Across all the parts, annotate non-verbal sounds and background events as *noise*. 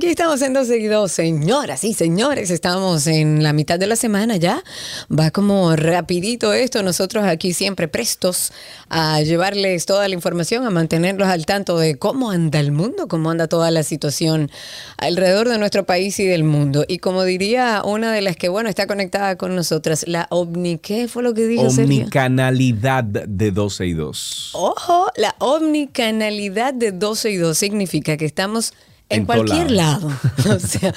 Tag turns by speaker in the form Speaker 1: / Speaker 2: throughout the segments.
Speaker 1: Aquí estamos en 12 y 2, señoras y señores, estamos en la mitad de la semana ya. Va como rapidito esto, nosotros aquí siempre prestos a llevarles toda la información, a mantenerlos al tanto de cómo anda el mundo, cómo anda toda la situación alrededor de nuestro país y del mundo. Y como diría una de las que, bueno, está conectada con nosotras, la OVNI, ¿qué fue lo que dijo Sergio?
Speaker 2: Omnicanalidad de 12 y 2.
Speaker 1: Ojo, la omnicanalidad de 12 y 2 significa que estamos en, cualquier lado. *laughs* *laughs* O sea,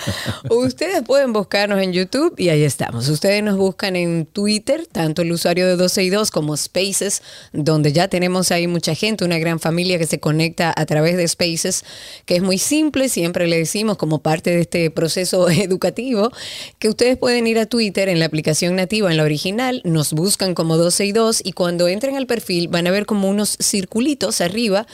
Speaker 1: ustedes pueden buscarnos en YouTube y ahí estamos. Ustedes nos buscan en Twitter, tanto el usuario de 12 y 2 como Spaces, donde ya tenemos ahí mucha gente, una gran familia que se conecta a través de Spaces, que es muy simple, siempre le decimos como parte de este proceso *laughs* educativo, que ustedes pueden ir a Twitter en la aplicación nativa, en la original, nos buscan como 12 y 2 y cuando entren al perfil van a ver como unos circulitos arriba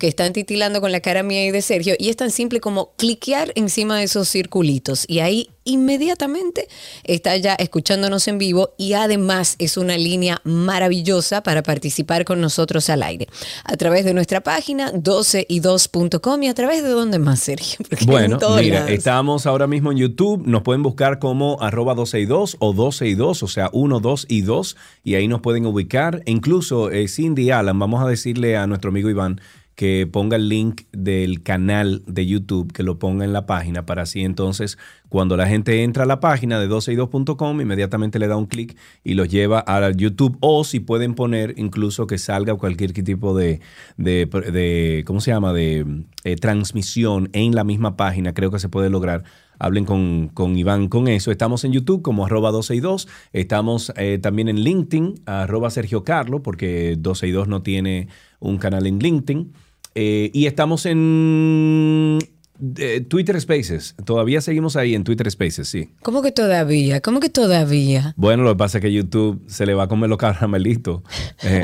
Speaker 1: que están titilando con la cara mía y de Sergio, y es tan simple como cliquear encima de esos circulitos. Y ahí inmediatamente está ya escuchándonos en vivo y además es una línea maravillosa para participar con nosotros al aire. A través de nuestra página 12y2.com y a través de dónde más, Sergio. *laughs* Porque
Speaker 2: Bueno, mira,
Speaker 1: lados.
Speaker 2: estamos ahora mismo en YouTube. Nos pueden buscar como arroba 12 y 2 o 12 y 2, o sea, 1, 2 y 2, y ahí nos pueden ubicar. E incluso eh, Cindy Alan, vamos a decirle a nuestro amigo Iván que ponga el link del canal de YouTube, que lo ponga en la página, para así entonces, cuando la gente entra a la página de 12y2.com, inmediatamente le da un clic y los lleva a YouTube, o si pueden poner incluso que salga cualquier tipo de, de, ¿cómo se llama?, de eh, transmisión en la misma página, creo que se puede lograr hablen con, con Iván con eso. Estamos en YouTube como arroba 12 y 2. Estamos eh, también en LinkedIn, arroba Sergio Carlo, porque 12 y 2 no tiene un canal en LinkedIn. Eh, y estamos en eh, Twitter Spaces. Todavía seguimos ahí en Twitter Spaces, sí.
Speaker 1: ¿Cómo que todavía? ¿Cómo que todavía?
Speaker 2: Bueno, lo que pasa es que YouTube se le va a comer los caramelitos eh,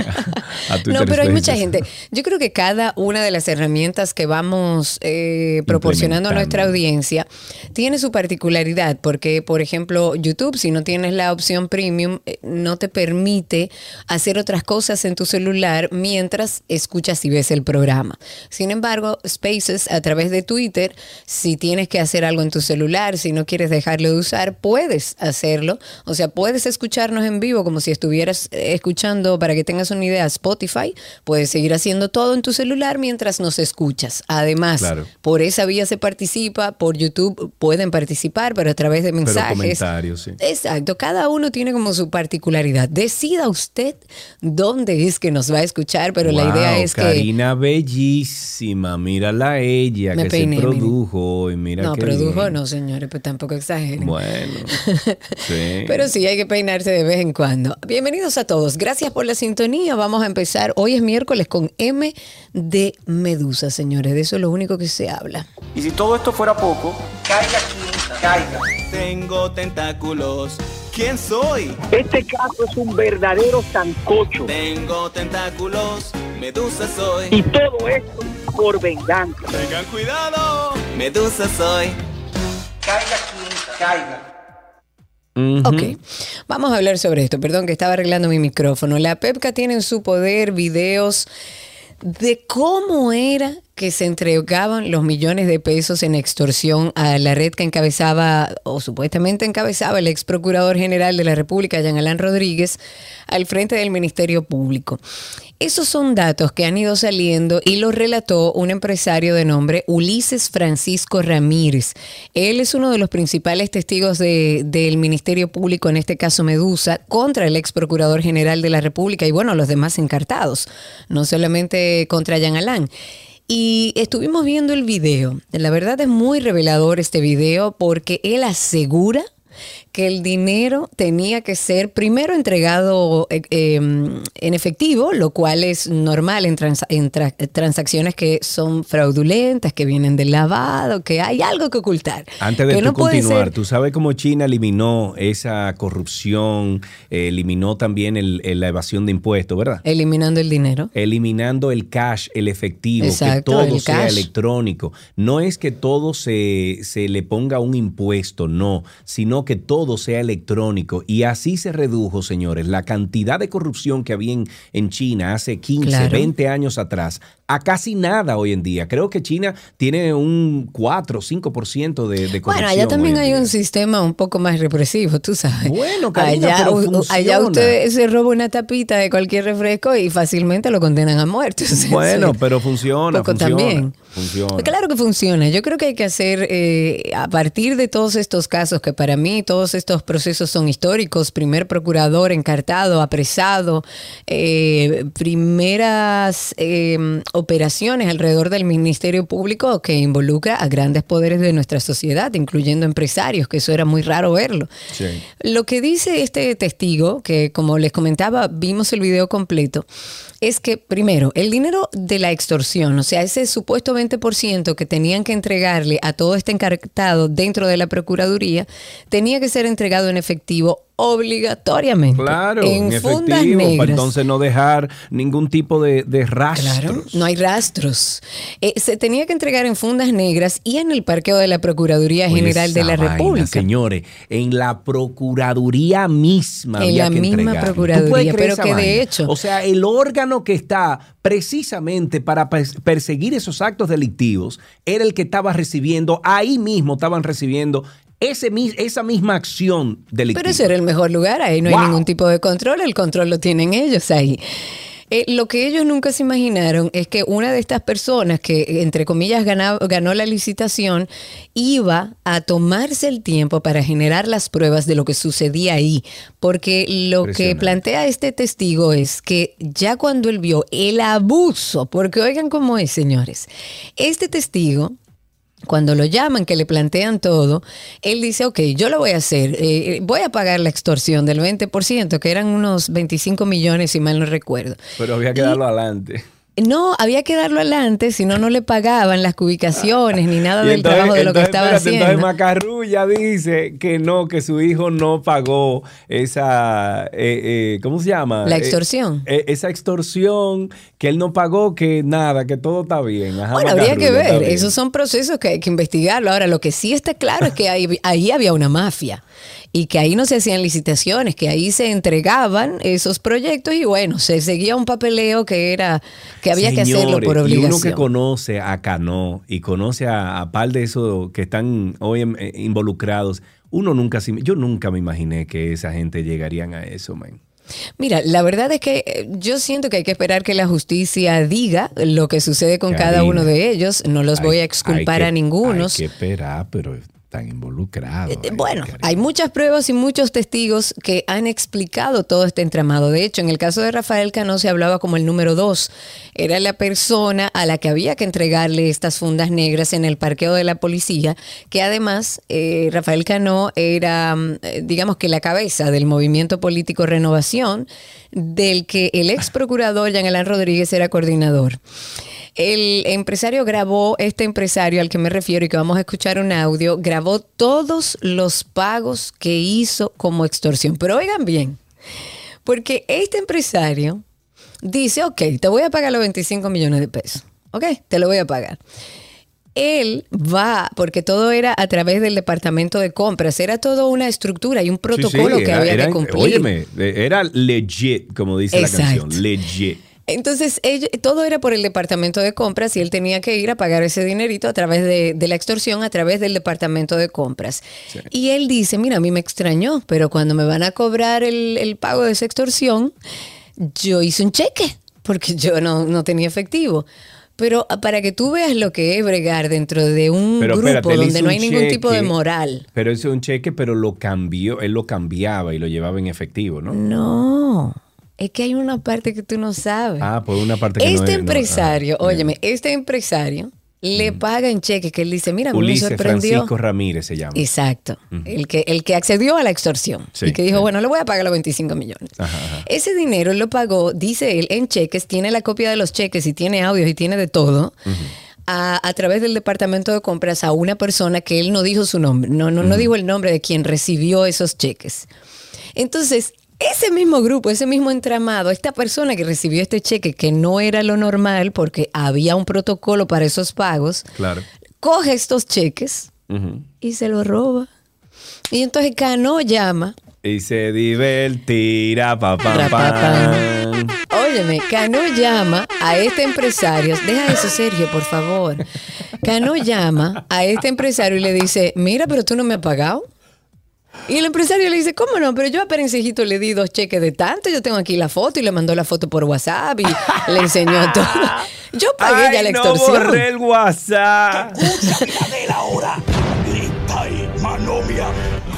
Speaker 2: a *laughs* Twitter
Speaker 1: No, pero hay mucha gente. Yo creo que cada una de las herramientas que vamos eh, proporcionando a nuestra audiencia tiene su particularidad, porque, por ejemplo, YouTube, si no tienes la opción premium, eh, no te permite hacer otras cosas en tu celular mientras escuchas y ves el programa. Sin embargo, Spaces, a través de Twitter, si tienes que hacer algo en tu celular, si no quieres dejarlo de usar, puedes hacerlo. O sea, puedes escucharnos en vivo como si estuvieras eh, escuchando, para que tengas una idea, Spotify. Puedes seguir haciendo todo en tu celular mientras nos escuchas. Además,
Speaker 2: Claro.
Speaker 1: por esa vía se participa, por YouTube pueden participar, pero a través de
Speaker 2: Pero
Speaker 1: mensajes.
Speaker 2: comentarios, sí.
Speaker 1: Exacto, cada uno tiene como su particularidad. Decida usted dónde es que nos va a escuchar, pero la idea es que...
Speaker 2: Karina bellísima, mírala ella,
Speaker 1: Me
Speaker 2: que
Speaker 1: peiné,
Speaker 2: se
Speaker 1: mire.
Speaker 2: Produjo y mira
Speaker 1: No,
Speaker 2: qué
Speaker 1: produjo
Speaker 2: bien.
Speaker 1: no, señores, pues tampoco exageren.
Speaker 2: Bueno, *laughs* sí.
Speaker 1: Pero sí, hay que peinarse de vez en cuando. Bienvenidos a todos. Gracias por la sintonía. Vamos a empezar. Hoy es miércoles con M de Medusa, señores. De eso es lo único que se habla.
Speaker 3: Y si todo esto fuera poco, caiga quien caiga. Tengo tentáculos. ¿Quién soy?
Speaker 4: Este caso es un verdadero sancocho.
Speaker 3: Tengo tentáculos. Medusa soy.
Speaker 4: Y todo esto por venganza.
Speaker 3: Tengan cuidado. Medusa soy. Caiga quien caiga.
Speaker 1: Ok, vamos a hablar sobre esto. Perdón que estaba arreglando mi micrófono. La PEPCA tiene en su poder videos de cómo era que se entregaban los millones de pesos en extorsión a la red que encabezaba o supuestamente encabezaba el ex procurador general de la República, Jean Alain Rodríguez, al frente del Ministerio Público. Esos son datos que han ido saliendo y los relató un empresario de nombre Ulises Francisco Ramírez. Él es uno de los principales testigos de- del Ministerio Público, en este caso Medusa, contra el ex procurador general de la República y bueno, los demás encartados, no solamente contra Jean Alain. Y estuvimos viendo el video. La verdad es muy revelador este video porque él asegura que el dinero tenía que ser primero entregado eh, eh, en efectivo, lo cual es normal en, trans- en tra- transacciones que son fraudulentas, que vienen del lavado, que hay algo que ocultar.
Speaker 2: Antes de
Speaker 1: que
Speaker 2: tú
Speaker 1: no puede
Speaker 2: continuar,
Speaker 1: ser-
Speaker 2: tú sabes cómo China eliminó esa corrupción, eh, eliminó también el- el- la evasión de impuestos, ¿verdad?
Speaker 1: eliminando el dinero.
Speaker 2: eliminando el cash, el efectivo,
Speaker 1: Exacto,
Speaker 2: que todo
Speaker 1: el
Speaker 2: sea
Speaker 1: cash.
Speaker 2: electrónico. No es que todo se, se le ponga un impuesto, no, sino que todo sea electrónico. Y así se redujo, señores, la cantidad de corrupción que había en, en China hace 15,
Speaker 1: Claro.
Speaker 2: 20 años atrás, a casi nada hoy en día. Creo que China tiene un 4 o 5% de, de corrupción.
Speaker 1: Bueno, allá también hay un sistema un poco más represivo, tú sabes.
Speaker 2: Bueno, Karina,
Speaker 1: allá,
Speaker 2: pero
Speaker 1: allá usted se roba una tapita de cualquier refresco y fácilmente lo condenan a muerte. *laughs*
Speaker 2: Bueno, pero funciona, funciona.
Speaker 1: también.
Speaker 2: Funciona.
Speaker 1: Claro que funciona. Yo creo que hay que hacer, eh, a partir de todos estos casos, que para mí todos estos procesos son históricos, primer procurador encartado, apresado, eh, primeras eh, operaciones alrededor del Ministerio Público que involucra a grandes poderes de nuestra sociedad, incluyendo empresarios, que eso era muy raro verlo.
Speaker 2: Sí.
Speaker 1: Lo que dice este testigo, que como les comentaba, vimos el video completo, es que primero, el dinero de la extorsión, o sea, ese supuesto 20% que tenían que entregarle a todo este encartado dentro de la Procuraduría, tenía que ser entregado en efectivo obligatoriamente.
Speaker 2: Claro,
Speaker 1: en,
Speaker 2: en,
Speaker 1: fundas
Speaker 2: efectivo,
Speaker 1: negras.
Speaker 2: para entonces no dejar ningún tipo de, de rastros.
Speaker 1: Claro, no hay rastros. Eh, se tenía que entregar en fundas negras y en el parqueo de la Procuraduría General de la
Speaker 2: vaina,
Speaker 1: República.
Speaker 2: señores, en la Procuraduría misma.
Speaker 1: En la
Speaker 2: que
Speaker 1: misma
Speaker 2: entregarlo. ¿Tú
Speaker 1: Procuraduría, pero que de hecho-
Speaker 2: O sea, el órgano que está precisamente para pers- perseguir esos actos delictivos era el que estaba recibiendo, ahí mismo estaban recibiendo ese, esa misma acción delictiva.
Speaker 1: Pero ese era el mejor lugar, ahí no
Speaker 2: Wow.
Speaker 1: hay ningún tipo de control, el control lo tienen ellos ahí. Eh, lo que ellos nunca se imaginaron es que una de estas personas que, entre comillas, ganó, ganó la licitación, iba a tomarse el tiempo para generar las pruebas de lo que sucedía ahí. Porque lo que plantea este testigo es que ya cuando él vio el abuso, porque oigan cómo es, señores, este testigo cuando lo llaman, que le plantean todo, él dice, ok, yo lo voy a hacer, eh, voy a pagar la extorsión del 20%, que eran unos 25 millones, si mal no recuerdo.
Speaker 2: Pero había que darlo adelante.
Speaker 1: No, había que darlo adelante, si no, no le pagaban las cubicaciones ni nada del
Speaker 2: entonces-
Speaker 1: trabajo de lo que estaba
Speaker 2: espérate,
Speaker 1: haciendo.
Speaker 2: Entonces Macarrulla dice que no, que su hijo no pagó esa, eh, eh, ¿cómo se llama?
Speaker 1: La
Speaker 2: Eh,
Speaker 1: extorsión.
Speaker 2: eh, esa extorsión, que él no pagó, que nada, que todo está bien. Ajá,
Speaker 1: Bueno, habría que ver, esos son procesos que hay que investigarlo. Ahora, lo que sí está claro es que ahí, ahí había una mafia y que ahí no se hacían licitaciones, que ahí se entregaban esos proyectos y bueno, se seguía un papeleo que era que había que hacerlo por
Speaker 2: Y uno que
Speaker 1: obligación.
Speaker 2: conoce a Cano y conoce a, a par de esos que están hoy eh, involucrados, uno nunca, yo nunca me imaginé que esa gente llegarían a eso, man.
Speaker 1: Mira, la verdad es que eh, yo siento que hay que esperar que la justicia diga lo que sucede con cada uno de ellos. No los voy a exculpar
Speaker 2: que-
Speaker 1: a ningunos.
Speaker 2: Hay que esperar, pero están involucrados.
Speaker 1: Eh, Bueno, hay muchas pruebas y muchos testigos que han explicado todo este entramado. De hecho, en el caso de Rafael Cano se hablaba como el número dos. Era la persona a la que había que entregarle estas fundas negras en el parqueo de la policía, que además eh, Rafael Cano era, mm, eh, digamos que la cabeza del movimiento político Renovación, del que el ex procurador Jean Alain Rodríguez era coordinador. El empresario grabó, este empresario al que me refiero y que vamos a escuchar un audio, grabó todos los pagos que hizo como extorsión. Pero oigan bien, porque este empresario dice, ok, te voy a pagar los 25 millones de pesos. Ok, te lo voy a pagar. Él va, porque todo era a través del departamento de compras, era toda una estructura y un protocolo
Speaker 2: Sí, sí,
Speaker 1: que había que cumplir.
Speaker 2: Óyeme, era legit, como dice
Speaker 1: Exacto.
Speaker 2: la canción. Legit.
Speaker 1: Entonces, todo era por el departamento de compras y él tenía que ir a pagar ese dinerito a través de, de la extorsión, a través del departamento de compras. Y él dice, mira, a mí me extrañó, pero cuando me van a cobrar el, el pago de esa extorsión, yo hice un cheque, porque yo no, no tenía efectivo. Pero ah, para que tú veas lo que es bregar dentro de un
Speaker 2: Pero
Speaker 1: grupo
Speaker 2: espérate,
Speaker 1: donde
Speaker 2: hizo
Speaker 1: no hay ningún tipo de moral.
Speaker 2: Pero es un cheque, pero lo cambió, él lo cambiaba y lo llevaba en efectivo, ¿no?
Speaker 1: No, es que hay una parte que tú no sabes.
Speaker 2: Ah, por una parte que no
Speaker 1: Este
Speaker 2: es- no,
Speaker 1: empresario,
Speaker 2: ah,
Speaker 1: óyeme, este empresario le paga en cheque, que él dice, mira, me
Speaker 2: Ulises
Speaker 1: sorprendió.
Speaker 2: Francisco Ramírez se llama.
Speaker 1: Exacto. el, que, el que accedió a la extorsión.
Speaker 2: Sí,
Speaker 1: y que dijo,
Speaker 2: sí.
Speaker 1: bueno, le voy a pagar los 25 millones.
Speaker 2: Ajá, ajá.
Speaker 1: Ese dinero lo pagó, dice él, en cheques, tiene la copia de los cheques y tiene audios y tiene de todo. A, a través del departamento de compras a una persona que él no dijo su nombre, no, no, no dijo el nombre de quien recibió esos cheques. Entonces, ese mismo grupo, ese mismo entramado, esta persona que recibió este cheque, que no era lo normal porque había un protocolo para esos pagos,
Speaker 2: Claro.
Speaker 1: coge estos cheques y se los roba. Y entonces Cano llama.
Speaker 2: Y se divertirá, papá.
Speaker 1: Pa. Óyeme, Cano llama a este empresario. Deja eso, Sergio, por favor. Cano llama a este empresario y le dice: Mira, pero tú no me has pagado. Y el empresario le dice, ¿cómo no? Pero yo a Perencejito le di dos cheques de tanto, yo tengo aquí la foto y le mandó la foto por WhatsApp y le enseñó *laughs* todo. Yo pagué ya la
Speaker 2: no
Speaker 1: extorsión.
Speaker 2: borré el WhatsApp.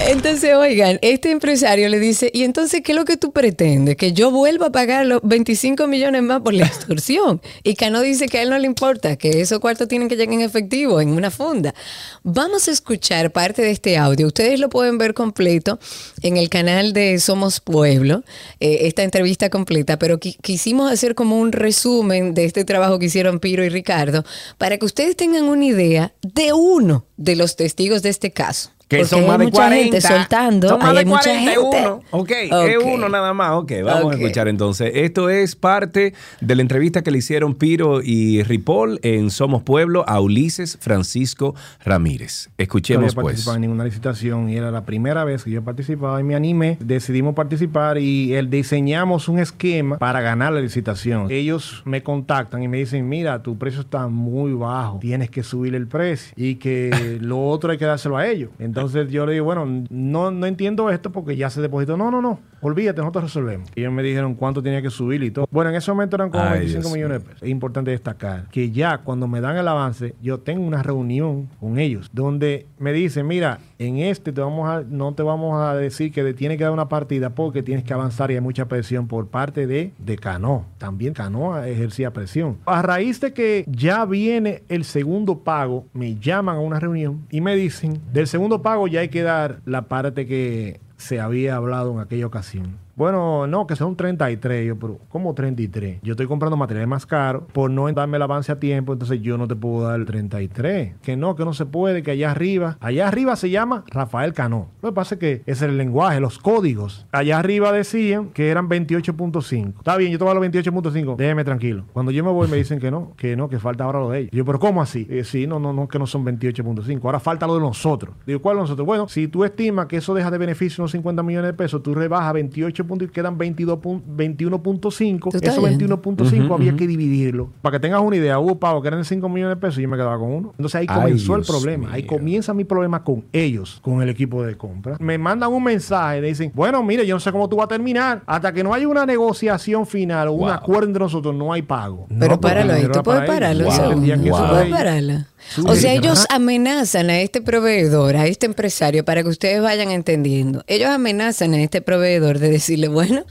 Speaker 1: Entonces, oigan, este empresario le dice, ¿y entonces qué es lo que tú pretendes? ¿Que yo vuelva a pagar los 25 millones más por la extorsión? Y Cano dice que a él no le importa, que esos cuartos tienen que llegar en efectivo, en una funda. Vamos a escuchar parte de este audio. Ustedes lo pueden ver completo en el canal de Somos Pueblo, eh, esta entrevista completa, pero qui- quisimos hacer como un resumen de este trabajo que hicieron Piro y Ricardo, para que ustedes tengan una idea de uno de los testigos de este caso.
Speaker 2: Que son
Speaker 1: hay
Speaker 2: más de
Speaker 1: mucha
Speaker 2: 40.
Speaker 1: gente soltando.
Speaker 2: Son más
Speaker 1: ahí
Speaker 2: de
Speaker 1: hay mucha
Speaker 2: 40,
Speaker 1: gente.
Speaker 2: uno. Ok, es
Speaker 1: Ok.
Speaker 2: uno nada más. Ok, vamos a escuchar entonces. Esto es parte de la entrevista que le hicieron Piro y Ripoll en Somos Pueblo a Ulises Francisco Ramírez. Escuchemos
Speaker 5: no había
Speaker 2: pues.
Speaker 5: participado en ninguna licitación y era la primera vez que yo participaba y me animé, decidimos participar y el, diseñamos un esquema para ganar la licitación. Ellos me contactan y me dicen, mira, tu precio está muy bajo, tienes que subir el precio y que *laughs* lo otro hay que dárselo a ellos. Entonces yo le digo, bueno, no, no entiendo esto porque ya se depositó. No, no, no, olvídate, nosotros resolvemos. Y ellos me dijeron cuánto tenía que subir y todo. Bueno, en ese momento eran como
Speaker 2: Ay,
Speaker 5: 25
Speaker 2: Dios
Speaker 5: millones de pesos. Es importante destacar que ya cuando me dan el avance, yo tengo una reunión con ellos donde me dicen, mira, en este te vamos a, no te vamos a decir que tiene que dar una partida porque tienes que avanzar y hay mucha presión por parte de, de Cano. También Cano ejercía presión. A raíz de que ya viene el segundo pago, me llaman a una reunión y me dicen, del segundo pago ya hay que dar la parte que se había hablado en aquella ocasión. Bueno, no, que son 33. Yo, pero ¿cómo 33? Yo estoy comprando materiales más caros por no darme el avance a tiempo, entonces yo no te puedo dar el 33. Que no, que no se puede, que allá arriba. Allá arriba se llama Rafael Cano. Lo que pasa es que ese es el lenguaje, los códigos. Allá arriba decían que eran 28.5. Está bien, yo te voy a los 28.5. Déjeme tranquilo. Cuando yo me voy me dicen que no, que no, que falta ahora lo de ellos. Yo, pero ¿cómo así? Eh, sí, no, no, no, que no son 28.5. Ahora falta lo de nosotros. Digo, ¿cuál de nosotros? Bueno, si tú estimas que eso deja de beneficio unos 50 millones de pesos, tú rebajas 28 puntos y quedan 22 pun- 21.5.
Speaker 1: Tú estás
Speaker 5: Esos
Speaker 1: bien.
Speaker 5: 21.5 había que dividirlo. Para que tengas una idea, hubo pagos que eran de 5 millones de pesos y yo me quedaba con uno. Entonces ahí
Speaker 2: Ay,
Speaker 5: comenzó el problema. Ahí comienza mi problema con ellos, con el equipo de compra. Me mandan un mensaje, me dicen, bueno, mire, yo no sé cómo tú vas a terminar. Hasta que no haya una negociación final o un acuerdo entre nosotros, no hay pago.
Speaker 1: Pero
Speaker 5: No,
Speaker 1: páralo ahí, tú puedes pararlo.
Speaker 2: Wow.
Speaker 1: puedes
Speaker 5: ellos.
Speaker 1: pararla.
Speaker 5: Sí.
Speaker 1: O sea,
Speaker 5: Ajá.
Speaker 1: ellos amenazan a este proveedor, a este empresario, para que ustedes vayan entendiendo. Ellos amenazan a este proveedor de decirle, bueno,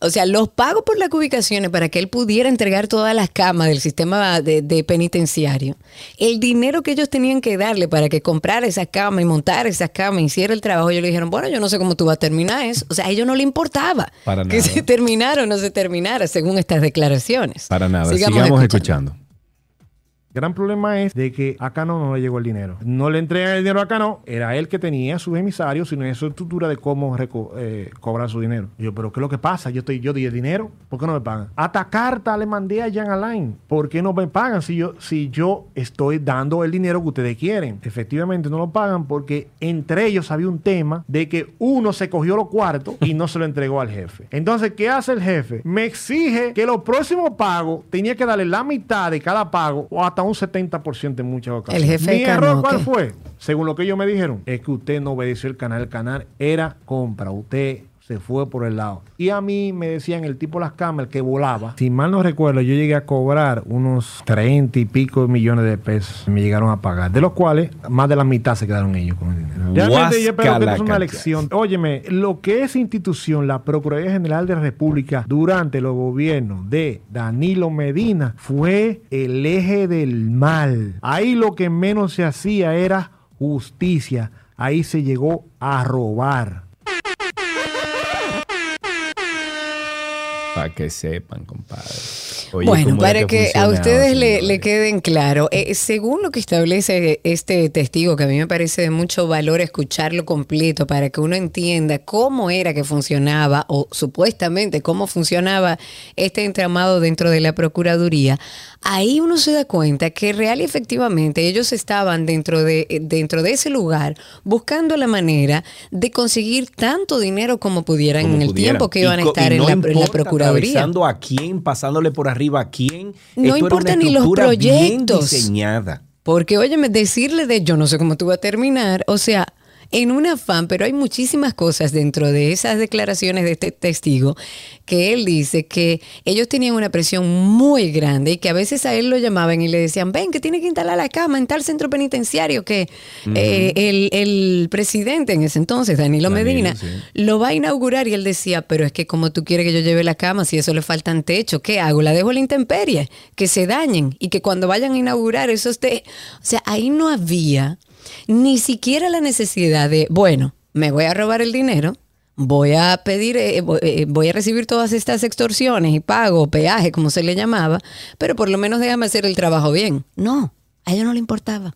Speaker 1: o sea, los pagos por las ubicaciones para que él pudiera entregar todas las camas del sistema de, de penitenciario. El dinero que ellos tenían que darle para que comprara esas camas y montara esas camas, hiciera el trabajo, ellos le dijeron, bueno, yo no sé cómo tú vas a terminar eso. O sea, a ellos no le importaba
Speaker 2: Para
Speaker 1: que
Speaker 2: nada.
Speaker 1: se terminara o no se terminara, según estas declaraciones.
Speaker 2: Para nada.
Speaker 1: Sigamos
Speaker 2: Sigamos,
Speaker 1: escuchando.
Speaker 2: escuchando.
Speaker 5: Gran problema es de que a Cano no le llegó el dinero. No le entregan el dinero a Cano. Era él que tenía sus emisarios, sino su estructura de cómo eh, cobrar su dinero. Yo, pero ¿qué es lo que pasa? Yo estoy, yo di el dinero, ¿por qué no me pagan? Hasta carta le mandé a Jan Alain. ¿Por qué no me pagan si yo, si yo estoy dando el dinero que ustedes quieren? Efectivamente no lo pagan porque entre ellos había un tema de que uno se cogió los cuartos y no se lo entregó al jefe. Entonces, ¿qué hace el jefe? Me exige que los próximos pagos tenía que darle la mitad de cada pago o hasta un 70% en muchas ocasiones.
Speaker 1: El jefe
Speaker 5: Mi error, ¿cuál fue? Según lo que ellos me dijeron, es que usted no obedeció el canal. El canal era compra. Usted se fue por el lado. Y a mí me decían el tipo las cámaras que volaba. Si mal no recuerdo, yo llegué a cobrar unos 30 y pico millones de pesos. Me llegaron a pagar. De los cuales, más de la mitad se quedaron ellos con el dinero. Realmente yo espero que esto es una lección. Óyeme, lo que es institución, la Procuraduría General de la República, durante los gobiernos de Danilo Medina, fue el eje del mal. Ahí lo que menos se hacía era justicia. Ahí se llegó a robar.
Speaker 2: Para que sepan, compadre. Oye,
Speaker 1: bueno,
Speaker 2: ¿cómo era
Speaker 1: para que, a ustedes le queden claro, eh, según lo que establece este testigo, que a mí me parece de mucho valor escucharlo completo para que uno entienda cómo era que funcionaba o supuestamente cómo funcionaba este entramado dentro de la Procuraduría, ahí uno se da cuenta que real y efectivamente ellos estaban dentro de, eh, dentro de ese lugar buscando la manera de conseguir tanto dinero como pudieran
Speaker 2: Como
Speaker 1: en el
Speaker 2: pudieran.
Speaker 1: tiempo que
Speaker 2: Y
Speaker 1: iban a estar en, la, en la
Speaker 2: importa
Speaker 1: Procuraduría.
Speaker 2: a quién, pasándole por arriba a quién.
Speaker 1: No
Speaker 2: Esto
Speaker 1: importa ni los
Speaker 2: estructura bien
Speaker 1: proyectos.
Speaker 2: diseñada.
Speaker 1: Porque, óyeme, decirle de yo no sé cómo tú vas a terminar, o sea, en un afán, pero hay muchísimas cosas dentro de esas declaraciones de este testigo que él dice que ellos tenían una presión muy grande y que a veces a él lo llamaban y le decían, ven, que tiene que instalar la cama en tal centro penitenciario que eh, el, el presidente en ese entonces, Danilo,
Speaker 2: Danilo,
Speaker 1: Medina,
Speaker 2: sí.
Speaker 1: lo va a inaugurar y él decía, pero es que como tú quieres que yo lleve la cama, si eso le faltan techo, ¿qué hago? La dejo a la intemperie, que se dañen y que cuando vayan a inaugurar eso esté... O sea, ahí no había ni siquiera la necesidad de, bueno, me voy a robar el dinero, voy a pedir, eh, voy, eh, voy a recibir todas estas extorsiones y pago, peaje, como se le llamaba, pero por lo menos déjame hacer el trabajo bien. No, a ellos no le importaba.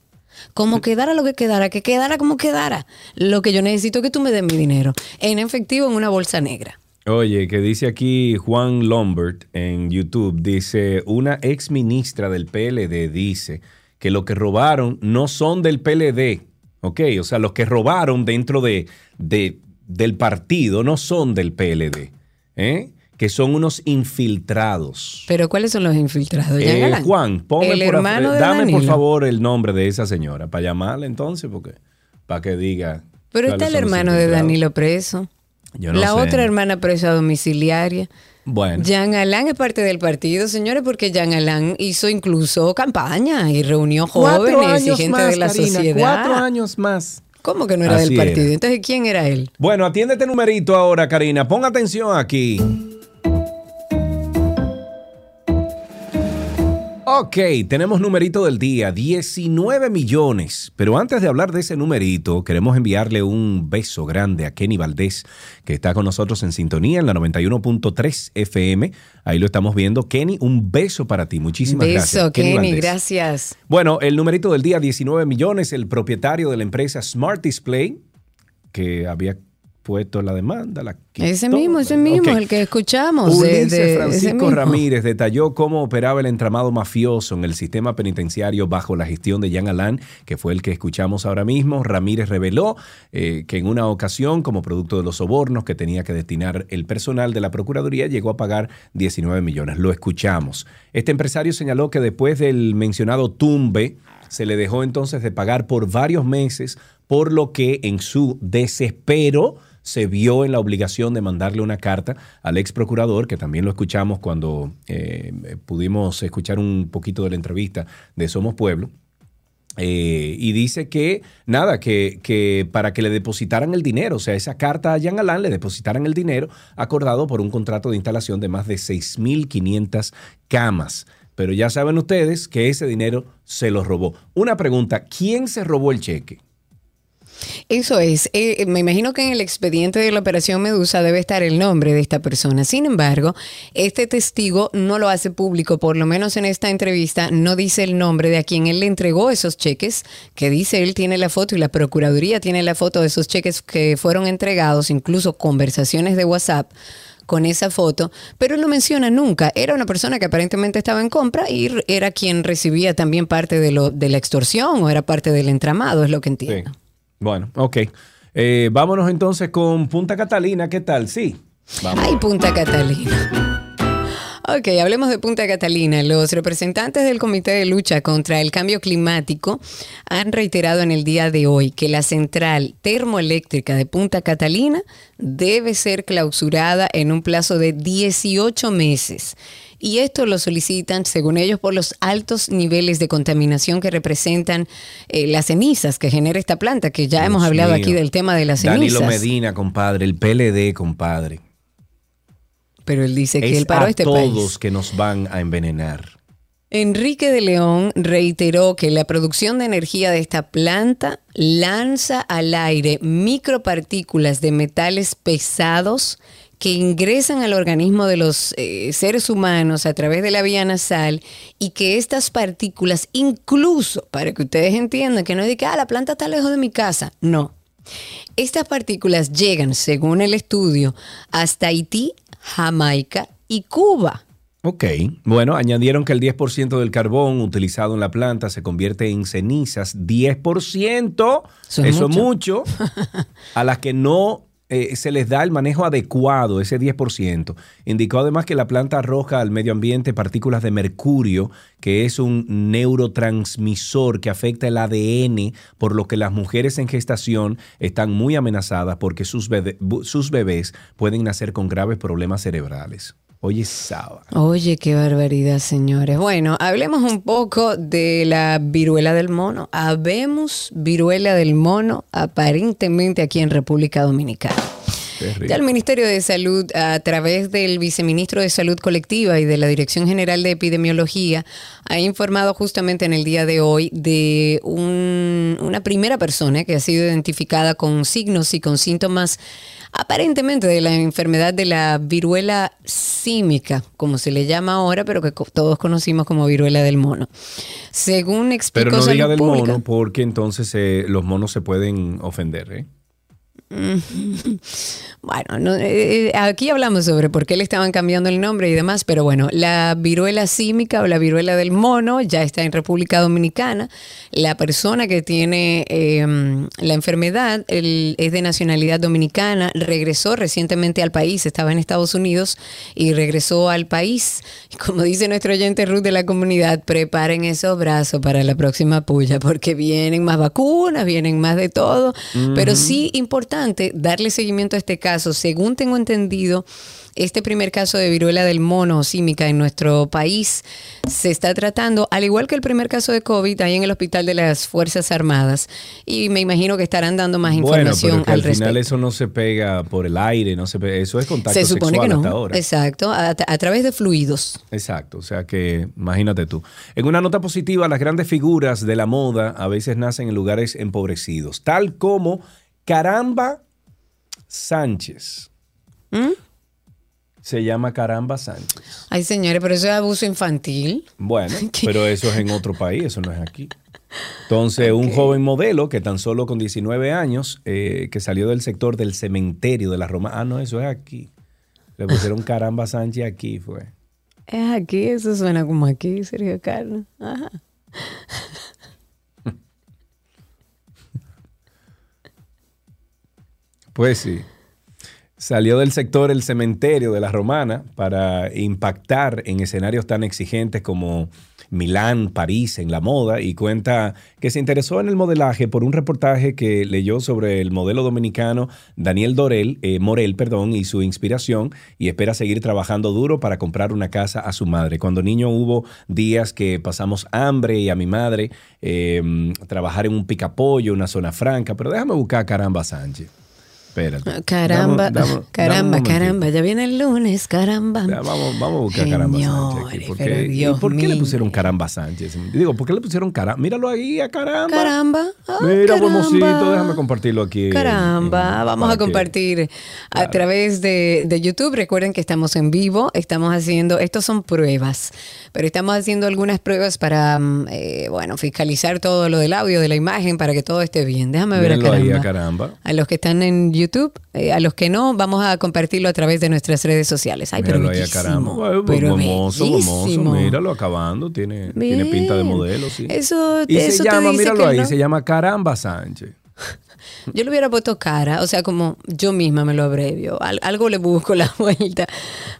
Speaker 1: Como quedara lo que quedara, que quedara como quedara. Lo que yo necesito es que tú me des mi dinero en efectivo en una bolsa negra.
Speaker 2: Oye, que dice aquí Juan Lombard en YouTube, dice, una ex ministra del PLD dice que lo que robaron no son del PLD, ¿ok? O sea, los que robaron dentro de, de- del partido no son del PLD, ¿eh? Que son unos infiltrados.
Speaker 1: Pero ¿cuáles son los infiltrados?
Speaker 2: Eh. Juan, ponme por,
Speaker 1: hermano
Speaker 2: dame por favor el nombre de esa señora para llamarla entonces, porque para que diga.
Speaker 1: Pero está el hermano de. Danilo preso.
Speaker 2: Yo no
Speaker 1: la
Speaker 2: sé.
Speaker 1: otra hermana presa domiciliaria.
Speaker 2: Bueno.
Speaker 1: Jean Alain es parte del partido, señores, porque Jean Alain hizo incluso campaña y reunió jóvenes y gente de la sociedad.
Speaker 2: Cuatro años más.
Speaker 1: ¿Cómo que no era
Speaker 2: Así
Speaker 1: del partido?
Speaker 2: era.
Speaker 1: Entonces, ¿quién era él?
Speaker 2: Bueno, atiende este numerito ahora, Karina. Pon atención aquí. Ok, tenemos numerito del día, 19 millones. Pero antes de hablar de ese numerito, queremos enviarle un beso grande a Kenny Valdés, que está con nosotros en sintonía en la 91.3 FM. Ahí lo estamos viendo. Kenny, un beso para ti. Muchísimas gracias.
Speaker 1: Beso, Kenny,
Speaker 2: Valdés.
Speaker 1: gracias.
Speaker 2: Bueno, el numerito del día, 19 millones, el propietario de la empresa Smart Display, que había puesto la demanda, la quitó,
Speaker 1: Ese mismo, ese mismo, el que escuchamos.
Speaker 2: Ulises
Speaker 1: de-
Speaker 2: Francisco. Ramírez detalló cómo operaba el entramado mafioso en el sistema penitenciario bajo la gestión de Jean Alain, que fue el que escuchamos ahora mismo. Ramírez reveló eh, que en una ocasión, como producto de los sobornos que tenía que destinar el personal de la Procuraduría, llegó a pagar 19 millones. Lo escuchamos. Este empresario señaló que después del mencionado tumbe, se le dejó entonces de pagar por varios meses, por lo que en su desespero se vio en la obligación de mandarle una carta al ex procurador, que también lo escuchamos cuando eh, pudimos escuchar un poquito de la entrevista de Somos Pueblo. Eh, y dice que, nada, que, que para que le depositaran el dinero, o sea, esa carta a Jean Alain le depositaran el dinero acordado por un contrato de instalación de más de 6.500 camas. Pero ya saben ustedes que ese dinero se lo robó. Una pregunta, ¿quién se robó el cheque?
Speaker 1: Eso es. Eh, me imagino que en el expediente de la Operación Medusa debe estar el nombre de esta persona. Sin embargo, este testigo no lo hace público, por lo menos en esta entrevista no dice el nombre de a quien él le entregó esos cheques, que dice él tiene la foto y la Procuraduría tiene la foto de esos cheques que fueron entregados, incluso conversaciones de WhatsApp con esa foto, pero él no menciona nunca. Era una persona que aparentemente estaba en compra y era quien recibía también parte de, lo, de la extorsión o era parte del entramado, es lo que entiendo.
Speaker 2: Bueno, ok. Eh, vámonos entonces con Punta Catalina, ¿qué tal? Sí. Vamos.
Speaker 1: Ay, Punta Catalina. Ok, hablemos de Punta Catalina. Los representantes del Comité de Lucha contra el Cambio Climático han reiterado en el día de hoy que la central termoeléctrica de Punta Catalina debe ser clausurada en un plazo de 18 meses. Y esto lo solicitan, según ellos, por los altos niveles de contaminación que representan eh, las cenizas que genera esta planta, que ya
Speaker 2: Dios
Speaker 1: hemos hablado
Speaker 2: mío.
Speaker 1: aquí del tema de las cenizas.
Speaker 2: Danilo Medina, compadre, el PLD, compadre.
Speaker 1: Pero él dice que él paró
Speaker 2: a
Speaker 1: este
Speaker 2: todos
Speaker 1: país.
Speaker 2: que nos van a envenenar.
Speaker 1: Enrique de León reiteró que la producción de energía de esta planta lanza al aire micropartículas de metales pesados que ingresan al organismo de los eh, seres humanos a través de la vía nasal y que estas partículas, incluso para que ustedes entiendan que no es de que ah, la planta está lejos de mi casa, no. Estas partículas llegan, según el estudio, hasta Haití, Jamaica y Cuba.
Speaker 2: Ok, bueno, añadieron que el 10% del carbón utilizado en la planta se convierte en cenizas. 10%,
Speaker 1: Eso
Speaker 2: eso
Speaker 1: es
Speaker 2: es
Speaker 1: mucho.
Speaker 2: mucho, *laughs* a las que no eh, se les da el manejo adecuado, ese 10%. Indicó además que la planta arroja al medio ambiente partículas de mercurio, que es un neurotransmisor que afecta el ADN, por lo que las mujeres en gestación están muy amenazadas porque sus, sus bebés pueden nacer con graves problemas cerebrales. Oye, sábado.
Speaker 1: Oye, qué barbaridad, señores. Bueno, hablemos un poco de la viruela del mono. Habemos viruela del mono aparentemente aquí en República Dominicana.
Speaker 2: Terrible.
Speaker 1: Ya el Ministerio de Salud, a través del Viceministro de Salud Colectiva y de la Dirección General de Epidemiología, ha informado justamente en el día de hoy de un- una primera persona que ha sido identificada con signos y con síntomas aparentemente de la enfermedad de la viruela símica, como se le llama ahora, pero que todos conocimos como viruela del mono. Según explicó
Speaker 2: Pero no diga del
Speaker 1: Pública-
Speaker 2: mono porque entonces eh, los monos se pueden ofender. ¿eh? *laughs*
Speaker 1: Bueno, no, eh, eh, aquí hablamos sobre por qué le estaban cambiando el nombre y demás, pero bueno, la viruela símica o la viruela del mono ya está en República Dominicana. La persona que tiene eh, la enfermedad el- es de nacionalidad dominicana, regresó recientemente al país, estaba en Estados Unidos y regresó al país. Y Como dice nuestro oyente Ruth de la comunidad, preparen esos brazos para la próxima puya, porque vienen más vacunas, vienen más de todo, pero sí importante darle seguimiento a este caso. Según tengo entendido, este primer caso de viruela del mono símica en nuestro país se está tratando, al igual que el primer caso de COVID, ahí en el Hospital de las Fuerzas Armadas. Y me imagino que estarán dando más
Speaker 2: Bueno,
Speaker 1: información
Speaker 2: pero que
Speaker 1: al
Speaker 2: al final
Speaker 1: respecto.
Speaker 2: eso no se pega por el aire, no se pega- eso es contacto
Speaker 1: Se supone
Speaker 2: sexual
Speaker 1: que no.
Speaker 2: hasta ahora.
Speaker 1: Exacto, a, a través de fluidos.
Speaker 2: Exacto, o sea que imagínate tú. En una nota positiva, las grandes figuras de la moda a veces nacen en lugares empobrecidos, tal como Caramba Sánchez.
Speaker 1: ¿Mm?
Speaker 2: Se llama Caramba Sánchez.
Speaker 1: Ay, señores, pero eso es abuso infantil.
Speaker 2: Bueno, *laughs* pero eso es en otro país, eso no es aquí. Entonces, un joven modelo que tan solo con 19 años, eh, que salió del sector del cementerio de la Roma. Ah, no, eso es aquí. Le pusieron *laughs* Caramba Sánchez aquí, fue.
Speaker 1: Es aquí, eso suena como aquí, Sergio Carlos. Ajá.
Speaker 2: Pues sí. Salió del sector el cementerio de la Romana para impactar en escenarios tan exigentes como Milán, París, en la moda, y cuenta que se interesó en el modelaje por un reportaje que leyó sobre el modelo dominicano Daniel Dorel, eh, Morel perdón, y su inspiración, y espera seguir trabajando duro para comprar una casa a su madre. Cuando niño hubo días que pasamos hambre y a mi madre eh, trabajar en un picapollo, una zona franca, pero déjame buscar a Caramba Sánchez. Espérate.
Speaker 1: Caramba,
Speaker 2: Dame- dame- dame un *laughs*
Speaker 1: caramba,
Speaker 2: momentito.
Speaker 1: caramba, ya viene el lunes, caramba.
Speaker 2: Ya, vamos, vamos a buscar Caramba Sánchez. aquí,
Speaker 1: Señores,
Speaker 2: porque-
Speaker 1: pero
Speaker 2: ¿y
Speaker 1: Dios
Speaker 2: ¿Por qué le pusieron Caramba Sánchez? Digo, ¿por qué le pusieron Caramba? Míralo ahí a Caramba.
Speaker 1: Caramba. ah,
Speaker 2: Mira,
Speaker 1: caramba.
Speaker 2: hermosito, déjame compartirlo aquí.
Speaker 1: Caramba,
Speaker 2: en-
Speaker 1: vamos a compartir a través de, de YouTube. Recuerden que estamos en vivo, estamos haciendo, estos son pruebas, pero estamos haciendo algunas pruebas para, mm, eh, bueno, fiscalizar todo lo del audio, de la imagen, para que todo esté bien. Déjame ver a
Speaker 2: Mírenlo ahí
Speaker 1: caramba.
Speaker 2: a Caramba.
Speaker 1: A los que están en YouTube, eh, a los que no, vamos a compartirlo a través de nuestras redes sociales. Ay, pero
Speaker 2: Míralo ahí a
Speaker 1: bellísimo,
Speaker 2: Caramba. Bueno,
Speaker 1: pero
Speaker 2: gomoso, gomoso. Míralo acabando. Tiene, tiene pinta de modelo, sí.
Speaker 1: Eso-
Speaker 2: y
Speaker 1: eso
Speaker 2: se
Speaker 1: te
Speaker 2: llama,
Speaker 1: dice
Speaker 2: míralo
Speaker 1: que
Speaker 2: ahí,
Speaker 1: no.
Speaker 2: se llama Caramba Sánchez.
Speaker 1: Yo le hubiera puesto cara, o sea, como yo misma me lo abrevio. Al- algo le busco la *laughs* vuelta.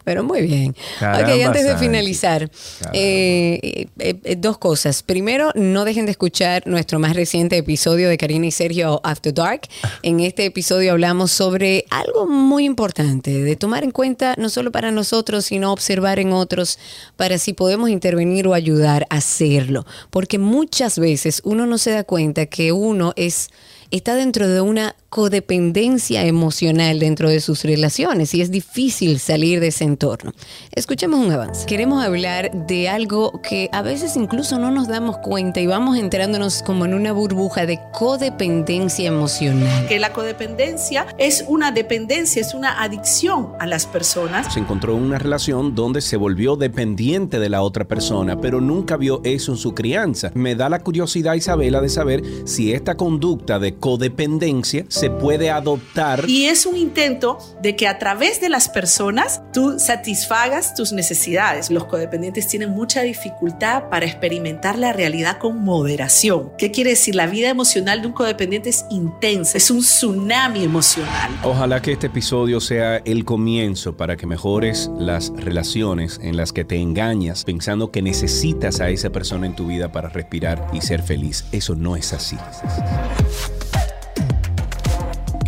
Speaker 1: Pero muy bien.
Speaker 2: Caramba,
Speaker 1: ok, antes de finalizar, eh, eh, eh, dos cosas. Primero, no dejen de escuchar nuestro más reciente episodio de Karina y Sergio After Dark. En este episodio hablamos sobre algo muy importante, de tomar en cuenta no solo para nosotros, sino observar en otros para si podemos intervenir o ayudar a hacerlo. Porque muchas veces uno no se da cuenta que uno es está dentro de una codependencia emocional dentro de sus relaciones y es difícil salir de ese entorno. Escuchemos un avance. Queremos hablar de algo que a veces incluso no nos damos cuenta y vamos enterándonos como en una burbuja de codependencia emocional.
Speaker 6: que la codependencia es una dependencia, es una adicción a las personas.
Speaker 2: Se encontró en una relación donde se volvió dependiente de la otra persona, pero nunca vio eso en su crianza. Me da la curiosidad, Isabela, de saber si esta conducta de codependencia se puede adoptar.
Speaker 6: Y es un intento de que a través de las personas tú satisfagas tus necesidades. Los codependientes tienen mucha dificultad para experimentar la realidad con moderación. ¿Qué quiere decir? La vida emocional de un codependiente es intensa, es un tsunami emocional.
Speaker 2: Ojalá que este episodio sea el comienzo para que mejores las relaciones en las que te engañas pensando que necesitas a esa persona en tu vida para respirar y ser feliz. Eso no es así.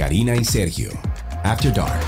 Speaker 7: Karina y Sergio. After Dark.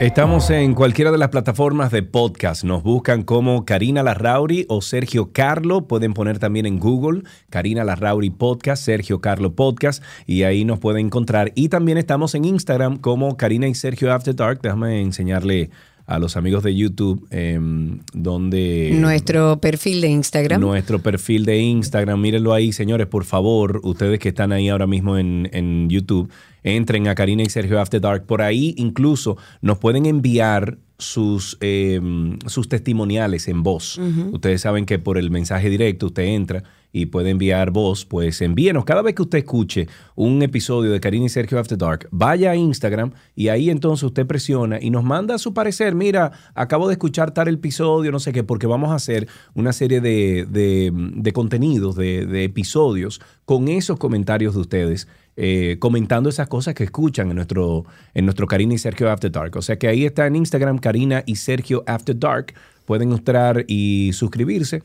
Speaker 2: Estamos en cualquiera de las plataformas de podcast. Nos buscan como Karina Larrauri o Sergio Carlo. Pueden poner también en Google Karina Larrauri Podcast, Sergio Carlo Podcast y ahí nos pueden encontrar. Y también estamos en Instagram como Karina y Sergio After Dark. Déjame enseñarle a los amigos de YouTube em, donde...
Speaker 1: Nuestro perfil de Instagram.
Speaker 2: Nuestro perfil de Instagram, mírenlo ahí, señores, por favor, ustedes que están ahí ahora mismo en, en YouTube, entren a Karina y Sergio After Dark. Por ahí incluso nos pueden enviar sus, eh, sus testimoniales en voz. Ustedes saben que por el mensaje directo usted entra y puede enviar voz, pues envíenos. Cada vez que usted escuche un episodio de Karina y Sergio After Dark, vaya a Instagram y ahí entonces usted presiona y nos manda su parecer. Mira, acabo de escuchar tal episodio, no sé qué, porque vamos a hacer una serie de, de- contenidos, de, de episodios con esos comentarios de ustedes. eh, comentando esas cosas que escuchan en nuestro, en nuestro Karina y Sergio After Dark. O sea que ahí está en Instagram Karina y Sergio After Dark. Pueden entrar y suscribirse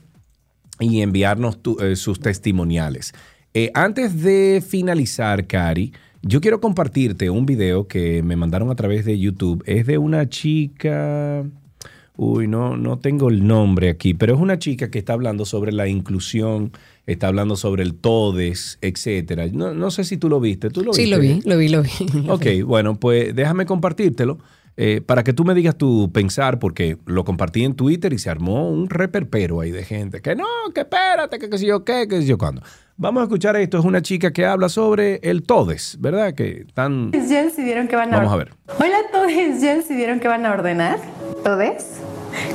Speaker 2: y enviarnos tu- eh, sus testimoniales. Eh, antes de finalizar, Cari, yo quiero compartirte un video que me mandaron a través de YouTube. Es de una chica... Uy, no, no tengo el nombre aquí, pero es una chica que está hablando sobre la inclusión, está hablando sobre el todes, etcétera. No, no sé si tú lo viste. ¿Tú lo
Speaker 1: Sí,
Speaker 2: viste?
Speaker 1: lo vi, lo vi, lo vi. *laughs*
Speaker 2: Ok, bueno, pues déjame compartírtelo eh, para que tú me digas tu pensar, porque lo compartí en Twitter y se armó un reperpero ahí de gente. Que no, que espérate, que qué sé yo qué, que sé yo cuándo. Vamos a escuchar esto. Es una chica que habla sobre el todes, ¿verdad? Que tan...
Speaker 8: ¿Ya decidieron que van a
Speaker 2: Vamos a ver.
Speaker 8: Hola a todos, ¿ya decidieron que van a ordenar? ¿Todes?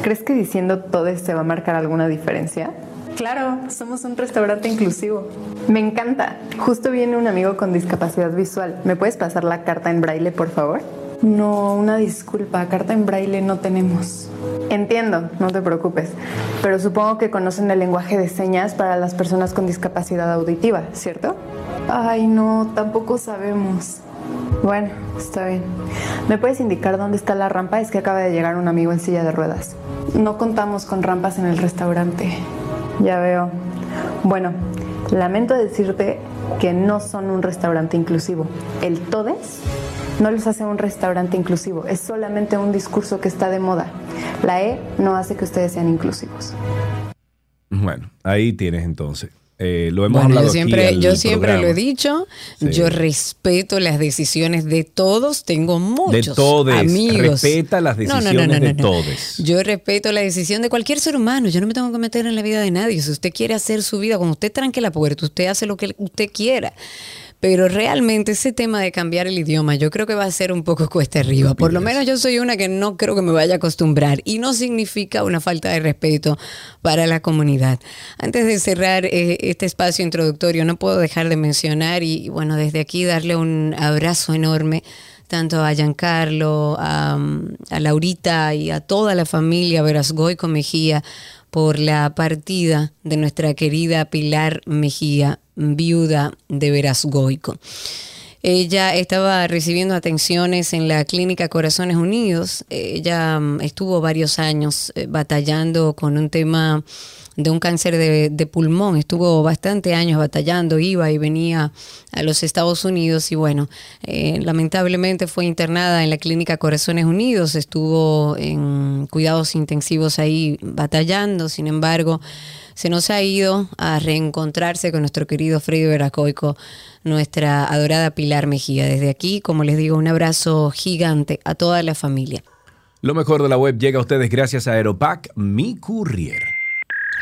Speaker 8: ¿Crees que diciendo todes se va a marcar alguna diferencia? Claro, somos un restaurante inclusivo. Me encanta. Justo viene un amigo con discapacidad visual. ¿Me puedes pasar la carta en braille, por favor? No, una disculpa, carta en braille no tenemos. Entiendo, no te preocupes, pero supongo que conocen el lenguaje de señas para las personas con discapacidad auditiva, ¿cierto? Ay, no, tampoco sabemos. Bueno, está bien. ¿Me puedes indicar dónde está la rampa? Es que acaba de llegar un amigo en silla de ruedas. No contamos con rampas en el restaurante. Ya veo. Bueno, lamento decirte que no son un restaurante inclusivo. El Todes no los hace un restaurante inclusivo. Es solamente un discurso que está de moda. La E no hace que ustedes sean inclusivos.
Speaker 2: Bueno, ahí tienes entonces. Eh, lo hemos
Speaker 1: Bueno,
Speaker 2: hablado
Speaker 1: yo siempre,
Speaker 2: aquí
Speaker 1: yo siempre lo he dicho.
Speaker 2: Sí.
Speaker 1: Yo respeto las decisiones de todos. Tengo muchos
Speaker 2: todes.
Speaker 1: amigos.
Speaker 2: Respeta las decisiones de todes.
Speaker 1: Yo respeto la decisión de cualquier ser humano. Yo no me tengo que meter en la vida de nadie. Si usted quiere hacer su vida, cuando usted tranque la puerta, usted hace lo que usted quiera. Pero realmente ese tema de cambiar el idioma, yo creo que va a ser un poco cuesta arriba. Por lo menos yo soy una que no creo que me vaya a acostumbrar y no significa una falta de respeto para la comunidad. Antes de cerrar eh, este espacio introductorio, no puedo dejar de mencionar y, y, bueno, desde aquí darle un abrazo enorme tanto a Giancarlo, a, a Laurita y a toda la familia Verasgoico Mejía por la partida de nuestra querida Pilar Mejía, viuda de Verasgoico. Ella estaba recibiendo atenciones en la clínica Corazones Unidos. Ella mm, estuvo varios años eh, batallando con un tema de un cáncer de, pulmón. Estuvo bastante años batallando, iba y venía a los Estados Unidos y bueno, eh, lamentablemente fue internada en la clínica Corazones Unidos, estuvo en cuidados intensivos ahí batallando, sin embargo, se nos ha ido a reencontrarse con nuestro querido Freddy Veracoico, nuestra adorada Pilar Mejía. Desde aquí, como les digo, un abrazo gigante a toda la familia.
Speaker 2: Lo mejor de la web llega a ustedes gracias a Aeropack, mi courier.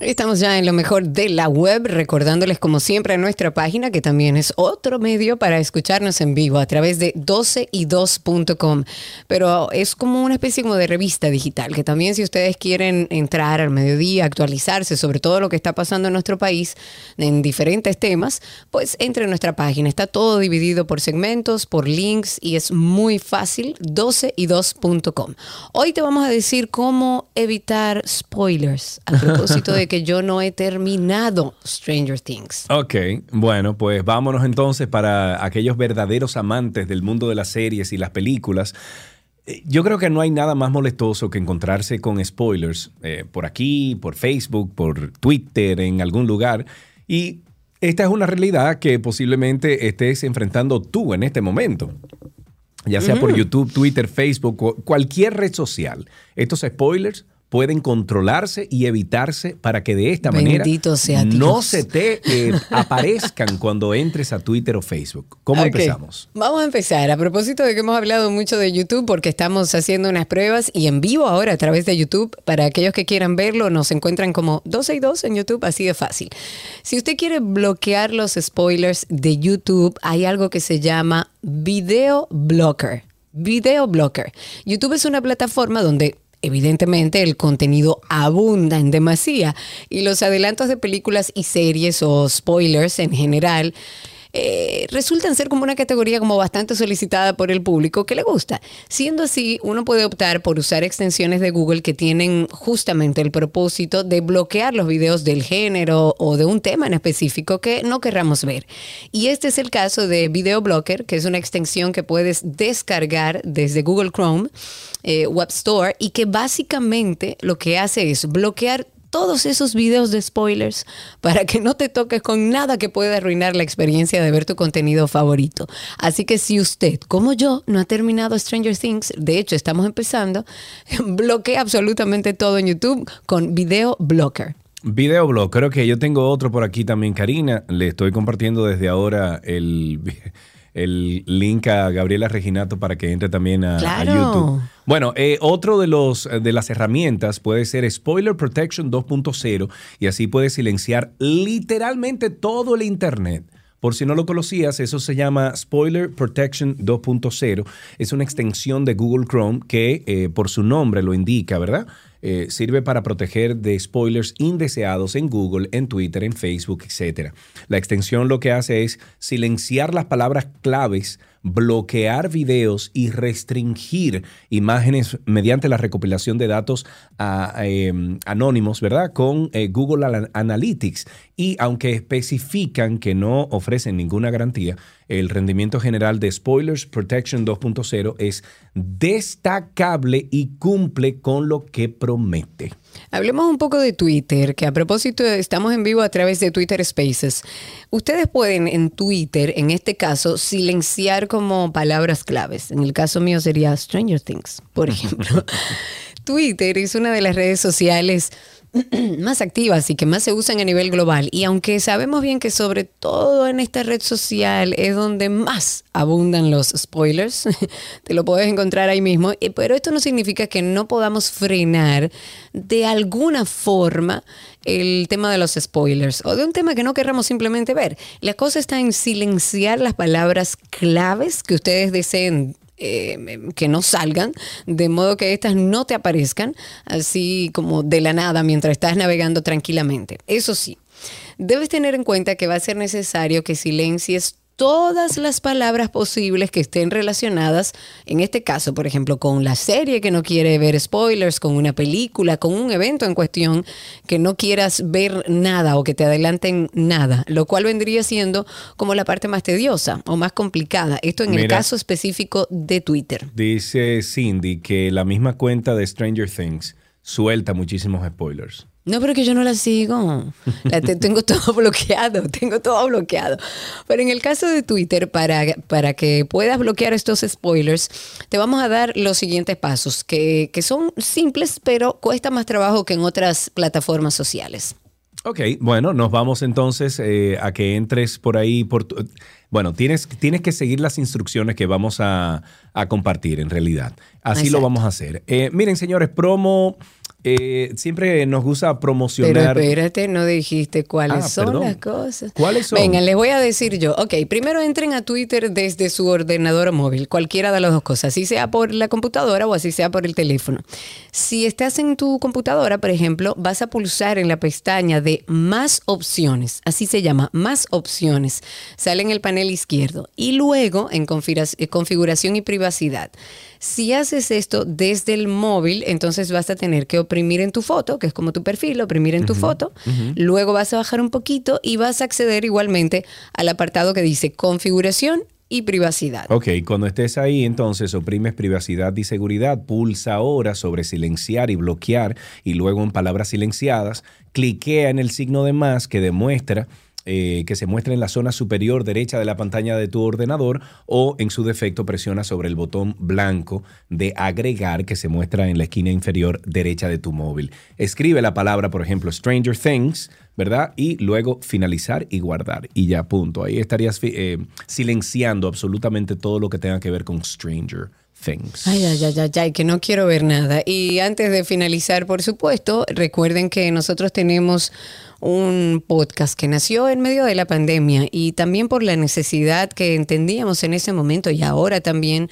Speaker 1: Estamos ya en lo mejor de la web, recordándoles como siempre nuestra página, que también es otro medio para escucharnos en vivo a través de 12y2.com. Pero es como una especie como de revista digital, que también si ustedes quieren entrar al mediodía, actualizarse sobre todo lo que está pasando en nuestro país en diferentes temas, pues entre en nuestra página. Está todo dividido por segmentos, por links y es muy fácil, 12y2.com. Hoy te vamos a decir cómo evitar spoilers a propósito de que yo no he terminado Stranger Things.
Speaker 2: Ok, bueno, pues vámonos entonces para aquellos verdaderos amantes del mundo de las series y las películas. Eh, Yo creo que no hay nada más molestoso que encontrarse con spoilers eh, por aquí, por Facebook, por Twitter, en algún lugar. Y esta es una realidad que posiblemente estés enfrentando tú en este momento. Ya sea por YouTube, Twitter, Facebook, cu- cualquier red social. Estos spoilers pueden controlarse y evitarse para que de esta
Speaker 1: Bendito
Speaker 2: manera
Speaker 1: sea
Speaker 2: no se te eh, *laughs* aparezcan cuando entres a Twitter o Facebook. ¿Cómo empezamos?
Speaker 1: Vamos a empezar. A propósito de que hemos hablado mucho de YouTube, porque estamos haciendo unas pruebas y en vivo ahora a través de YouTube. Para aquellos que quieran verlo, nos encuentran como 12 y 2 en YouTube, así de fácil. Si usted quiere bloquear los spoilers de YouTube, hay algo que se llama Video Blocker. Video Blocker. YouTube es una plataforma donde Evidentemente el contenido abunda en demasía y los adelantos de películas y series o spoilers en general eh, resultan ser como una categoría como bastante solicitada por el público que le gusta. Siendo así, uno puede optar por usar extensiones de Google que tienen justamente el propósito de bloquear los videos del género o de un tema en específico que no querramos ver. Y este es el caso de Video Blocker, que es una extensión que puedes descargar desde Google Chrome, eh, Web Store, y que básicamente lo que hace es bloquear todos esos videos de spoilers para que no te toques con nada que pueda arruinar la experiencia de ver tu contenido favorito. Así que si usted, como yo, no ha terminado Stranger Things, de hecho estamos empezando, *laughs* bloquea absolutamente todo en YouTube con Video Blocker.
Speaker 2: Videoblog, creo que yo tengo otro por aquí también, Karina. Le estoy compartiendo desde ahora el, el link a Gabriela Reginato para que entre también a, a
Speaker 1: Claro.
Speaker 2: YouTube. Bueno, eh, otro de, los, de las herramientas puede ser Spoiler Protection 2.0 y así puedes silenciar literalmente todo el Internet. Por si no lo conocías, eso se llama Spoiler Protection 2.0. Es una extensión de Google Chrome que eh, por su nombre lo indica, ¿verdad? Eh, sirve para proteger de spoilers indeseados en Google, en Twitter, en Facebook, etc. La extensión lo que hace es silenciar las palabras claves, bloquear videos y restringir imágenes mediante la recopilación de datos ah, eh, anónimos, ¿verdad? Con eh, Google Ana- Analytics. Y aunque especifican que no ofrecen ninguna garantía, el rendimiento general de Spoilers Protection 2.0 es destacable y cumple con lo que promete.
Speaker 1: Hablemos un poco de Twitter, que a propósito estamos en vivo a través de Twitter Spaces. Ustedes pueden en Twitter, en este caso, silenciar como palabras claves. En el caso mío sería Stranger Things, por *laughs* ejemplo. Twitter es una de las redes sociales *clears throat* más activas y que más se usan a nivel global. Y aunque sabemos bien que sobre todo en esta red social es donde más abundan los spoilers, *laughs* te lo puedes encontrar ahí mismo, eh, pero esto no significa que no podamos frenar de alguna forma el tema de los spoilers o de un tema que no querramos simplemente ver. La cosa está en silenciar las palabras claves que ustedes deseen eh, que no salgan, de modo que estas no te aparezcan así como de la nada mientras estás navegando tranquilamente. Eso sí, debes tener en cuenta que va a ser necesario que silencies todas las palabras posibles que estén relacionadas, en este caso, por ejemplo, con la serie que no quiere ver spoilers, con una película, con un evento en cuestión que no quieras ver nada o que te adelanten nada, lo cual vendría siendo como la parte más tediosa o más complicada. Esto en el caso específico de Twitter.
Speaker 2: Dice Cindy que la misma cuenta de Stranger Things suelta muchísimos spoilers.
Speaker 1: No, pero que yo no la sigo. La te- tengo todo *laughs* bloqueado, tengo todo bloqueado. Pero en el caso de Twitter, para, para que puedas bloquear estos spoilers, te vamos a dar los siguientes pasos, que, que son simples, pero cuesta más trabajo que en otras plataformas sociales.
Speaker 2: Ok, bueno, nos vamos entonces eh, a que entres por ahí. Por tu- bueno, tienes, tienes que seguir las instrucciones que vamos a, a compartir en realidad. Así lo vamos a hacer. Eh, miren, señores, promo, eh, siempre nos gusta
Speaker 1: Pero
Speaker 2: promocionar.
Speaker 1: espérate, no dijiste cuáles
Speaker 2: Ah,
Speaker 1: son
Speaker 2: perdón.
Speaker 1: las cosas.
Speaker 2: ¿Cuáles son?
Speaker 1: Vengan, les voy a decir yo. Ok, primero entren a Twitter desde su ordenador móvil, cualquiera de las dos cosas, así sea por la computadora o así sea por el teléfono. Si estás en tu computadora, por ejemplo, vas a pulsar en la pestaña de más opciones, así se llama, más opciones. Sale en el panel izquierdo. Y luego en eh, configuración y privacidad. Si haces esto desde el móvil, entonces vas a tener que oprimir en tu foto, que es como tu perfil, oprimir en tu foto. Luego vas a bajar un poquito y vas a acceder igualmente al apartado que dice configuración y privacidad.
Speaker 2: Ok, cuando estés ahí, entonces oprimes privacidad y seguridad, pulsa ahora sobre silenciar y bloquear y luego en palabras silenciadas, cliquea en el signo de más que demuestra eh, que se muestra en la zona superior derecha de la pantalla de tu ordenador o en su defecto presiona sobre el botón blanco de agregar que se muestra en la esquina inferior derecha de tu móvil. Escribe la palabra, por ejemplo, Stranger Things, ¿verdad? Y luego finalizar y guardar. Y ya, punto. Ahí estarías eh, silenciando absolutamente todo lo que tenga que ver con Stranger Things.
Speaker 1: Ay, ay, ay, ay, ay, que no quiero ver nada. Y antes de finalizar, por supuesto, recuerden que nosotros tenemos un podcast que nació en medio de la pandemia y también por la necesidad que entendíamos en ese momento y ahora también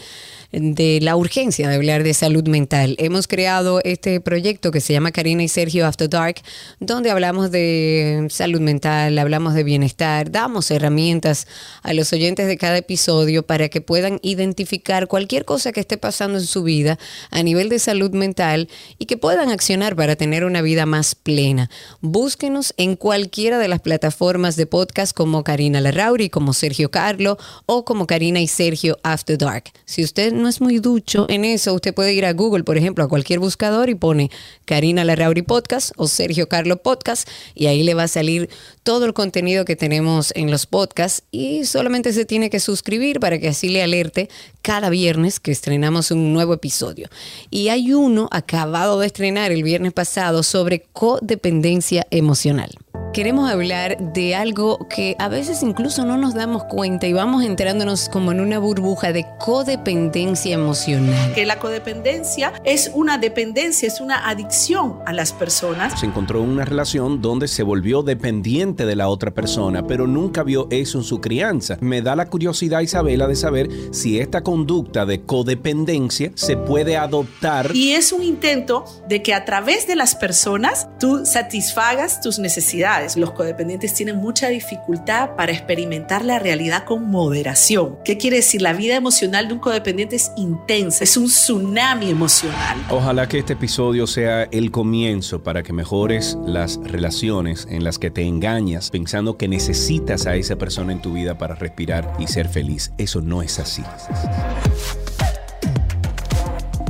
Speaker 1: de la urgencia de hablar de salud mental. Hemos creado este proyecto que se llama Karina y Sergio After Dark, donde hablamos de salud mental, hablamos de bienestar, damos herramientas a los oyentes de cada episodio para que puedan identificar cualquier cosa que esté pasando en su vida a nivel de salud mental y que puedan accionar para tener una vida más plena. Búsquenos en cualquiera de las plataformas de podcast como Karina Larrauri, como Sergio Carlo o como Karina y Sergio After Dark. Si usted no es muy ducho en eso, usted puede ir a Google, por ejemplo, a cualquier buscador y pone Karina Larrauri Podcast o Sergio Carlo Podcast y ahí le va a salir todo el contenido que tenemos en los podcasts y solamente se tiene que suscribir para que así le alerte cada viernes que estrenamos un nuevo episodio. Y hay uno acabado de estrenar el viernes pasado sobre codependencia emocional. cultural. Queremos hablar de algo que a veces incluso no nos damos cuenta y vamos entrándonos como en una burbuja de codependencia emocional.
Speaker 6: Que la codependencia es una dependencia, es una adicción a las personas.
Speaker 2: Se encontró en una relación donde se volvió dependiente de la otra persona, pero nunca vio eso en su crianza. Me da la curiosidad, Isabela, de saber si esta conducta de codependencia se puede adoptar.
Speaker 6: Y es un intento de que a través de las personas tú satisfagas tus necesidades. Los codependientes tienen mucha dificultad para experimentar la realidad con moderación. ¿Qué quiere decir? La vida emocional de un codependiente es intensa, es un tsunami emocional.
Speaker 2: Ojalá que este episodio sea el comienzo para que mejores las relaciones en las que te engañas pensando que necesitas a esa persona en tu vida para respirar y ser feliz. Eso no es así.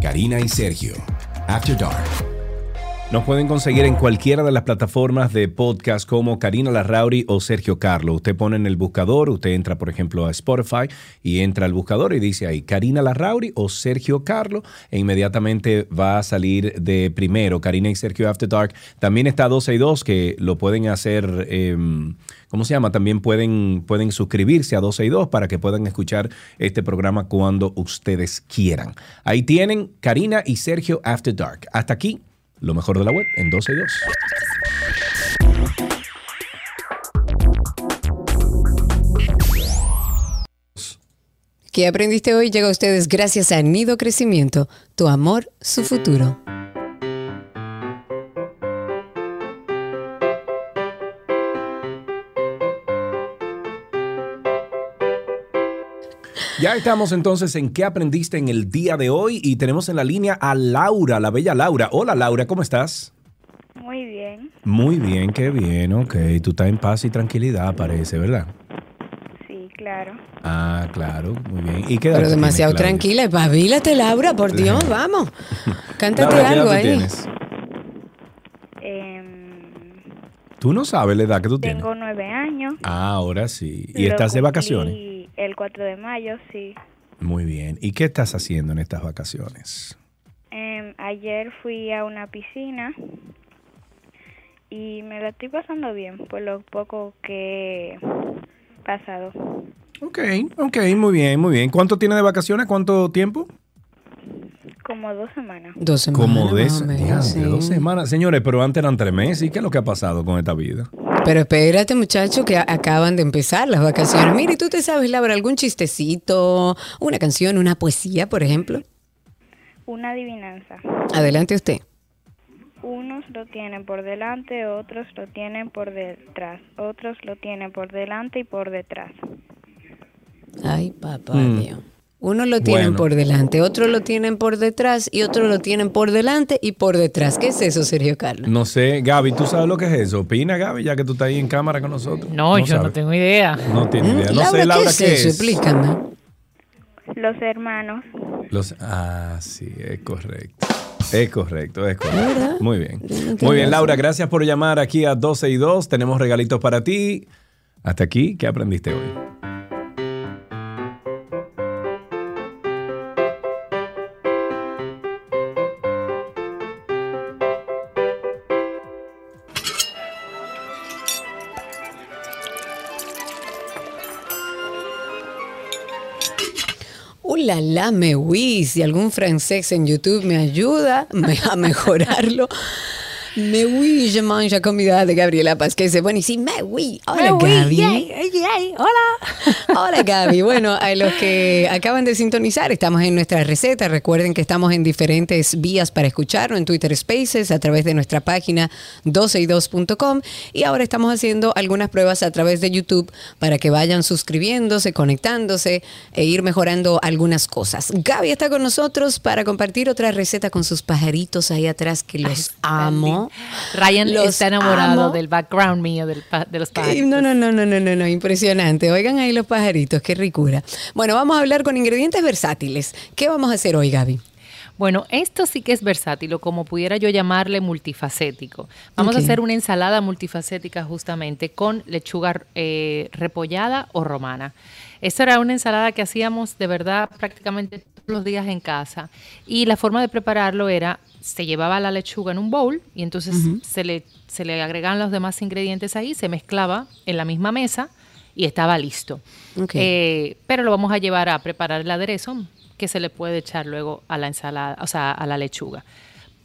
Speaker 7: Karina y Sergio. After Dark.
Speaker 2: Nos pueden conseguir en cualquiera de las plataformas de podcast como Karina Larrauri o Sergio Carlo. Usted pone en el buscador, usted entra por ejemplo a Spotify y entra al buscador y dice ahí Karina Larrauri o Sergio Carlo e inmediatamente va a salir de primero Karina y Sergio After Dark. También está 12 y 2 que lo pueden hacer, eh, ¿cómo se llama? También pueden, pueden suscribirse a 12 y 2 para que puedan escuchar este programa cuando ustedes quieran. Ahí tienen Karina y Sergio After Dark. Hasta aquí. Lo mejor de la web en 12 y 2.
Speaker 1: ¿Qué aprendiste hoy? Llega a ustedes gracias a Nido Crecimiento, tu amor, su futuro.
Speaker 2: Ya estamos entonces en qué aprendiste en el día de hoy y tenemos en la línea a Laura, la bella Laura. Hola Laura, ¿cómo estás?
Speaker 9: Muy bien.
Speaker 2: Muy bien, qué bien, ok. Tú estás en paz y tranquilidad, parece, ¿verdad?
Speaker 9: Sí, claro.
Speaker 2: Ah, claro, muy bien. ¿Y qué
Speaker 1: Pero demasiado
Speaker 2: tienes,
Speaker 1: tranquila. Espabilate, Laura, por Dios, vamos. *laughs* Cántate
Speaker 2: Laura, ¿qué edad
Speaker 1: algo ahí.
Speaker 2: tienes?
Speaker 9: Em,
Speaker 2: Tú no sabes la edad que tú tienes.
Speaker 9: tengo nueve años.
Speaker 2: Ah, ahora sí. ¿Y
Speaker 9: Lo
Speaker 2: estás de vacaciones?
Speaker 9: El 4 de mayo, sí.
Speaker 2: Muy bien. ¿Y qué estás haciendo en estas vacaciones?
Speaker 9: Em, ayer fui a una piscina y me la estoy pasando bien por lo poco que he pasado.
Speaker 2: Ok, ok, muy bien, muy bien. ¿Cuánto tiene de vacaciones? ¿Cuánto tiempo?
Speaker 9: Como dos semanas.
Speaker 1: Dos semanas.
Speaker 2: Como de,
Speaker 1: más o menos,
Speaker 2: diantre,
Speaker 1: sí.
Speaker 2: dos semanas. Señores, pero antes eran tres meses. ¿Y qué es lo que ha pasado con esta vida?
Speaker 1: Pero espérate, muchacho, que acaban de empezar las vacaciones. Mire, ¿tú te sabes, Laura, algún chistecito, una canción, una poesía, por ejemplo?
Speaker 9: Una adivinanza.
Speaker 1: Adelante usted.
Speaker 9: Unos lo tienen por delante, otros lo tienen por detrás, otros lo tienen por delante y por detrás.
Speaker 1: Ay, papá
Speaker 2: Mm.
Speaker 1: Dios. Uno lo tienen
Speaker 2: Bueno.
Speaker 1: por delante, otro lo tienen por detrás y otro lo tienen por delante y por detrás. ¿Qué es eso, Sergio Carlos?
Speaker 2: No sé, Gaby, ¿tú sabes lo que es eso? Opina, Gaby, ya que tú estás ahí en cámara con nosotros.
Speaker 10: No, yo no tengo idea.
Speaker 2: No tiene idea. No
Speaker 1: Laura,
Speaker 2: sé, Laura,
Speaker 1: ¿qué es eso? Explícame.
Speaker 9: Los hermanos.
Speaker 2: Los, ah, sí, es correcto. Es correcto, es correcto.
Speaker 1: ¿Verdad?
Speaker 2: Muy bien. Muy bien, Laura, gracias por llamar aquí a 12 y 2. Tenemos regalitos para ti. Hasta aquí, ¿qué aprendiste hoy?
Speaker 1: Uh, la, la, me oui. Si algún francés en YouTube me ayuda a mejorarlo. *laughs* Me oui, je mange comida de Gabriela Paz, que dice, bueno, y sí, me oui. Hola,
Speaker 10: oui,
Speaker 1: Gaby.
Speaker 10: hola. *laughs*
Speaker 1: Hola Gaby. Bueno, a los que acaban de sintonizar, estamos en nuestra receta. Recuerden que estamos en diferentes vías para escucharlo, en Twitter Spaces, a través de nuestra página 12y2.com y ahora estamos haciendo algunas pruebas a través de YouTube para que vayan suscribiéndose, conectándose e ir mejorando algunas cosas. Gaby está con nosotros para compartir otra receta con sus pajaritos ahí atrás que los amo.
Speaker 10: Ryan
Speaker 1: Los
Speaker 10: está enamorado
Speaker 1: amo.
Speaker 10: del background mío, del de los pajaritos.
Speaker 1: No, no, no, no, no, no, no, impresionante. Oigan ahí los pajaritos, qué ricura. Bueno, vamos a hablar con ingredientes versátiles. ¿Qué vamos a hacer hoy, Gaby?
Speaker 10: Bueno, esto sí que es versátil, o como pudiera yo llamarle multifacético. Vamos a hacer una ensalada multifacética justamente con lechuga eh, repollada o romana. Esta era una ensalada que hacíamos de verdad prácticamente todos los días en casa. Y la forma de prepararlo era, se llevaba la lechuga en un bowl y entonces se, le, se le agregaban los demás ingredientes ahí, se mezclaba en la misma mesa y estaba listo. Eh, pero lo vamos a llevar a preparar el aderezo que se le puede echar luego a la ensalada, o sea, a la lechuga.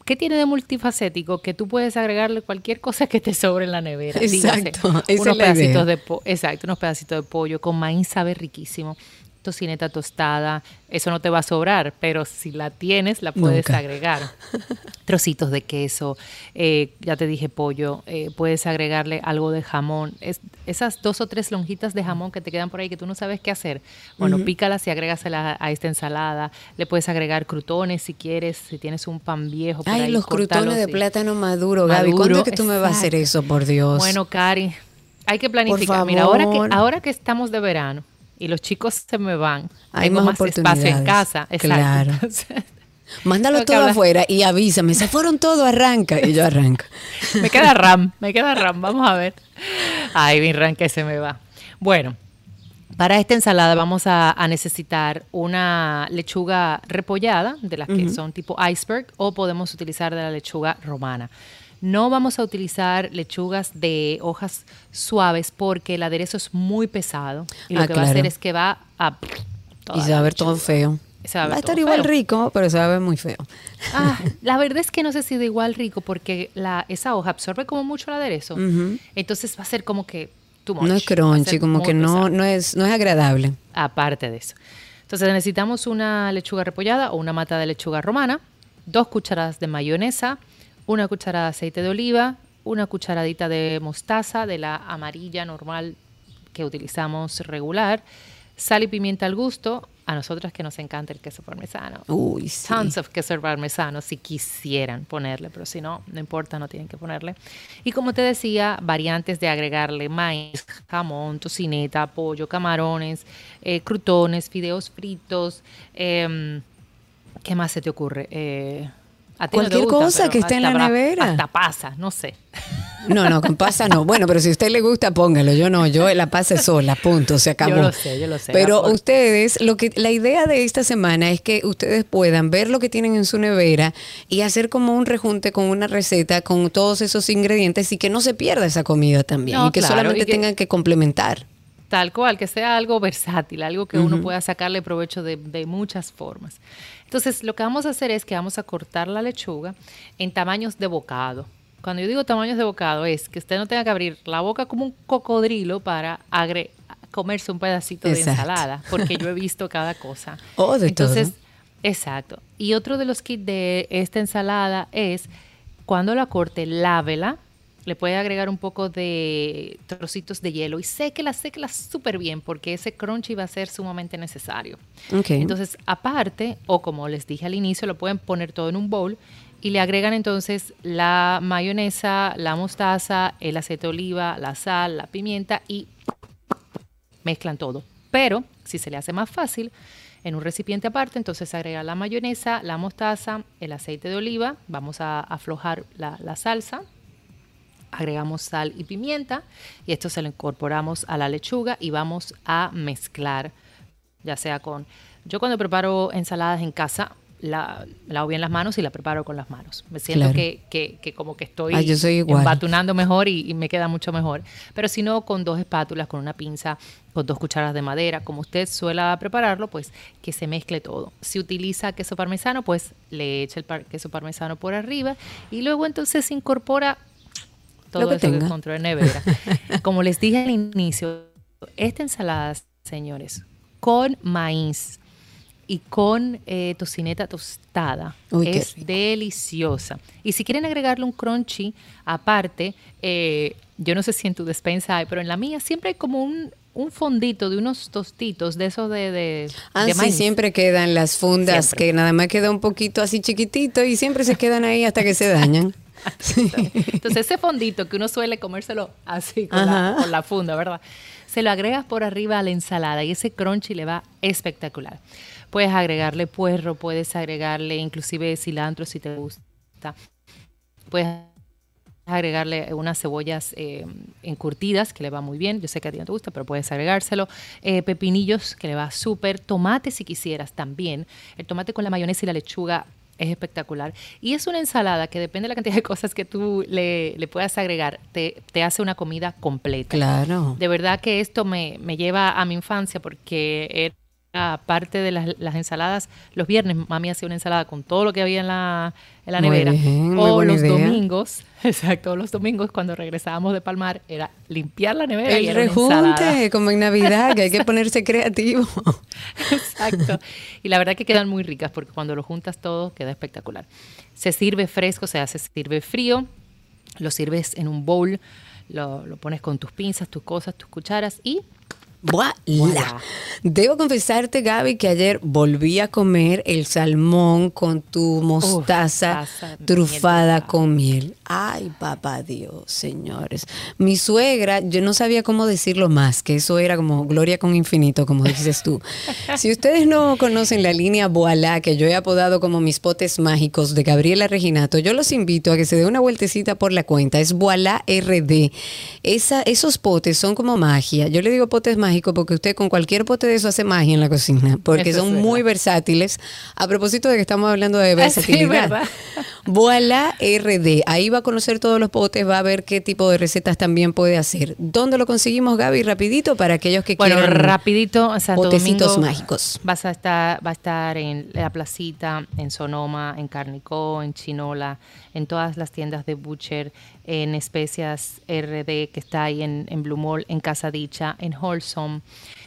Speaker 10: ¿Qué tiene de multifacético? Que tú puedes agregarle cualquier cosa que te sobre en la nevera.
Speaker 1: Exacto,
Speaker 10: unos
Speaker 1: idea.
Speaker 10: pedacitos de exacto, unos pedacitos de pollo con maíz sabe riquísimo. Tocineta tostada, eso no te va a sobrar, pero si la tienes, la puedes
Speaker 1: Nunca.
Speaker 10: agregar. *laughs* Trocitos de queso, eh, ya te dije pollo, eh, puedes agregarle algo de jamón. Es- esas dos o tres lonjitas de jamón que te quedan por ahí que tú no sabes qué hacer, bueno, pícalas y agrégaselas a esta ensalada. Le puedes agregar crutones si quieres, si tienes un pan viejo. por
Speaker 1: Ay,
Speaker 10: ahí,
Speaker 1: los crutones de
Speaker 10: y-
Speaker 1: plátano maduro, Gaby. ¿Cuándo es que tú me vas a hacer eso, por Dios?
Speaker 10: Bueno, Cari, hay que planificar. Mira, ahora que, ahora que estamos de verano y los chicos se me van,
Speaker 1: Hay
Speaker 10: tengo
Speaker 1: más
Speaker 10: más, espacio en casa. Exacto.
Speaker 1: Claro. *laughs* Mándalo todo afuera y avísame. Se fueron todos, arranca. Y yo arranco. *laughs*
Speaker 10: me queda RAM, me queda RAM, vamos a ver. Ay, mi RAM que se me va. Bueno, para esta ensalada vamos a, a necesitar una lechuga repollada, de las que son tipo iceberg, o podemos utilizar de la lechuga romana. No vamos a utilizar lechugas de hojas suaves porque el aderezo es muy pesado y lo
Speaker 1: Ah,
Speaker 10: que va a hacer es que va a...
Speaker 1: Y se va a ver todo feo.
Speaker 10: Se va a ver
Speaker 1: Va a estar igual
Speaker 10: feo.
Speaker 1: rico, pero se va a ver muy feo.
Speaker 10: Ah, *laughs* la verdad es que no sé si de igual rico porque la, esa hoja absorbe como mucho el aderezo. Entonces va a ser como que too
Speaker 1: No
Speaker 10: much,
Speaker 1: es crunchy, como que no,
Speaker 10: pesado.
Speaker 1: no, es, no es agradable.
Speaker 10: Aparte de eso. Entonces necesitamos una lechuga repollada o una mata de lechuga romana, dos cucharadas de mayonesa, una cucharada de aceite de oliva, una cucharadita de mostaza de la amarilla normal que utilizamos regular, sal y pimienta al gusto. A nosotras que nos encanta el queso parmesano.
Speaker 1: Uy, sí.
Speaker 10: Tons of queso parmesano si quisieran ponerle, pero si no, no importa, no tienen que ponerle. Y como te decía, variantes de agregarle maíz, jamón, tocineta, pollo, camarones, eh, crutones, fideos fritos. em, ¿Qué más se te ocurre? Eh, a ti no te
Speaker 1: Cualquier
Speaker 10: gusta,
Speaker 1: cosa que esté en la nevera.
Speaker 10: Hasta pasa, no sé. *laughs*
Speaker 1: No, no, con pasa no. Bueno, pero si a usted le gusta, póngalo. Yo no, yo la pasa sola, punto, se acabó.
Speaker 10: Yo lo sé, yo lo sé.
Speaker 1: Pero
Speaker 10: Por-
Speaker 1: ustedes, lo que la idea de esta semana es que ustedes puedan ver lo que tienen en su nevera y hacer como un rejunte con una receta con todos esos ingredientes y que no se pierda esa comida también
Speaker 10: No,
Speaker 1: y que
Speaker 10: claro,
Speaker 1: solamente
Speaker 10: y que-
Speaker 1: tengan que complementar.
Speaker 10: Tal cual, que sea algo versátil, algo que uno pueda sacarle provecho de, de muchas formas. Entonces, lo que vamos a hacer es que vamos a cortar la lechuga en tamaños de bocado. Cuando yo digo tamaños de bocado es que usted no tenga que abrir la boca como un cocodrilo para agre- comerse un pedacito de ensalada, porque yo he *laughs* visto cada cosa.
Speaker 1: Oh, de
Speaker 10: Entonces,
Speaker 1: todo.
Speaker 10: exacto. Y otro de los kits de esta ensalada es cuando la corte, lávela. Le puede agregar un poco de trocitos de hielo y séquela, séquela súper bien porque ese crunchy va a ser sumamente necesario. Entonces, aparte, o como les dije al inicio, lo pueden poner todo en un bowl y le agregan entonces la mayonesa, la mostaza, el aceite de oliva, la sal, la pimienta y mezclan todo. Pero si se le hace más fácil, en un recipiente aparte, entonces agrega la mayonesa, la mostaza, el aceite de oliva, vamos a aflojar la, la salsa, agregamos sal y pimienta y esto se lo incorporamos a la lechuga y vamos a mezclar, ya sea con... Yo cuando preparo ensaladas en casa, la, la hago bien las manos y la preparo con las manos. Me siento
Speaker 1: Claro.
Speaker 10: que, que- que como que estoy
Speaker 1: Ah, yo soy
Speaker 10: embatunando mejor y, y me queda mucho mejor. Pero si no, con dos espátulas, con una pinza, con dos cucharas de madera, como usted suela prepararlo, pues que se mezcle todo. Si utiliza queso parmesano, pues le echa el par- queso parmesano por arriba y luego entonces incorpora todo
Speaker 1: Lo que
Speaker 10: eso que encontró en nevera. *laughs* Como les dije al inicio, esta ensalada, señores, con maíz y con eh, tocineta tostada
Speaker 1: Uy,
Speaker 10: es deliciosa. Y si quieren agregarle un crunchy aparte, eh, yo no sé si en tu despensa hay, pero en la mía siempre hay como un, un fondito de unos tostitos de esos de, de,
Speaker 1: Ah,
Speaker 10: de
Speaker 1: sí,
Speaker 10: maíz.
Speaker 1: siempre quedan las fundas
Speaker 10: Siempre.
Speaker 1: que nada más queda un poquito así chiquitito y siempre se *laughs* quedan ahí hasta que se dañan. *laughs*
Speaker 10: Entonces ese fondito que uno suele comérselo así con la,
Speaker 1: Ajá.
Speaker 10: con la funda, ¿verdad? Se lo agregas por arriba a la ensalada y ese crunchy le va espectacular. Puedes agregarle puerro, puedes agregarle inclusive cilantro si te gusta. Puedes agregarle unas cebollas eh, encurtidas que le va muy bien. Yo sé que a ti no te gusta, pero puedes agregárselo. Eh, pepinillos que le va súper. Tomate si quisieras también. El tomate con la mayonesa y la lechuga es espectacular. Y es una ensalada que depende de la cantidad de cosas que tú le, le puedas agregar, te, te hace una comida completa.
Speaker 1: Claro.
Speaker 10: De verdad que esto me, me lleva a mi infancia porque era parte de las, las ensaladas. Los viernes mami hacía una ensalada con todo lo que había en la, en la
Speaker 1: Muy
Speaker 10: nevera.
Speaker 1: bien,
Speaker 10: o los
Speaker 1: idea.
Speaker 10: domingos, *laughs* exacto, los domingos cuando regresábamos de Palmar era limpiar la nevera y era una ensalada.
Speaker 1: rejunte, como en Navidad, que hay que ponerse *laughs* creativo.
Speaker 10: Exacto. Y la verdad que quedan muy ricas porque cuando lo juntas todo queda espectacular. Se sirve fresco, o sea, se sirve frío, lo sirves en un bowl, lo, lo pones con tus pinzas, tus cosas, tus cucharas y
Speaker 1: Voilà. Debo confesarte, Gaby, que ayer volví a comer el salmón con tu mostaza trufada
Speaker 10: miel
Speaker 1: con miel. Ay, papá Dios, señores. Mi suegra, yo no sabía cómo decirlo más, que eso era como gloria con infinito, como dices tú. *laughs* si ustedes no conocen la línea Voilà, que yo he apodado como mis potes mágicos de Gabriela Reginato, yo los invito a que se dé una vueltecita por la cuenta. Es Voilà RD. Esa, esos potes son como magia. Yo le digo potes mágicos porque usted con cualquier pote de eso hace magia en la cocina, porque
Speaker 10: Eso
Speaker 1: son muy versátiles. A propósito de que estamos hablando de
Speaker 10: Ah, sí,
Speaker 1: versatilidad.
Speaker 10: ¿verdad?
Speaker 1: Voilà RD. Ahí va a conocer todos los potes, va a ver qué tipo de recetas también puede hacer. ¿Dónde lo conseguimos, Gaby? Rapidito para aquellos que
Speaker 10: Bueno,
Speaker 1: quieran.
Speaker 10: rapidito, Santo
Speaker 1: potecitos
Speaker 10: Domingo,
Speaker 1: mágicos.
Speaker 10: Vas a estar, va a estar en la placita, en Sonoma, en Carnicó, en Chinola, en todas las tiendas de Butcher, en Especias RD que está ahí en, en Blue Mall, en Casa Dicha, en Wholesome,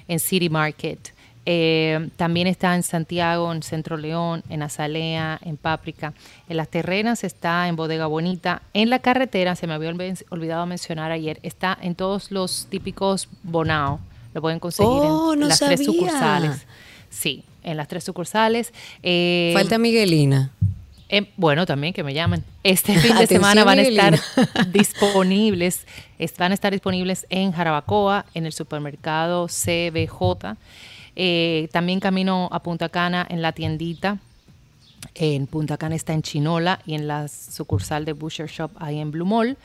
Speaker 10: en City Market. Eh, también está en Santiago, en Centro León, en Azalea, en Páprica. En las terrenas está en Bodega Bonita. En la carretera, se me había olvi- olvidado mencionar ayer, está en todos los típicos Bonao, Lo pueden conseguir
Speaker 1: Oh,
Speaker 10: en
Speaker 1: no
Speaker 10: las tres sucursales. Sí, en las tres sucursales. Eh,
Speaker 1: Falta Miguelina.
Speaker 10: eh, bueno, también que me llamen. Este *laughs* fin de semana van a estar *laughs* disponibles, es- van a estar disponibles en Jarabacoa, en el supermercado CBJ, eh, también camino a Punta Cana en la tiendita. En Punta Cana está en Chinola y en la sucursal de Butcher Shop ahí en Blue Mall.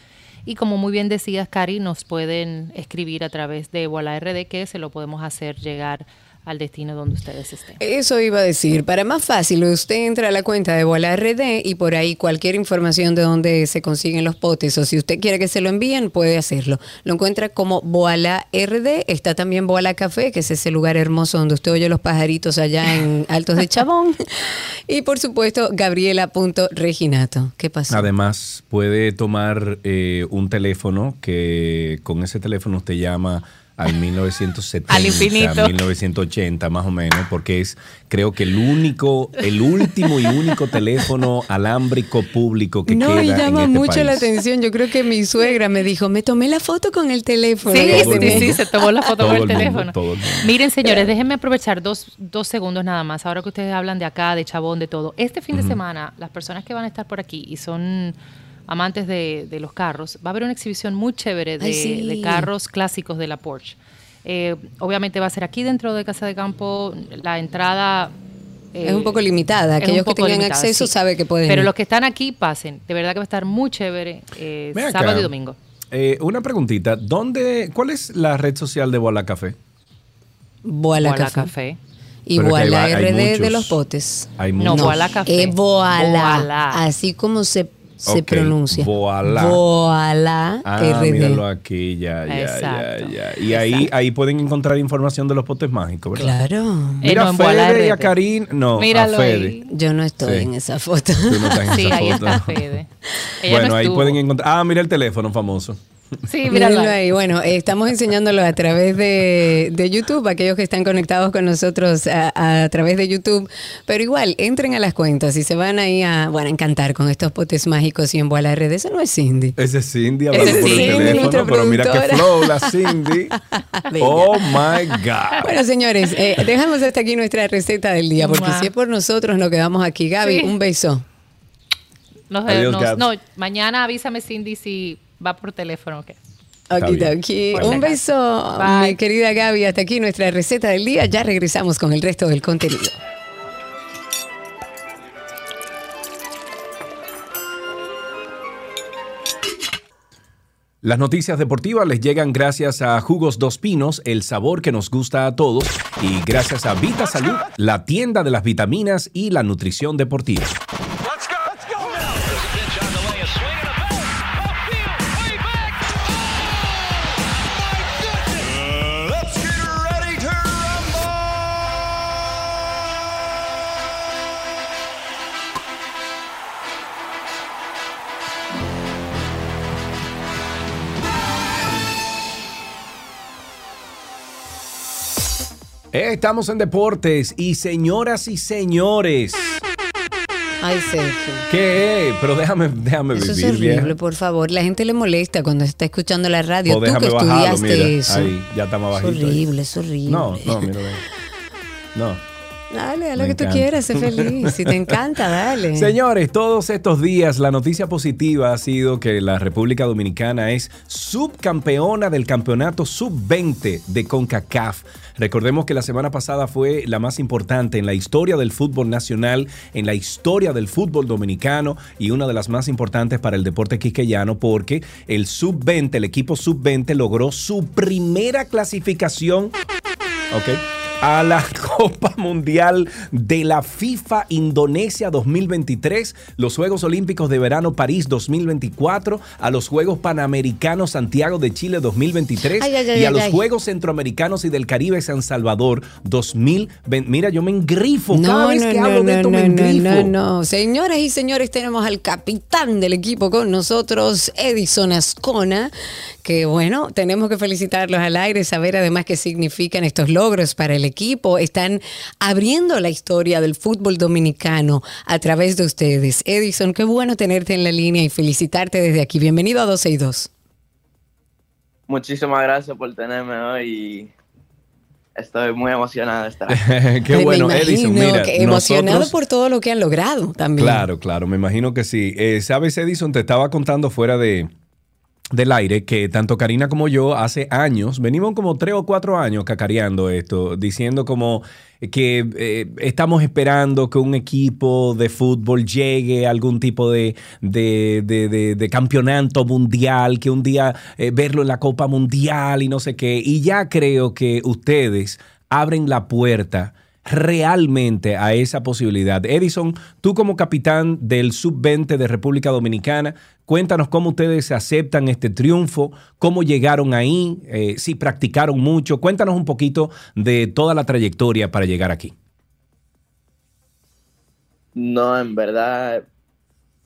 Speaker 10: Y como muy bien decías, Cari, nos pueden escribir a través de Voila RD que se lo podemos hacer llegar al destino donde ustedes estén.
Speaker 1: Eso iba a decir. Para más fácil, usted entra a la cuenta de Bola RD y por ahí cualquier información de dónde se consiguen los potes o si usted quiere que se lo envíen, puede hacerlo. Lo encuentra como Boala RD. Está también Boala Café, que es ese lugar hermoso donde usted oye los pajaritos allá en *laughs* Altos de Chabón. *laughs* y por supuesto, Gabriela.reginato. ¿Qué pasó?
Speaker 2: Además, puede tomar eh, un teléfono que con ese teléfono usted llama al 1970,
Speaker 10: Al infinito.
Speaker 2: 1980 más o menos, porque es creo que el único, el último y único teléfono alámbrico público que
Speaker 1: no,
Speaker 2: queda
Speaker 1: y llama
Speaker 2: en este
Speaker 1: mucho la
Speaker 2: país.
Speaker 1: atención. Yo creo que mi suegra me dijo, me tomé la foto con el teléfono.
Speaker 10: Sí, sí,
Speaker 2: mundo.
Speaker 10: sí, se tomó la foto
Speaker 2: Todo
Speaker 10: con el
Speaker 2: el mundo,
Speaker 10: teléfono.
Speaker 2: todo el mundo.
Speaker 10: Miren, señores, déjenme aprovechar dos, dos segundos nada más. Ahora que ustedes hablan de acá, de Chabón, de todo. Este fin de semana, las personas que van a estar por aquí y son amantes de, de los carros, va a haber una exhibición muy chévere de,
Speaker 1: Ay, sí.
Speaker 10: de carros clásicos de la Porsche. Eh, obviamente va a ser aquí dentro de Casa de Campo. La entrada... eh,
Speaker 1: Es un poco limitada. Aquellos que tengan
Speaker 10: limitada,
Speaker 1: acceso
Speaker 10: sí.
Speaker 1: saben que pueden
Speaker 10: Pero los que están aquí, pasen. De verdad que va a estar muy chévere eh, sábado y domingo.
Speaker 2: Eh, una preguntita, ¿dónde, ¿cuál es la red social de Bola Café?
Speaker 1: Boala
Speaker 10: Boala
Speaker 1: Café.
Speaker 10: Café.
Speaker 1: Y Boala RD de los potes.
Speaker 2: Hay
Speaker 10: No. Boala Café.
Speaker 1: Es Boala. así como se, se pronuncia.
Speaker 2: Boala.
Speaker 1: Boala
Speaker 2: Ah,
Speaker 1: RD.
Speaker 2: míralo aquí, ya, ya,
Speaker 10: Exacto.
Speaker 2: ya, ya. Y ahí, ahí pueden encontrar información de los potes mágicos, ¿verdad?
Speaker 1: Claro.
Speaker 2: Mira
Speaker 10: Eh, no,
Speaker 2: a Fede y a. Karin, no,
Speaker 10: Míralo
Speaker 2: a Fede.
Speaker 10: ahí.
Speaker 1: Yo no estoy
Speaker 2: Sí.
Speaker 1: en esa foto.
Speaker 2: Tú no estás en
Speaker 10: Sí,
Speaker 2: esa
Speaker 10: ahí
Speaker 2: foto.
Speaker 10: está Fede. Ella
Speaker 2: bueno,
Speaker 10: no
Speaker 2: ahí pueden encontrar. Ah, mira el teléfono famoso.
Speaker 10: Sí, míralo ahí.
Speaker 1: Bueno, eh, estamos enseñándolo a través de, de YouTube, aquellos que están conectados con nosotros a, a través de YouTube. Pero igual, entren a las cuentas y se van ahí a, bueno, a encantar con estos potes mágicos y en Boala RD. Eso no es Cindy.
Speaker 2: Ese es Cindy hablando por el teléfono, pero mira qué
Speaker 1: productora.
Speaker 2: flow la Cindy. *laughs* Oh my God.
Speaker 1: Bueno, señores, eh, dejamos hasta aquí nuestra receta del día, porque
Speaker 10: Mua.
Speaker 1: si es por nosotros, nos quedamos aquí. Gaby,
Speaker 10: Sí.
Speaker 1: un beso.
Speaker 10: Nos-
Speaker 2: Adiós,
Speaker 10: nos- no, mañana avísame Cindy si va por teléfono o qué.
Speaker 1: Aquí, aquí. Un beso,
Speaker 10: Bye.
Speaker 1: mi querida Gaby. Hasta aquí nuestra receta del día. Ya regresamos con el resto del contenido.
Speaker 2: Las noticias deportivas les llegan gracias a Jugos Dos Pinos, el sabor que nos gusta a todos, y gracias a Vita Salud, la tienda de las vitaminas y la nutrición deportiva. Eh, Estamos en deportes y señoras y señores,
Speaker 1: Ay, Sergio.
Speaker 2: ¿qué? Pero déjame, déjame
Speaker 1: Eso es horrible, por favor. La gente le molesta cuando está escuchando la radio.
Speaker 2: O
Speaker 1: Tú que
Speaker 2: bajarlo,
Speaker 1: estudiaste
Speaker 2: mira.
Speaker 1: eso.
Speaker 2: Ahí, ya está más
Speaker 1: es
Speaker 2: ahí.
Speaker 1: horrible, es horrible.
Speaker 2: No, no, mira. No.
Speaker 1: Dale, haz lo
Speaker 2: Me
Speaker 1: que tú quieras, sé feliz. Si te *laughs* encanta, dale.
Speaker 2: Señores, todos estos días la noticia positiva ha sido que la República Dominicana es subcampeona del campeonato sub-20 de CONCACAF. Recordemos que la semana pasada fue la más importante en la historia del fútbol nacional, en la historia del fútbol dominicano y una de las más importantes para el deporte quisqueyano porque el sub-20, el equipo sub-20 logró su primera clasificación Ok. A la *laughs* Copa Mundial de la FIFA Indonesia 2023, los Juegos Olímpicos de Verano París 2024, a los Juegos Panamericanos Santiago de Chile 2023
Speaker 1: Ay, ay, ay,
Speaker 2: y a los. Juegos Centroamericanos y del Caribe San Salvador 2020. Mira, yo me engrifo. Cada vez que hablo de esto me engrifo.
Speaker 1: no, no. Señoras y señores, tenemos al capitán del equipo con nosotros, Edison Ascona, que bueno, tenemos que felicitarlos al aire, saber además qué significan estos logros para el equipo. Están abriendo la historia del fútbol dominicano a través de ustedes. Edison, qué bueno tenerte en la línea y felicitarte desde aquí. Bienvenido a 12 y 2.
Speaker 11: Muchísimas gracias por tenerme hoy. estoy muy emocionado de estar *laughs*
Speaker 2: Qué
Speaker 1: Me
Speaker 2: bueno, Edison. Mira,
Speaker 1: que emocionado
Speaker 2: nosotros-
Speaker 1: por todo lo que han logrado también.
Speaker 2: Claro, claro, me imagino que sí. Eh, Sabes, Edison, te estaba contando fuera de del aire que tanto Karina como yo hace años, venimos como tres o cuatro años cacareando esto, diciendo como que eh, estamos esperando que un equipo de fútbol llegue a algún tipo de, de, de- de- de campeonato mundial, que un día eh, verlo en la Copa Mundial y no sé qué. Y ya creo que ustedes abren la puerta realmente a esa posibilidad. Edison, tú como capitán del Sub-20 de República Dominicana, cuéntanos cómo ustedes aceptan este triunfo, cómo llegaron ahí, eh, si practicaron mucho. Cuéntanos un poquito de toda la trayectoria para llegar aquí.
Speaker 11: No, en verdad,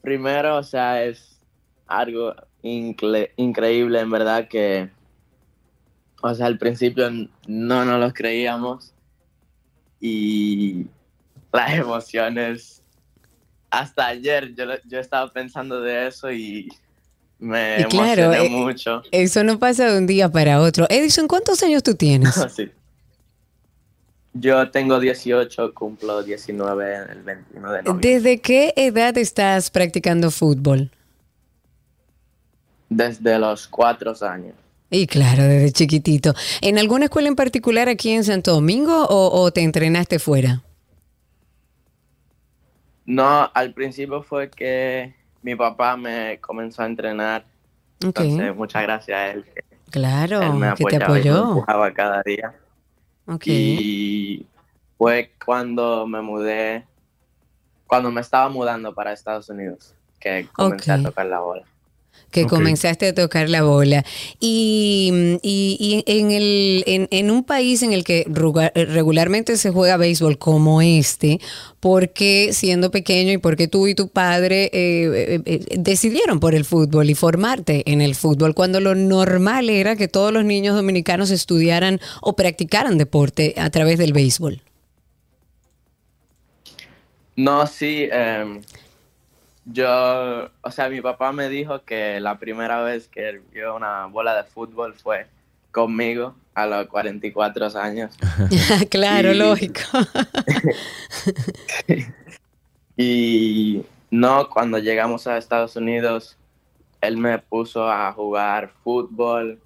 Speaker 11: primero, o sea, es algo incre- increíble, en verdad, que, o sea, al principio no nos los creíamos y las emociones, hasta ayer yo, yo estaba pensando de eso y me
Speaker 1: Y claro,
Speaker 11: emocioné
Speaker 1: eh,
Speaker 11: mucho.
Speaker 1: Eso no pasa de un día para otro. Edison, ¿cuántos años tú tienes? *laughs*
Speaker 11: Sí. Yo tengo 18, cumplo 19 el 21 de noviembre.
Speaker 1: ¿Desde qué edad estás practicando fútbol?
Speaker 11: Desde los cuatro años.
Speaker 1: Y claro, desde chiquitito. ¿En alguna escuela en particular aquí en Santo Domingo o, o te entrenaste fuera?
Speaker 11: No, al principio fue que mi papá me comenzó a entrenar. Entonces, muchas gracias a él.
Speaker 1: Claro,
Speaker 11: él me
Speaker 1: que te
Speaker 11: apoyaba y me
Speaker 1: apoyó.
Speaker 11: empujaba cada día.
Speaker 1: Ok.
Speaker 11: Y fue cuando me mudé, cuando me estaba mudando para Estados Unidos, que comencé a tocar la bola.
Speaker 1: Que comenzaste a tocar la bola. Y, y- y en, el, en, en un país en el que ruga- regularmente se juega béisbol como este, ¿por qué siendo pequeño y por qué tú y tu padre eh, eh, eh, decidieron por el fútbol y formarte en el fútbol cuando lo normal era que todos los niños dominicanos estudiaran o practicaran deporte a través del béisbol?
Speaker 11: No, sí, em, yo, o sea, mi papá me dijo que la primera vez que él vio una bola de fútbol fue conmigo a los 44 años. *laughs* *laughs*
Speaker 1: claro,
Speaker 11: Y-
Speaker 1: lógico. *laughs*
Speaker 11: Y no, cuando llegamos a Estados Unidos, él me puso a jugar fútbol,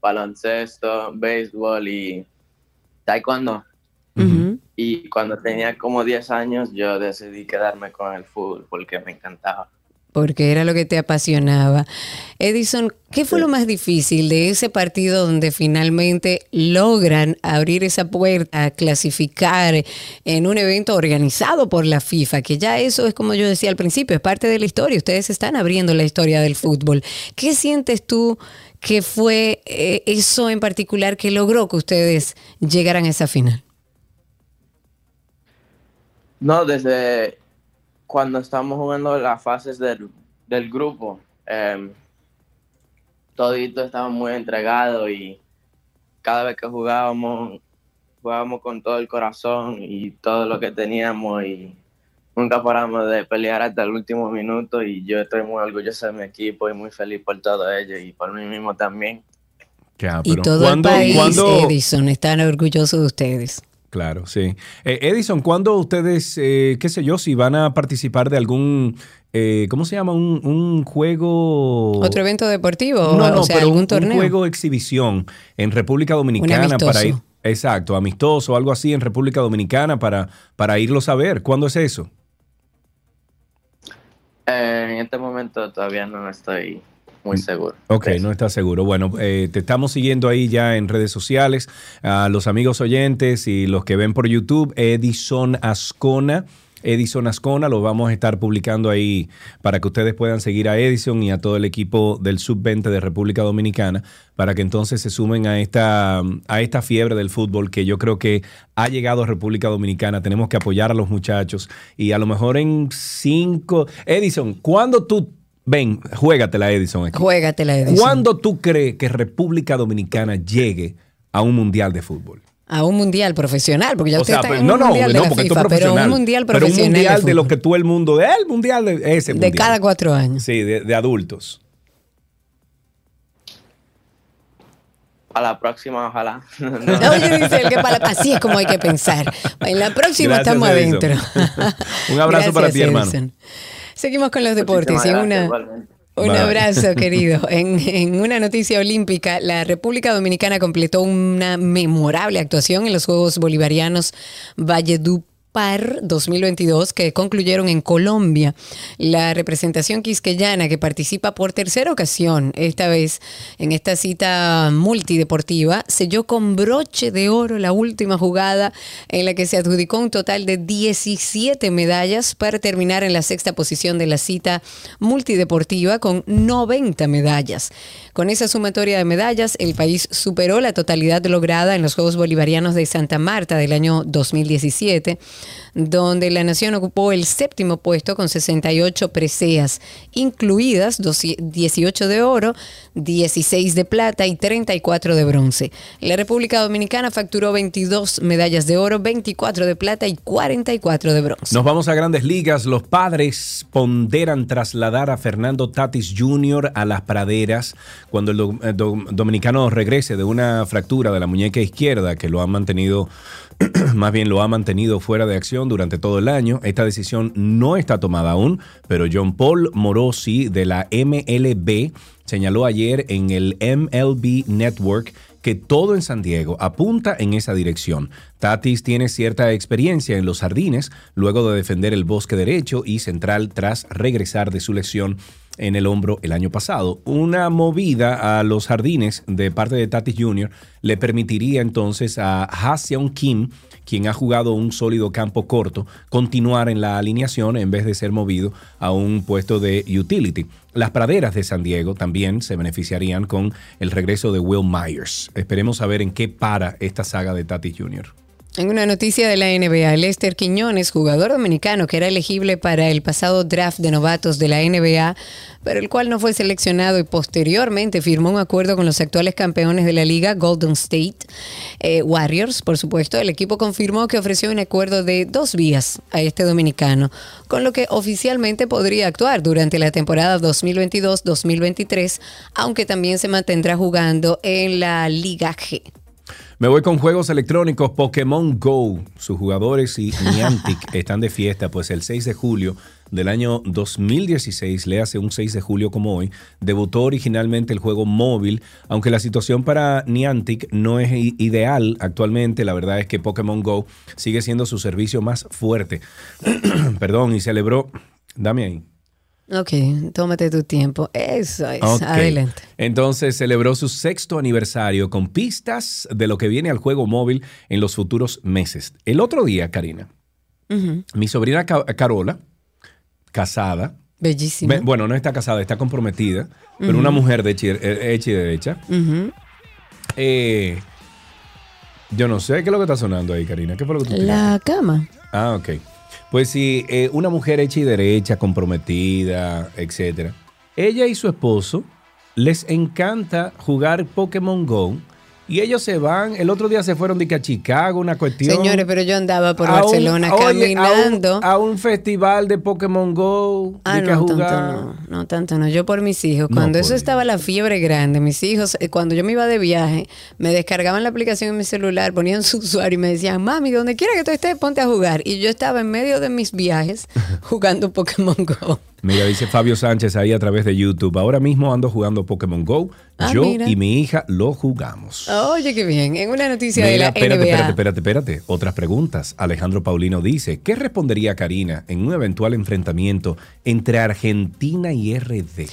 Speaker 11: baloncesto, béisbol y taekwondo. Y cuando tenía como 10 años, yo decidí quedarme con el fútbol porque me encantaba.
Speaker 1: porque era lo que te apasionaba. Edison, ¿qué fue lo más difícil de ese partido donde finalmente logran abrir esa puerta, clasificar en un evento organizado por la FIFA? Que ya eso es como yo decía al principio, es parte de la historia. Ustedes están abriendo la historia del fútbol. ¿Qué sientes tú que fue eh, eso en particular que logró que ustedes llegaran a esa final?
Speaker 11: No, desde cuando estábamos jugando las fases del, del grupo, eh, todito estaba muy entregado y cada vez que jugábamos, jugábamos con todo el corazón y todo lo que teníamos y nunca paramos de pelear hasta el último minuto y yo estoy muy orgulloso de mi equipo y muy feliz por todo ello y por mí mismo también.
Speaker 2: Ya,
Speaker 1: Y todo
Speaker 2: ¿cuándo-
Speaker 1: el país, Edison, están orgullosos de ustedes.
Speaker 2: Claro, sí. Eh, Edison, ¿cuándo ustedes, eh, qué sé yo, si van a participar de algún, eh, ¿cómo se llama? Un, un juego...
Speaker 1: ¿Otro evento deportivo?
Speaker 2: No, no,
Speaker 1: o sea,
Speaker 2: pero
Speaker 1: algún
Speaker 2: un, un
Speaker 1: torneo.
Speaker 2: juego exhibición en República Dominicana para ir, exacto, amistoso, algo así en República Dominicana para, para irlos a ver. ¿Cuándo es eso?
Speaker 11: Eh, en este momento todavía no estoy muy seguro.
Speaker 2: Ok, no estás seguro. Bueno, eh, te estamos siguiendo ahí ya en redes sociales. A los amigos oyentes y los que ven por YouTube, Edison Ascona. Edison Ascona, lo vamos a estar publicando ahí para que ustedes puedan seguir a Edison y a todo el equipo del Sub-20 de República Dominicana, para que entonces se sumen a esta, a esta fiebre del fútbol que yo creo que ha llegado a República Dominicana. Tenemos que apoyar a los muchachos y a lo mejor en cinco... Edison, ¿cuándo tú... Ven, juégatela, Edison. Aquí.
Speaker 1: Juégatela, Edison.
Speaker 2: ¿Cuándo tú crees que República Dominicana llegue a un mundial de fútbol?
Speaker 1: A un mundial profesional, porque ya
Speaker 2: O
Speaker 1: usted
Speaker 2: sea,
Speaker 1: está en
Speaker 2: no,
Speaker 1: un
Speaker 2: no,
Speaker 1: mundial de
Speaker 2: no,
Speaker 1: la
Speaker 2: porque esto es
Speaker 1: FIFA, pero
Speaker 2: profesional.
Speaker 1: un mundial
Speaker 2: Pero un
Speaker 1: profesional.
Speaker 2: mundial
Speaker 1: de
Speaker 2: de lo que todo el mundo, el mundial de ese
Speaker 1: De
Speaker 2: mundial.
Speaker 1: cada cuatro años.
Speaker 2: Sí, de, de adultos.
Speaker 11: a la próxima, ojalá. *laughs*
Speaker 1: Oye, dice que para la- así es como hay que pensar. En la próxima
Speaker 2: Gracias,
Speaker 1: estamos
Speaker 2: Edison.
Speaker 1: adentro. *laughs*
Speaker 2: Un abrazo para ti, hermano.
Speaker 1: Edison. Seguimos con los deportes.
Speaker 11: Gracias,
Speaker 1: una,
Speaker 11: igualmente.
Speaker 1: un
Speaker 2: Bye.
Speaker 1: abrazo, *laughs* querido. En, en una noticia olímpica, la República Dominicana completó una memorable actuación en los Juegos Bolivarianos Valledupar 2022 que concluyeron en Colombia. La representación quisqueyana que participa por tercera ocasión, esta vez en esta cita multideportiva, selló con broche de oro la última jugada en la que se adjudicó un total de 17 medallas para terminar en la sexta posición de la cita multideportiva con 90 medallas. Con esa sumatoria de medallas, el país superó la totalidad lograda en los Juegos Bolivarianos de Santa Marta del año 2017, donde la nación ocupó el séptimo puesto con 68 preseas, incluidas 12 18 de oro, 16 de plata y 34 de bronce. La República Dominicana facturó 22 medallas de oro, 24 de plata y 44 de bronce.
Speaker 2: Nos vamos a grandes ligas. Los padres ponderan trasladar a Fernando Tatis Jr. a las praderas cuando el eh, do- dominicano regrese de una fractura de la muñeca izquierda que lo ha mantenido, *clears throat* más bien lo ha mantenido fuera de acción durante todo el año. Esta decisión no está tomada aún, pero John Paul Morosi de la MLB señaló ayer en el MLB Network que todo en San Diego apunta en esa dirección. Tatis tiene cierta experiencia en los jardines luego de defender el bosque derecho y central tras regresar de su lesión en el hombro el año pasado. Una movida a los jardines de parte de Tatis Jr. le permitiría entonces a Ha-Seon Kim, quien ha jugado un sólido campo corto, continuar en la alineación en vez de ser movido a un puesto de utility. Las praderas de San Diego también se beneficiarían con el regreso de Will Myers. Esperemos saber en qué para esta saga de Tatis Jr.
Speaker 1: En una noticia de la NBA, Lester Quiñones, jugador dominicano que era elegible para el pasado draft de novatos de la NBA, pero el cual no fue seleccionado y posteriormente firmó un acuerdo con los actuales campeones de la liga, Golden State eh, Warriors, por supuesto. El equipo confirmó que ofreció un acuerdo de dos vías a este dominicano, con lo que oficialmente podría actuar durante la temporada 2022-2023, aunque también se mantendrá jugando en la Liga G.
Speaker 2: Me voy con juegos electrónicos Pokémon Go. Sus jugadores y Niantic *laughs* están de fiesta, pues el 6 de julio del año 2016, le hace un 6 de julio como hoy, debutó originalmente el juego móvil, aunque la situación para Niantic no es ideal actualmente, la verdad es que Pokémon Go sigue siendo su servicio más fuerte. *clears throat* Perdón, y celebró... Dame ahí.
Speaker 1: Ok, tómate tu tiempo. Eso es. Adelante.
Speaker 2: Entonces celebró su sexto aniversario con pistas de lo que viene al juego móvil en los futuros meses. El otro día, Karina, mi sobrina Ca- Carola, casada,
Speaker 1: Bellísimo.
Speaker 2: ve- bueno, no está casada, está comprometida, pero una mujer de hecha, y- eh, hecha y derecha. Eh, yo no sé qué es lo que está sonando ahí, Karina. ¿Qué fue lo que tú tiraste?
Speaker 1: La cama.
Speaker 2: Ah, ok. Pues sí, eh, una mujer hecha y derecha, comprometida, etcétera. Ella y su esposo les encanta jugar Pokémon Go y ellos se van. El otro día se fueron de que a Chicago, una cuestión.
Speaker 1: Señores, pero yo andaba por
Speaker 2: un-
Speaker 1: Barcelona
Speaker 2: oye,
Speaker 1: caminando.
Speaker 2: A un, a un festival de Pokémon Go.
Speaker 1: Ah,
Speaker 2: de que a
Speaker 1: no, tanto no, no, tanto no. Yo por mis hijos. Cuando eso estaba la fiebre grande, mis hijos, eh, cuando yo me iba de viaje, me descargaban la aplicación en mi celular, ponían su usuario y me decían, mami, donde quiera que tú estés, ponte a jugar. Y yo estaba en medio de mis viajes *laughs* jugando Pokémon Go.
Speaker 2: Mira, dice Fabio Sánchez ahí a través de YouTube. Ahora mismo ando jugando Pokémon Go.
Speaker 1: Ah,
Speaker 2: Yo
Speaker 1: mira.
Speaker 2: y mi hija lo jugamos.
Speaker 1: Oye, qué bien. En una noticia
Speaker 2: Mira,
Speaker 1: de la
Speaker 2: espérate,
Speaker 1: NBA.
Speaker 2: espérate, espérate, espérate. Otras preguntas. Alejandro Paulino dice, ¿qué respondería Karina en un eventual enfrentamiento entre Argentina y RD?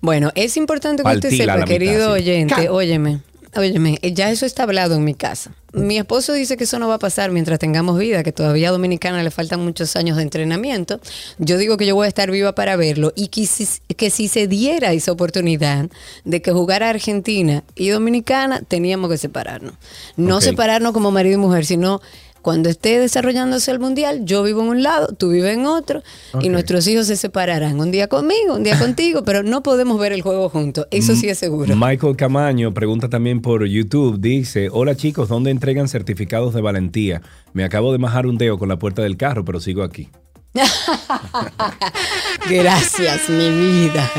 Speaker 1: Bueno, es importante que usted
Speaker 2: Partila
Speaker 1: sepa,
Speaker 2: mitad,
Speaker 1: querido
Speaker 2: sí.
Speaker 1: oyente,
Speaker 2: Ca-
Speaker 1: óyeme, óyeme, ya eso está hablado en mi casa. Mi esposo dice que eso no va a pasar mientras tengamos vida, que todavía a Dominicana le faltan muchos años de entrenamiento. Yo digo que yo voy a estar viva para verlo y que si, que si se diera esa oportunidad de que jugara Argentina y Dominicana, teníamos que separarnos. No separarnos como marido y mujer, sino cuando esté desarrollándose el mundial, yo vivo en un lado, tú vives en otro, y nuestros hijos se separarán. Un día conmigo, un día *laughs* contigo, pero no podemos ver el juego juntos. Eso sí es seguro.
Speaker 2: Michael Camaño pregunta también por YouTube. Dice, hola chicos, ¿dónde entregan certificados de valentía? Me acabo de majar un dedo con la puerta del carro, pero sigo aquí. *laughs*
Speaker 1: Gracias, mi vida.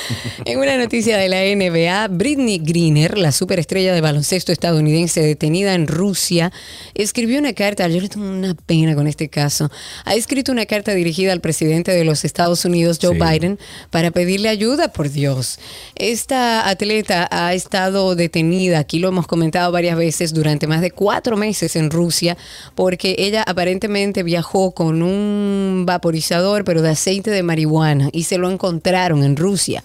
Speaker 1: *laughs* En una noticia de la NBA, Britney Greener, la superestrella de baloncesto estadounidense detenida en Rusia, escribió una carta, yo le tengo una pena con este caso, ha escrito una carta dirigida al presidente de los Estados Unidos, Joe
Speaker 2: Sí.
Speaker 1: Biden, para pedirle ayuda, por Dios. Esta atleta ha estado detenida, aquí lo hemos comentado varias veces, durante más de cuatro meses en Rusia, porque ella aparentemente viajó con un vaporizador, pero de aceite de marihuana, y se lo encontraron en Rusia.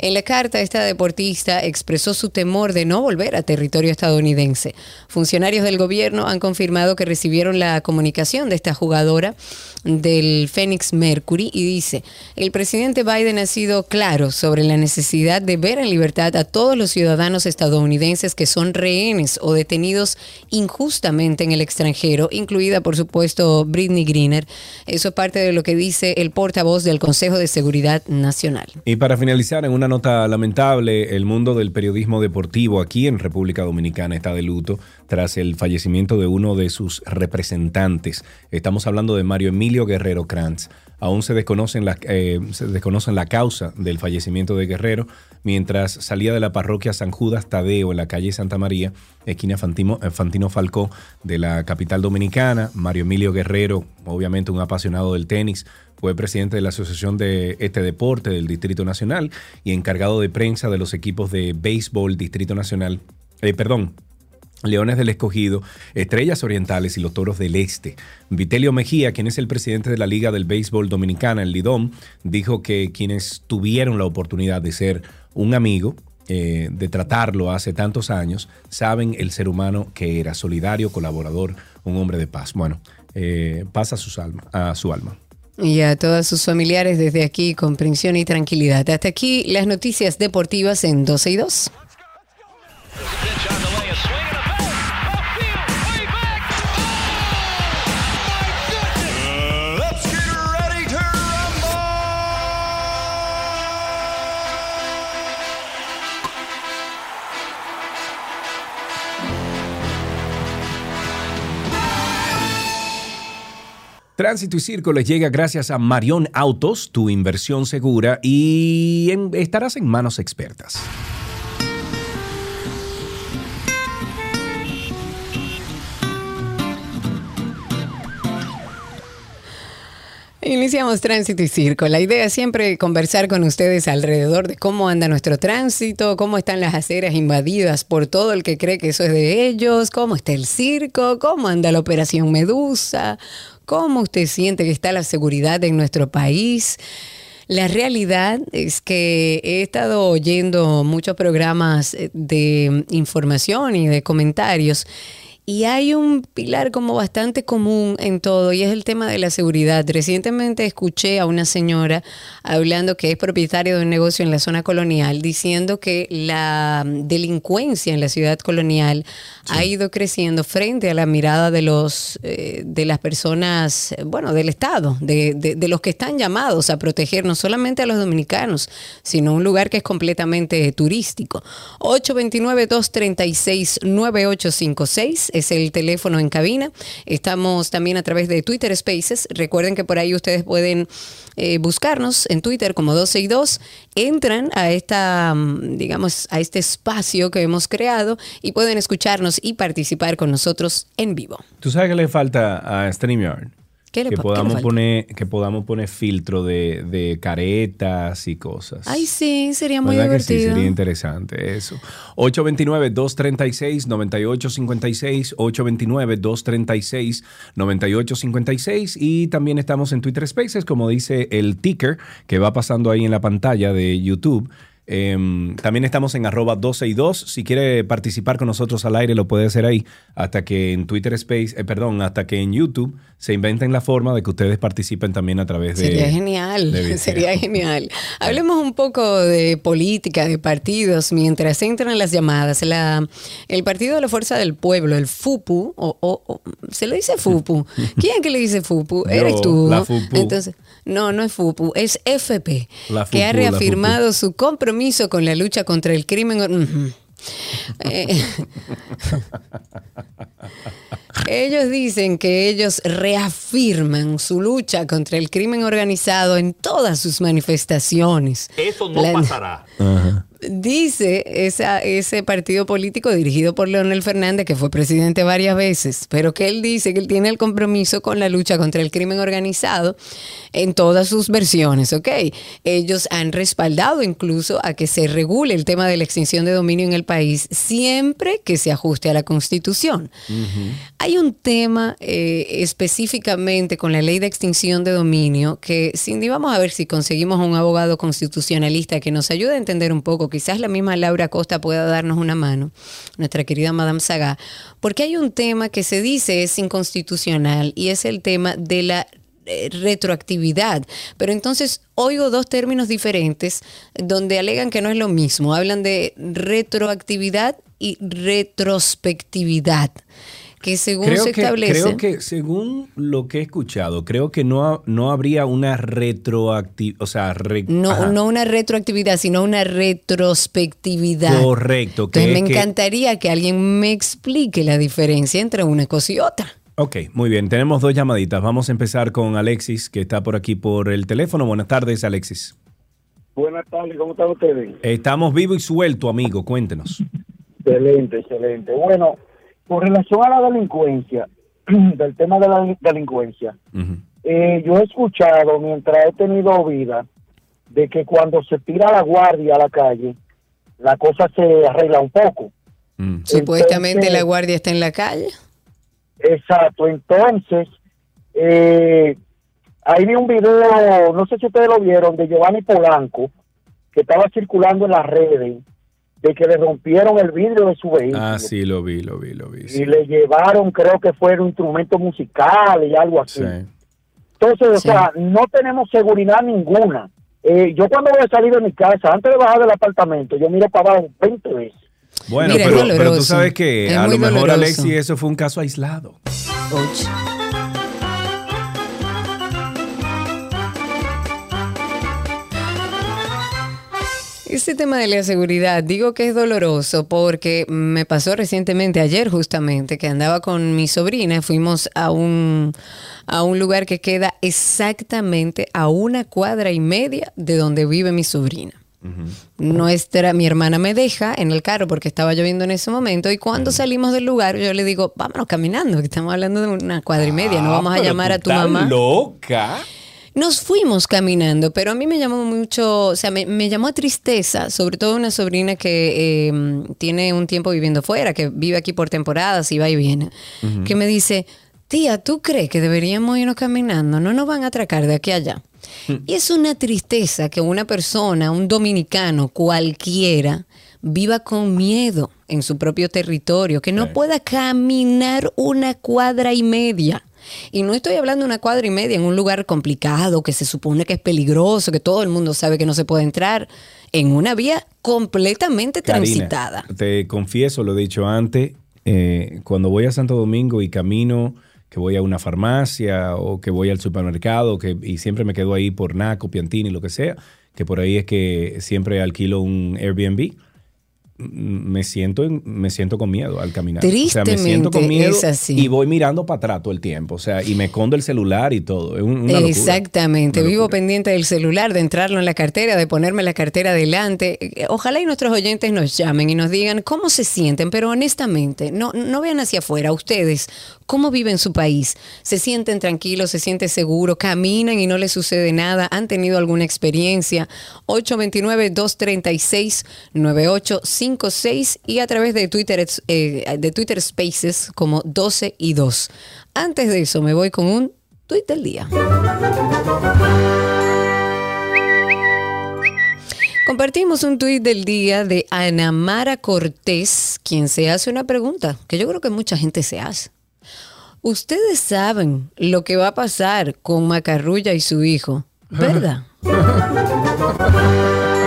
Speaker 1: En la carta, esta deportista expresó su temor de no volver a territorio estadounidense. Funcionarios del gobierno han confirmado que recibieron la comunicación de esta jugadora del Phoenix Mercury y dice, el presidente Biden ha sido claro sobre la necesidad de ver en libertad a todos los ciudadanos estadounidenses que son rehenes o detenidos injustamente en el extranjero, incluida por supuesto Britney Greener. Eso es parte de lo que dice el portavoz del Consejo de Seguridad Nacional.
Speaker 2: Y para finalizar, en una nota lamentable, el mundo del periodismo deportivo aquí en República Dominicana está de luto tras el fallecimiento de uno de sus representantes. Estamos hablando de Mario Emilio Guerrero Krantz. Aún se desconocen la, eh, se desconocen la causa del fallecimiento de Guerrero mientras salía de la parroquia San Judas Tadeo en la calle Santa María, esquina Fantino, eh, Fantino Falcó de la capital dominicana. Mario Emilio Guerrero, obviamente un apasionado del tenis, fue presidente de la Asociación de este deporte del Distrito Nacional y encargado de prensa de los equipos de béisbol Distrito Nacional, eh, perdón, Leones del Escogido, Estrellas Orientales y los Toros del Este. Vitelio Mejía, quien es el presidente de la Liga del Béisbol Dominicana, el Lidom, dijo que quienes tuvieron la oportunidad de ser un amigo, eh, de tratarlo hace tantos años, saben el ser humano que era solidario, colaborador, un hombre de paz. Bueno, eh, paz a, alma, a su alma.
Speaker 1: Y a todos sus familiares desde aquí, comprensión y tranquilidad. Hasta aquí las noticias deportivas en 12 y 2.
Speaker 2: Tránsito y Circo les llega gracias a Marión Autos, tu inversión segura, y estarás en manos expertas.
Speaker 1: Iniciamos Tránsito y Circo. La idea es siempre conversar con ustedes alrededor de cómo anda nuestro tránsito, cómo están las aceras invadidas por todo el que cree que eso es de ellos, cómo está el circo, cómo anda la operación Medusa, cómo usted siente que está la seguridad en nuestro país. La realidad es que he estado oyendo muchos programas eh, de información y de comentarios y hay un pilar como bastante común en todo y es el tema de la seguridad. Recientemente escuché a una señora hablando que es propietaria de un negocio en la zona colonial diciendo que la delincuencia en la ciudad colonial ha ido creciendo frente a la mirada de los eh, de las personas, bueno, del Estado, de, de- de los que están llamados a proteger no solamente a los dominicanos, sino un lugar que es completamente turístico. 829-236-9856 es el teléfono en cabina. Estamos también a través de Twitter Spaces. Recuerden que por ahí ustedes pueden eh, buscarnos en Twitter como 12 y 2. Entran a esta, mm, digamos, a este espacio que hemos creado y pueden escucharnos y participar con nosotros en vivo.
Speaker 2: ¿Tú sabes qué le falta a StreamYard?
Speaker 1: ¿Qué le
Speaker 2: que
Speaker 1: pa- qué le
Speaker 2: podamos poner que podamos poner filtro de, de caretas y cosas.
Speaker 1: Ay, sí, sería muy
Speaker 2: ¿Verdad que sí?
Speaker 1: divertido.
Speaker 2: Sería interesante eso. 829-236-9856, 829-236-9856 y también estamos en Twitter Spaces, como dice el ticker que va pasando ahí en la pantalla de YouTube. Em, también estamos en arroba 12 y 2. Si quiere participar con nosotros al aire, lo puede hacer ahí. Hasta que en Twitter Space, eh, perdón, hasta que en YouTube se inventen la forma de que ustedes participen también a través de.
Speaker 1: Sería genial,
Speaker 2: de *laughs*
Speaker 1: sería genial. *laughs* Hablemos un poco de política, de partidos, mientras entran las llamadas. La, el Partido de la Fuerza del Pueblo, el FUPU, o, o- o- se le dice FUPU. *laughs* ¿Quién es que le dice FUPU?
Speaker 2: Yo,
Speaker 1: Eres tú.
Speaker 2: la. FUPU.
Speaker 1: Entonces, no, no es FUPU, es FP,
Speaker 2: La
Speaker 1: que ha reafirmado su compromiso con la lucha contra el crimen. Eh, *laughs* Ellos dicen que ellos reafirman su lucha contra el crimen organizado en todas sus manifestaciones.
Speaker 12: Eso no
Speaker 1: La-
Speaker 12: pasará.
Speaker 1: Dice esa- ese partido político dirigido por Leonel Fernández, que fue presidente varias veces, pero que él dice que él tiene el compromiso con la lucha contra el crimen organizado en todas sus versiones, ¿ok? Ellos han respaldado incluso a que se regule el tema de la extinción de dominio en el país siempre que se ajuste a la Constitución. Hay un tema eh, específicamente con la ley de extinción de dominio que, Cindy, vamos a ver si conseguimos un abogado constitucionalista que nos ayude a entender un poco. Quizás la misma Laura Costa pueda darnos una mano, nuestra querida Madame Sagá, porque hay un tema que se dice es inconstitucional y es el tema de la eh, retroactividad. Pero entonces oigo dos términos diferentes donde alegan que no es lo mismo. Hablan de retroactividad y retrospectividad, que según
Speaker 2: Creo
Speaker 1: se
Speaker 2: que,
Speaker 1: establece...
Speaker 2: creo que según lo que he escuchado, creo que no, no habría una retroactividad, o sea, re-
Speaker 1: No, no una retroactividad, sino una retrospectividad.
Speaker 2: correcto. Que
Speaker 1: Entonces me
Speaker 2: que-
Speaker 1: encantaría que alguien me explique la diferencia entre una cosa y otra.
Speaker 2: Ok, muy bien. Tenemos dos llamaditas. Vamos a empezar con Alexis, que está por aquí por el teléfono. Buenas tardes, Alexis.
Speaker 13: Buenas tardes, ¿cómo están ustedes?
Speaker 2: Estamos vivo y suelto, amigo. Cuéntenos.
Speaker 13: Excelente, excelente. Bueno, con relación a la delincuencia, *clears throat* del tema de la delincuencia, eh, yo he escuchado mientras he tenido vida de que cuando se tira la guardia a la calle, la cosa se arregla un poco.
Speaker 1: Supuestamente
Speaker 13: Entonces-
Speaker 1: la guardia está en la calle.
Speaker 13: Exacto, entonces, eh, ahí vi un video, no sé si ustedes lo vieron, de Giovanni Polanco, que estaba circulando en las redes, de que le rompieron el vidrio de su vehículo
Speaker 2: Ah, sí, lo vi, lo vi, lo vi.
Speaker 13: y le llevaron, creo que fueron instrumentos musicales y algo así.
Speaker 2: Sí.
Speaker 13: Entonces, o sea, no tenemos seguridad ninguna. Eh, yo cuando voy a salir de mi casa, antes de bajar del apartamento, yo miro para abajo 20 veces.
Speaker 2: Bueno,
Speaker 13: Mira,
Speaker 2: pero, pero tú sabes que
Speaker 13: Es
Speaker 2: a lo mejor,
Speaker 13: doloroso.
Speaker 2: Alexis, eso fue un caso aislado.
Speaker 1: Este tema de la seguridad, digo que es doloroso porque me pasó recientemente, ayer justamente, que andaba con mi sobrina, fuimos a un, a un lugar que queda exactamente a una cuadra y media de donde vive mi sobrina. Nuestra, mi hermana me deja en el carro porque estaba lloviendo en ese momento y cuando salimos del lugar yo le digo, vámonos caminando, que estamos hablando de una cuadra y media, no vamos a
Speaker 2: Ah,
Speaker 1: llamar a tu mamá.
Speaker 2: loca?
Speaker 1: Nos fuimos caminando, pero a mí me llamó mucho, o sea, me, me llamó a tristeza, sobre todo una sobrina que eh, tiene un tiempo viviendo fuera, que vive aquí por temporadas y va y viene, que me dice, tía, ¿tú crees que deberíamos irnos caminando? No nos van a atracar de aquí a allá. Y es una tristeza que una persona, un dominicano cualquiera, viva con miedo en su propio territorio, que no pueda caminar una cuadra y media. Y no estoy hablando de una cuadra y media en un lugar complicado, que se supone que es peligroso, que todo el mundo sabe que no se puede entrar, en una vía completamente
Speaker 2: Karina,
Speaker 1: transitada.
Speaker 2: te confieso, lo he dicho antes, eh, cuando voy a Santo Domingo y camino, que voy a una farmacia o que voy al supermercado, que, y siempre me quedo ahí por Naco, Piantini, lo que sea, que por ahí es que siempre alquilo un Airbnb. Me siento, en- me siento con miedo al caminar. o sea, me siento con
Speaker 1: Tristemente
Speaker 2: miedo
Speaker 1: es así.
Speaker 2: y voy mirando para atrás todo el tiempo. O sea, y me escondo el celular y todo. Es un- una locura.
Speaker 1: Exactamente, vivo pendiente del celular, de entrarlo en la cartera, de ponerme la cartera delante. Ojalá y nuestros oyentes nos llamen y nos digan cómo se sienten, pero honestamente, no, no vean hacia afuera, ustedes, cómo viven su país. ¿Se sienten tranquilos, se sienten seguros, caminan y no les sucede nada? ¿Han tenido alguna experiencia? 829-236-9856 y a través de Twitter, eh, de Twitter Spaces como 12 y 2. Antes de eso, me voy con un tweet del día. Compartimos un tuit del día de Ana Mara Cortés, quien se hace una pregunta que yo creo que mucha gente se hace. Ustedes saben lo que va a pasar con Macarrulla y su hijo, ¿verdad? *laughs*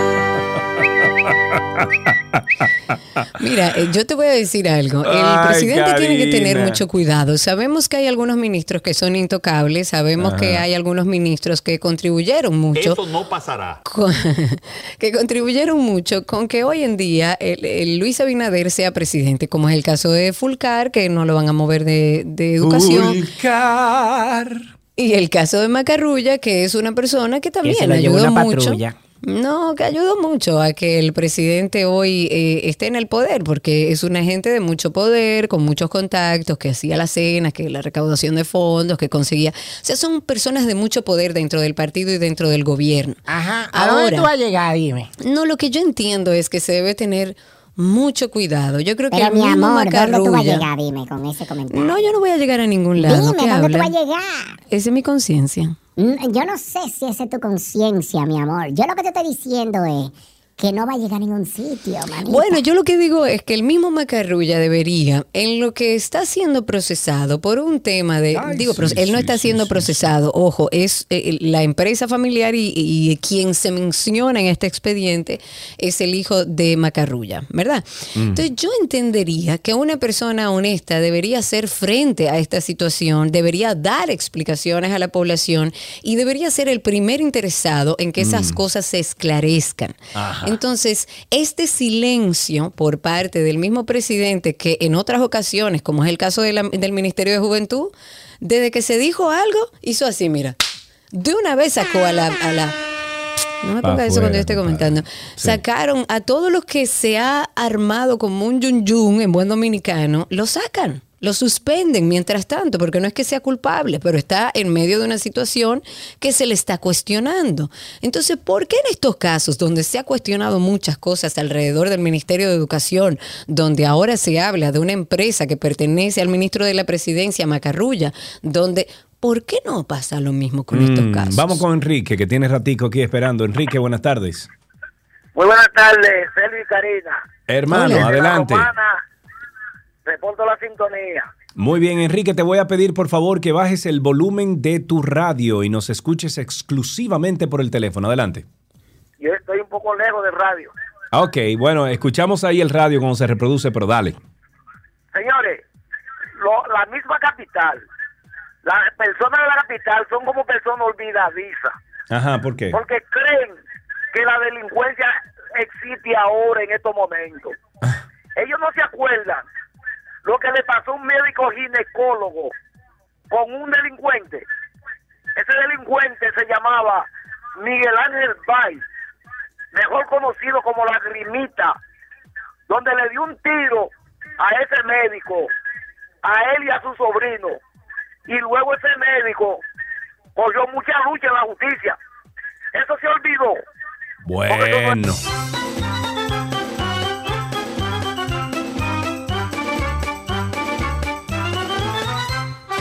Speaker 1: Mira, eh, yo te voy a decir algo. El
Speaker 2: Ay,
Speaker 1: presidente tiene que tener mucho cuidado. Sabemos que hay algunos ministros que son intocables, sabemos
Speaker 12: Ajá.
Speaker 1: que hay algunos ministros que contribuyeron mucho.
Speaker 12: Eso no pasará.
Speaker 1: con- *laughs* que contribuyeron mucho con que hoy en día el, el Luis Abinader sea presidente, como es el caso de Fulcar, que no lo van a mover de, de educación. Y el caso de Macarrulla, que es una persona que también ayudó
Speaker 14: una
Speaker 1: mucho.
Speaker 14: patrulla.
Speaker 1: No, que ayudó mucho a que el presidente hoy eh, esté en el poder, porque es una gente de mucho poder, con muchos contactos, que hacía las cenas, que la recaudación de fondos, que conseguía. O sea, son personas de mucho poder dentro del partido y dentro del gobierno.
Speaker 14: Ajá. ¿A dónde tú vas a llegar? Dime.
Speaker 1: No, lo que yo entiendo es que se debe tener mucho cuidado. Yo creo que
Speaker 15: Pero mi amor, ¿dónde tú vas a llegar? Dime con ese comentario.
Speaker 1: No, yo no voy a llegar a ningún lado.
Speaker 15: Dime,
Speaker 1: ¿Qué
Speaker 15: ¿dónde tú vas a llegar?
Speaker 1: Esa es mi conciencia.
Speaker 15: Yo no sé si esa es tu conciencia, mi amor. Yo lo que te estoy diciendo es que no va a llegar a ningún sitio, manita.
Speaker 1: Bueno, yo lo que digo es que el mismo Macarrulla debería, en lo que está siendo procesado por un tema de, digo, él no está siendo procesado, ojo, es eh, la empresa familiar y, y quien se menciona en este expediente es el hijo de Macarrulla, ¿verdad?
Speaker 16: Mm.
Speaker 1: Entonces yo entendería que una persona honesta debería hacer frente a esta situación, debería dar explicaciones a la población y debería ser el primer interesado en que esas
Speaker 16: Mm.
Speaker 1: cosas se esclarezcan.
Speaker 16: Ajá.
Speaker 1: Entonces, este silencio por parte del mismo presidente, que en otras ocasiones, como es el caso de la- del Ministerio de Juventud, desde que se dijo algo, hizo así, mira, de una vez sacó a la... A la no me ponga eso cuando yo esté comentando. Sacaron a todos los que se ha armado como un yun yun en buen dominicano, lo sacan. Lo suspenden mientras tanto, porque no es que sea culpable, pero está en medio de una situación que se le está cuestionando. Entonces, ¿por qué en estos casos donde se ha cuestionado muchas cosas alrededor del Ministerio de Educación, donde ahora se habla de una empresa que pertenece al ministro de la Presidencia, Macarrulla, donde, ¿por qué no pasa lo mismo con estos
Speaker 2: Mm,
Speaker 1: casos?
Speaker 2: Vamos con Enrique, que tiene ratico aquí esperando. Enrique, buenas tardes.
Speaker 13: Muy buenas tardes, Sergio y Karina.
Speaker 2: Hermano, adelante.
Speaker 13: Romana, reporto la sintonía.
Speaker 2: Muy bien, Enrique, te voy a pedir por favor que bajes el volumen de tu radio y nos escuches exclusivamente por el teléfono. Adelante.
Speaker 13: Yo estoy un poco lejos del radio.
Speaker 2: Ah, Ok, bueno, escuchamos ahí el radio cuando se reproduce, pero dale.
Speaker 13: Señores, lo- la misma capital, las personas de la capital son como personas olvidadizas,
Speaker 2: Ajá, ¿por qué?
Speaker 13: porque creen que la delincuencia existe ahora en estos momentos. Ellos no se acuerdan lo que le pasó a un médico ginecólogo con un delincuente. Ese delincuente se llamaba Miguel Ángel Bay, mejor conocido como la Grimita, donde le dio un tiro a ese médico, a él y a su sobrino. Y luego ese médico cogió mucha lucha en la justicia. Eso se olvidó.
Speaker 2: Bueno.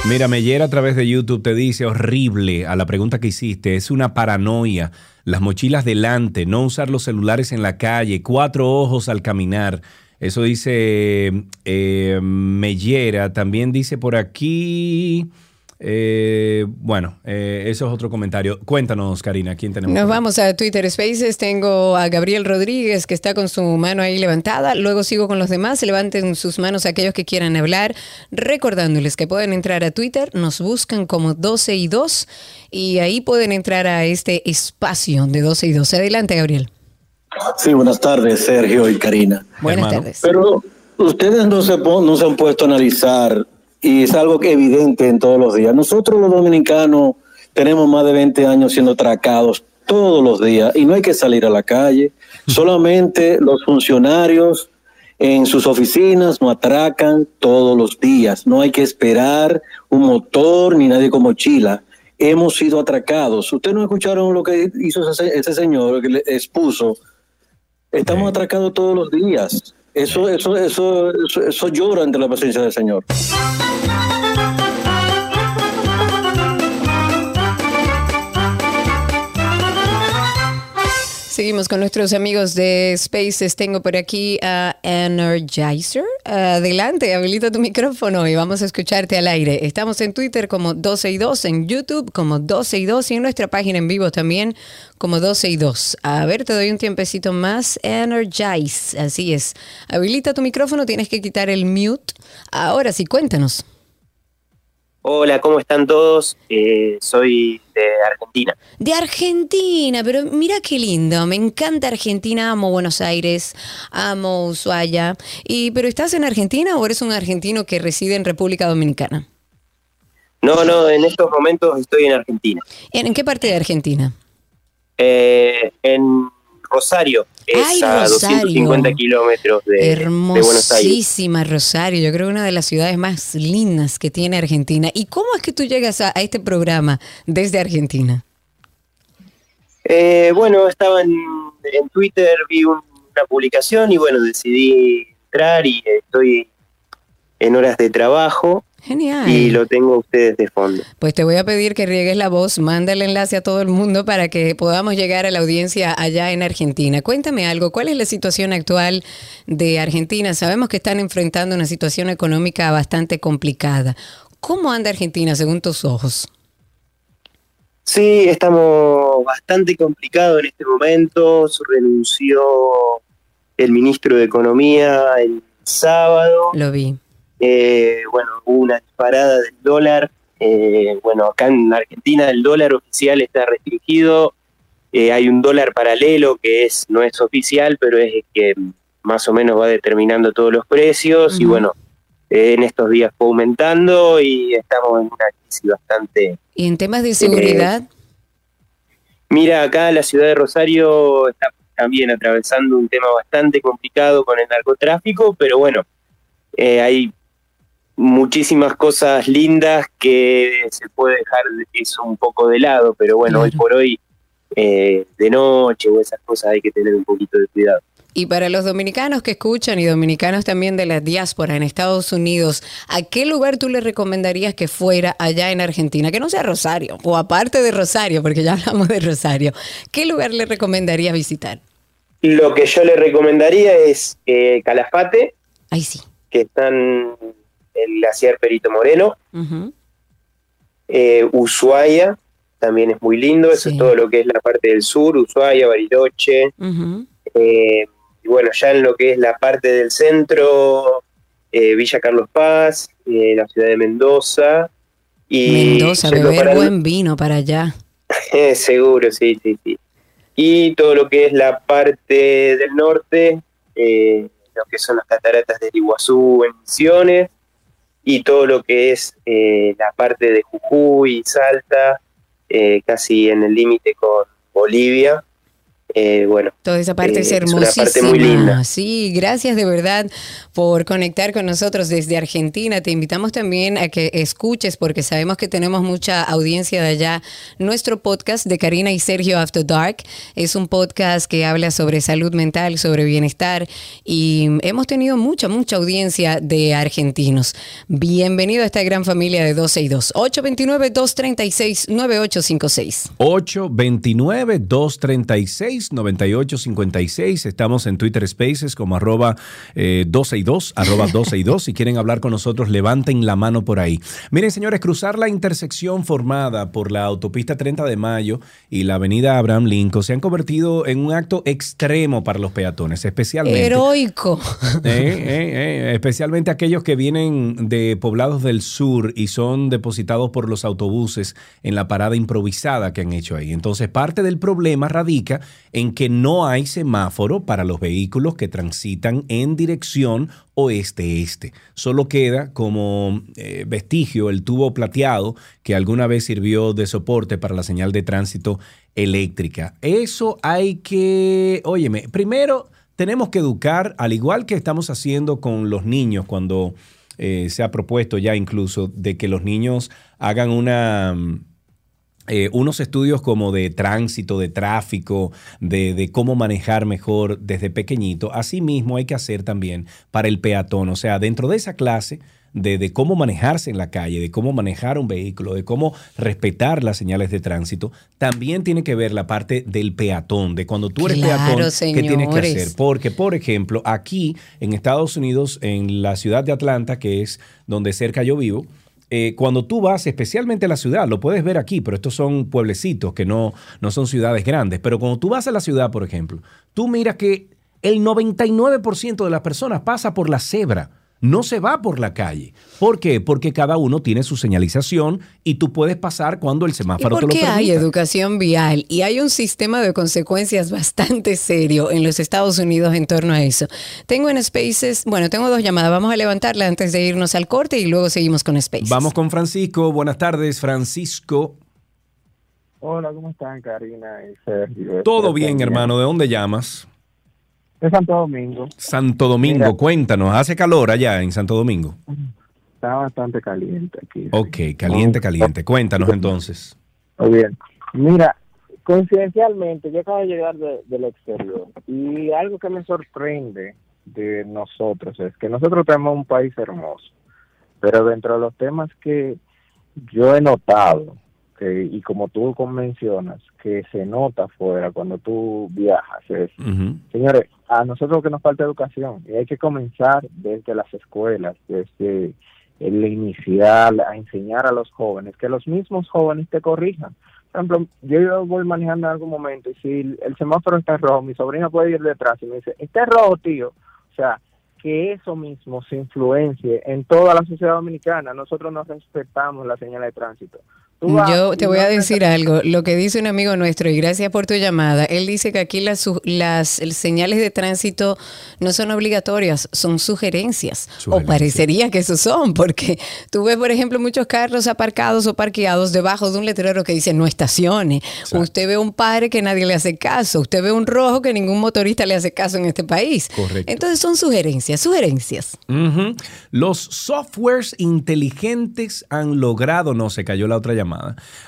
Speaker 2: Mira, Meyer a través de YouTube te dice horrible a la pregunta que hiciste. Es una paranoia. Las mochilas delante, no usar los celulares en la calle, cuatro ojos al caminar. Eso dice eh, Mellera. También dice por aquí. Eh, bueno, eh, eso es otro comentario. Cuéntanos, Karina, ¿quién tenemos?
Speaker 1: Nos vamos a Twitter Spaces. Tengo a Gabriel Rodríguez que está con su mano ahí levantada. Luego sigo con los demás. Levanten sus manos aquellos que quieran hablar. Recordándoles que pueden entrar a Twitter. Nos buscan como 12 y 2. Y ahí pueden entrar a este espacio de 12 y 2. Adelante, Gabriel.
Speaker 17: Sí, buenas tardes, Sergio y Karina.
Speaker 1: Buenas tardes.
Speaker 17: Pero ustedes no se, no se han puesto a analizar, y es algo que evidente en todos los días. Nosotros los dominicanos tenemos más de 20 años siendo atracados todos los días y no hay que salir a la calle. Solamente los funcionarios en sus oficinas nos atracan todos los días. No hay que esperar un motor ni nadie con mochila. Hemos sido atracados. Ustedes no escucharon lo que hizo ese, ese señor que le expuso Estamos atracados todos los días. Eso, eso, eso, eso, eso llora ante la presencia del Señor.
Speaker 1: Seguimos con nuestros amigos de Spaces. Tengo por aquí a Energizer. Adelante, habilita tu micrófono y vamos a escucharte al aire. Estamos en Twitter como 12 y 2, en YouTube como 12 y 2 y en nuestra página en vivo también como 12 y 2. A ver, te doy un tiempecito más. Energize, así es. Habilita tu micrófono, tienes que quitar el mute. Ahora sí, cuéntanos.
Speaker 12: Hola, ¿cómo están todos? Eh, soy de Argentina.
Speaker 1: De Argentina, pero mira qué lindo. Me encanta Argentina, amo Buenos Aires, amo Ushuaia. Y, ¿Pero estás en Argentina o eres un argentino que reside en República Dominicana?
Speaker 12: No, no, en estos momentos estoy en Argentina.
Speaker 1: ¿En, qué parte de Argentina?
Speaker 12: Eh, en Rosario, es a 250 kilómetros de, de, Buenos Aires.
Speaker 1: Hermosísima Rosario, yo creo una de las ciudades más lindas que tiene Argentina. ¿Y cómo es que tú llegas a, este programa desde Argentina?
Speaker 12: Eh, bueno, estaba en, Twitter, vi una publicación y bueno, decidí entrar y estoy en horas de trabajo
Speaker 1: Genial.
Speaker 12: Y lo tengo a ustedes de fondo.
Speaker 1: Pues te voy a pedir que riegues la voz, manda el enlace a todo el mundo para que podamos llegar a la audiencia allá en Argentina. Cuéntame algo, ¿cuál es la situación actual de Argentina? Sabemos que están enfrentando una situación económica bastante complicada. ¿Cómo anda Argentina según tus ojos?
Speaker 12: Sí, estamos bastante complicados en este momento. Renunció el ministro de Economía el sábado.
Speaker 1: Lo vi.
Speaker 12: Eh, bueno, hubo una disparada del dólar. Eh, bueno, acá en Argentina el dólar oficial está restringido. Eh, hay un dólar paralelo que es no es oficial, pero es el que más o menos va determinando todos los precios. Y bueno, en estos días fue aumentando y estamos en una crisis bastante.
Speaker 1: ¿Y en temas de seguridad?
Speaker 12: mira, acá la ciudad de Rosario está también atravesando un tema bastante complicado con el narcotráfico, pero bueno, hay muchísimas cosas lindas que se puede dejar eso un poco de lado, pero bueno, hoy por hoy eh, de noche o esas cosas hay que tener un poquito de cuidado.
Speaker 1: Y para los dominicanos que escuchan y dominicanos también de la diáspora en Estados Unidos, ¿a qué lugar tú le recomendarías que fuera allá en Argentina? Que no sea Rosario, o aparte de Rosario, porque ya hablamos de Rosario. ¿Qué lugar le recomendaría visitar?
Speaker 12: Lo que yo le recomendaría es eh, Calafate.
Speaker 1: Ahí sí.
Speaker 12: Que están el glaciar Perito Moreno. Eh, Ushuaia también es muy lindo, eso es todo lo que es la parte del sur, Ushuaia, Bariloche. Eh, y bueno, ya en lo que es la parte del centro, eh, Villa Carlos Paz, la ciudad de Mendoza.
Speaker 1: Y Mendoza, beber buen *laughs* vino para allá.
Speaker 12: Seguro, sí, sí, sí. Y todo lo que es la parte del norte, lo que son las cataratas del Iguazú en Misiones, y todo lo que es eh, la parte de Jujuy, Salta, eh, casi en el límite con Bolivia. Eh, bueno,
Speaker 1: toda esa parte es hermosísima. Es una parte muy linda. Sí, gracias de verdad por conectar con nosotros desde Argentina. Te invitamos también a que escuches, porque sabemos que tenemos mucha audiencia de allá, nuestro podcast de Karina y Sergio After Dark. Es un podcast que habla sobre salud mental, sobre bienestar y hemos tenido mucha, mucha audiencia de argentinos. Bienvenido a esta gran familia de 12 y 2. 829-236-9856.
Speaker 2: 829-236. 9856. Estamos en Twitter Spaces como arroba 12 eh, y 2, arroba *laughs* 12 y 2. Si quieren hablar con nosotros, levanten la mano por ahí. Miren, señores, cruzar la intersección formada por la autopista 30 de Mayo y la avenida Abraham Lincoln se han convertido en un acto extremo para los peatones, especialmente.
Speaker 1: Heroico. *laughs*
Speaker 2: Eh, eh, especialmente aquellos que vienen de poblados del sur y son depositados por los autobuses en la parada improvisada que han hecho ahí. Entonces, parte del problema radica en que no hay semáforo para los vehículos que transitan en dirección oeste-este. Solo queda como eh, vestigio el tubo plateado que alguna vez sirvió de soporte para la señal de tránsito eléctrica. Eso hay que, óyeme, primero tenemos que educar, al igual que estamos haciendo con los niños cuando eh, se ha propuesto ya incluso de que los niños hagan una eh, unos estudios como de tránsito, de tráfico, de, de, cómo manejar mejor desde pequeñito. Asimismo hay que hacer también para el peatón. O sea, dentro de esa clase de, de, cómo manejarse en la calle, de cómo manejar un vehículo, de cómo respetar las señales de tránsito, también tiene que ver la parte del peatón, de cuando tú eres
Speaker 1: Claro,
Speaker 2: peatón, ¿qué tienes que hacer? Porque, por ejemplo, aquí en Estados Unidos, en la ciudad de Atlanta, que es donde cerca yo vivo, eh, cuando tú vas, especialmente a la ciudad, lo puedes ver aquí, pero estos son pueblecitos que no, no son ciudades grandes, pero cuando tú vas a la ciudad, por ejemplo, tú miras que el 99% de las personas pasa por la cebra. No se va por la calle. ¿Por qué? Porque cada uno tiene su señalización y tú puedes pasar cuando el
Speaker 1: ¿Y
Speaker 2: semáforo te
Speaker 1: por
Speaker 2: lo
Speaker 1: qué hay
Speaker 2: permita.
Speaker 1: educación vial? Y hay un sistema de consecuencias bastante serio en los Estados Unidos en torno a eso. Tengo en Spaces, bueno, tengo dos llamadas. Vamos a levantarla antes de irnos al corte y luego seguimos con Spaces.
Speaker 2: Vamos con Francisco. Buenas tardes, Francisco.
Speaker 16: Hola, ¿cómo están, Karina y Sergio?
Speaker 2: Todo bien, hermano. ¿De dónde llamas?
Speaker 16: De Santo Domingo.
Speaker 2: Santo Domingo,
Speaker 16: Mira.
Speaker 2: cuéntanos. ¿Hace calor allá en Santo Domingo?
Speaker 16: Está bastante caliente aquí.
Speaker 2: Ok, caliente, caliente. Cuéntanos entonces.
Speaker 16: Muy bien. Mira, coincidencialmente, yo acabo de llegar de- del exterior y algo que me sorprende de nosotros es que nosotros tenemos un país hermoso, pero dentro de los temas que yo he notado, que, y como tú mencionas, que se nota afuera cuando tú viajas, es Señores, a nosotros lo que nos falta educación y hay que comenzar desde las escuelas, desde el inicial, a enseñar a los jóvenes, que los mismos jóvenes te corrijan. Por ejemplo, yo voy manejando en algún momento y si el, semáforo está rojo, mi sobrina puede ir detrás y me dice, está rojo, tío. O sea, que eso mismo se influencie en toda la sociedad dominicana. Nosotros no respetamos la señal de tránsito.
Speaker 1: Yo te voy a decir algo, lo que dice un amigo nuestro, y gracias por tu llamada. Él dice que aquí las, señales de tránsito no son obligatorias, son sugerencias. O parecería que eso son, porque tú ves, por ejemplo, muchos carros aparcados o parqueados debajo de un letrero que dice no estacione. Usted ve un padre que nadie le hace caso. Usted ve un rojo que ningún motorista le hace caso en este país.
Speaker 2: Correcto.
Speaker 1: Entonces son sugerencias, sugerencias.
Speaker 2: Los softwares inteligentes han logrado, no se cayó la otra llamada,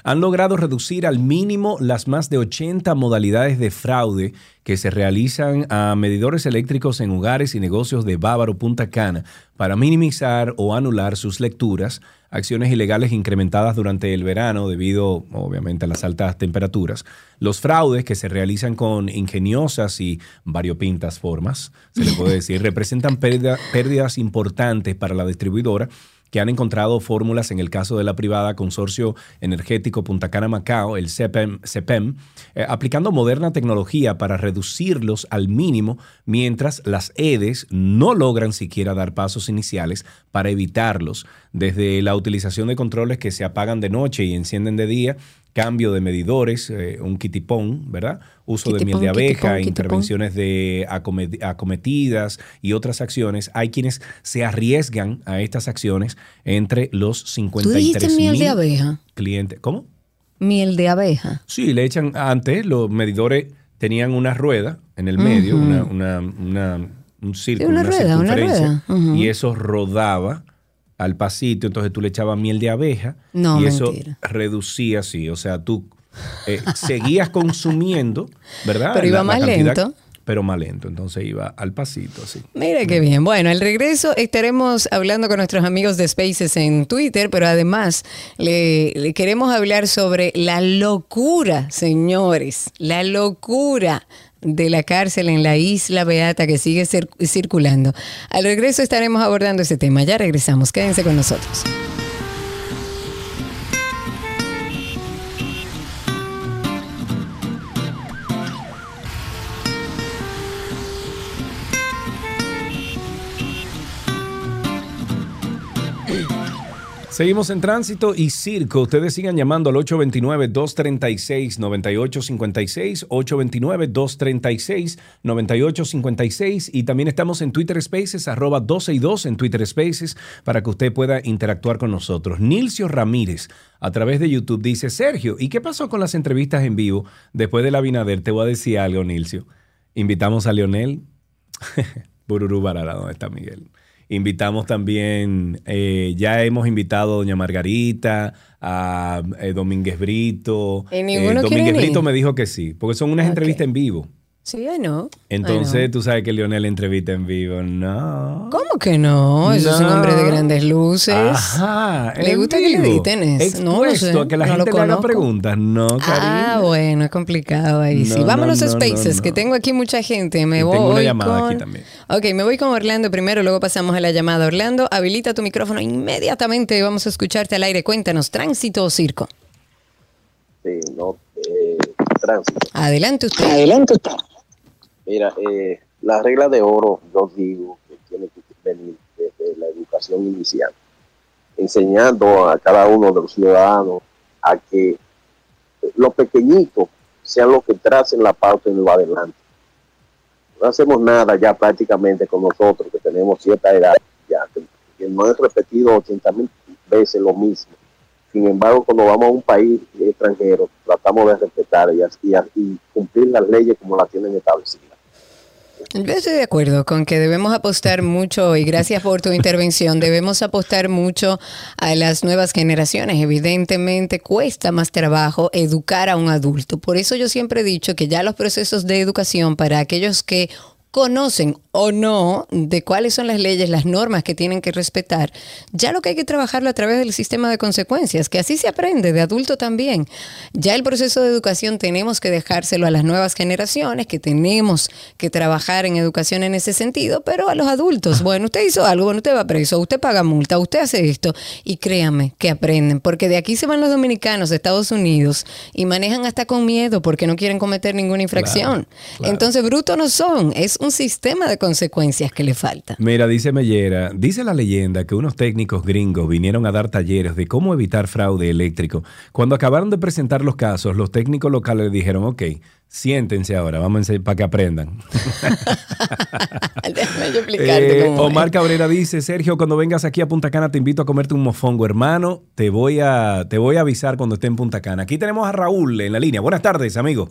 Speaker 2: han logrado reducir al mínimo las más de 80 modalidades de fraude que se realizan a medidores eléctricos en hogares y negocios de Bávaro Punta Cana para minimizar o anular sus lecturas, acciones ilegales incrementadas durante el verano debido obviamente a las altas temperaturas, los fraudes que se realizan con ingeniosas y variopintas formas, se le puede decir, representan pérdida- pérdidas importantes para la distribuidora que han encontrado fórmulas en el caso de la privada Consorcio Energético Punta Cana Macao, el CEPEM, CEPEM, eh, aplicando moderna tecnología para reducirlos al mínimo, mientras las EDES no logran siquiera dar pasos iniciales para evitarlos, desde la utilización de controles que se apagan de noche y encienden de día, cambio de medidores, eh, un kitipón, ¿verdad? Uso de miel de
Speaker 1: Kitipón,
Speaker 2: abeja,
Speaker 1: kitipón, kitipón.
Speaker 2: intervenciones de acome- acometidas y otras acciones. Hay quienes se arriesgan a estas acciones entre los
Speaker 1: ¿Tú
Speaker 2: 53
Speaker 1: dijiste miel de abeja?
Speaker 2: clientes. ¿Cómo?
Speaker 1: Miel de abeja.
Speaker 2: Sí, le echan antes, los medidores tenían una rueda en el medio,
Speaker 1: Ujú.
Speaker 2: una, una, una- un círculo,
Speaker 1: una
Speaker 2: una,
Speaker 1: rueda, una rueda. Ujú.
Speaker 2: y eso rodaba al pasito, entonces tú le echabas miel de abeja
Speaker 1: No,
Speaker 2: y eso reducía así, o sea, tú eh, seguías consumiendo, ¿verdad?
Speaker 1: Pero iba más
Speaker 2: cantidad-
Speaker 1: lento.
Speaker 2: Pero más lento, entonces iba al pasito, así.
Speaker 1: Mira qué bien. Bueno, al regreso estaremos hablando con nuestros amigos de Spaces en Twitter, pero además le, le queremos hablar sobre la locura, señores, la locura de la cárcel en la isla Beata que sigue cir- circulando. Al regreso estaremos abordando ese tema. Ya regresamos. Quédense con nosotros.
Speaker 2: Seguimos en tránsito y circo. Ustedes sigan llamando al 829-236-9856, 829-236-9856 y también estamos en Twitter Spaces, arroba 12 y 2 en Twitter Spaces para que usted pueda interactuar con nosotros. Nilcio Ramírez a través de YouTube dice, Sergio, ¿y qué pasó con las entrevistas en vivo después de la Binader? Te voy a decir algo, Nilcio. Invitamos a Leonel. *laughs* Bururú Barara, ¿dónde está Miguel? Invitamos también, eh, ya hemos invitado a Doña Margarita, a eh, Domínguez Brito.
Speaker 1: ¿Y ninguno
Speaker 2: Eh, Domínguez? Brito me dijo que sí, porque son unas entrevistas en vivo.
Speaker 1: Sí, I know. I
Speaker 2: Entonces,
Speaker 1: know.
Speaker 2: tú sabes que Lionel entrevista en vivo. No.
Speaker 1: ¿Cómo que no? Eso es un hombre de grandes luces.
Speaker 2: Ajá.
Speaker 1: ¿Le
Speaker 2: en
Speaker 1: gusta que le
Speaker 2: vivo.
Speaker 1: editen eso? No, no sé.
Speaker 2: A que la
Speaker 1: no lo
Speaker 2: gente le haga
Speaker 1: conozco.
Speaker 2: preguntas. No,
Speaker 1: Ah,
Speaker 2: Karina.
Speaker 1: bueno, es complicado ahí. sí,
Speaker 2: No,
Speaker 1: vámonos
Speaker 2: no,
Speaker 1: a Spaces,
Speaker 2: no,
Speaker 1: que tengo aquí mucha gente. Me
Speaker 2: Y
Speaker 1: voy
Speaker 2: tengo una llamada
Speaker 1: con...
Speaker 2: aquí también.
Speaker 1: Ok, me voy con Orlando primero, luego pasamos a la llamada. Orlando, habilita tu micrófono inmediatamente. Vamos a escucharte al aire. Cuéntanos, ¿tránsito o circo?
Speaker 18: Sí, no, eh, tránsito.
Speaker 1: Adelante usted.
Speaker 18: Adelante usted. Mira, eh, la regla de oro, yo digo que tiene que venir desde la educación inicial, enseñando a cada uno de los ciudadanos a que los pequeñitos sean los que tracen la pauta y lo adelante. No hacemos nada ya prácticamente con nosotros que tenemos cierta edad, ya que, que no he repetido 80 mil veces lo mismo. Sin embargo, cuando vamos a un país extranjero, tratamos de respetar y- y cumplir las leyes como las tienen establecidas.
Speaker 1: Yo estoy de acuerdo con que debemos apostar mucho, y gracias por tu intervención, debemos apostar mucho a las nuevas generaciones. Evidentemente cuesta más trabajo educar a un adulto. Por eso yo siempre he dicho que ya los procesos de educación para aquellos que conocen o no de cuáles son las leyes, las normas que tienen que respetar, ya lo que hay que trabajarlo a través del sistema de consecuencias, que así se aprende, de adulto también. Ya el proceso de educación tenemos que dejárselo a las nuevas generaciones, que tenemos que trabajar en educación en ese sentido, pero a los adultos, bueno, usted hizo algo, bueno, usted va preso, usted paga multa, usted hace esto, y créame que aprenden, porque de aquí se van los dominicanos de Estados Unidos y manejan hasta con miedo porque no quieren cometer ninguna infracción. Entonces, brutos no son, es un sistema de consecuencias que le falta.
Speaker 2: Mira, dice Mellera, dice la leyenda que unos técnicos gringos vinieron a dar talleres de cómo evitar fraude eléctrico. Cuando acabaron de presentar los casos, los técnicos locales dijeron, ok, siéntense ahora, vamos a para que aprendan. *laughs*
Speaker 1: Déjame yo explicarte
Speaker 2: Eh,
Speaker 1: cómo
Speaker 2: Omar
Speaker 1: es.
Speaker 2: Cabrera dice, Sergio, cuando vengas aquí a Punta Cana te invito a comerte un mofongo, hermano. Te voy a, te voy a avisar cuando esté en Punta Cana. Aquí tenemos a Raúl en la línea. Buenas tardes, amigo.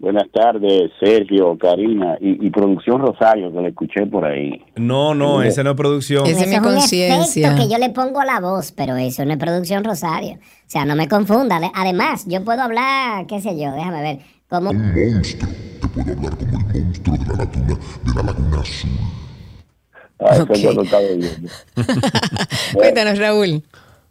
Speaker 19: Buenas tardes, Sergio, Karina y, y Producción Rosario, que le escuché por ahí.
Speaker 2: No, no, esa no es producción.
Speaker 15: Eso es un efecto que yo le pongo a la voz, pero eso no es producción Rosario. O sea, no me confunda. Además, yo puedo hablar, qué sé yo, déjame ver, como...
Speaker 19: Ah, eso yo lo estaba oyendo. *laughs*
Speaker 1: Cuéntanos, Raúl.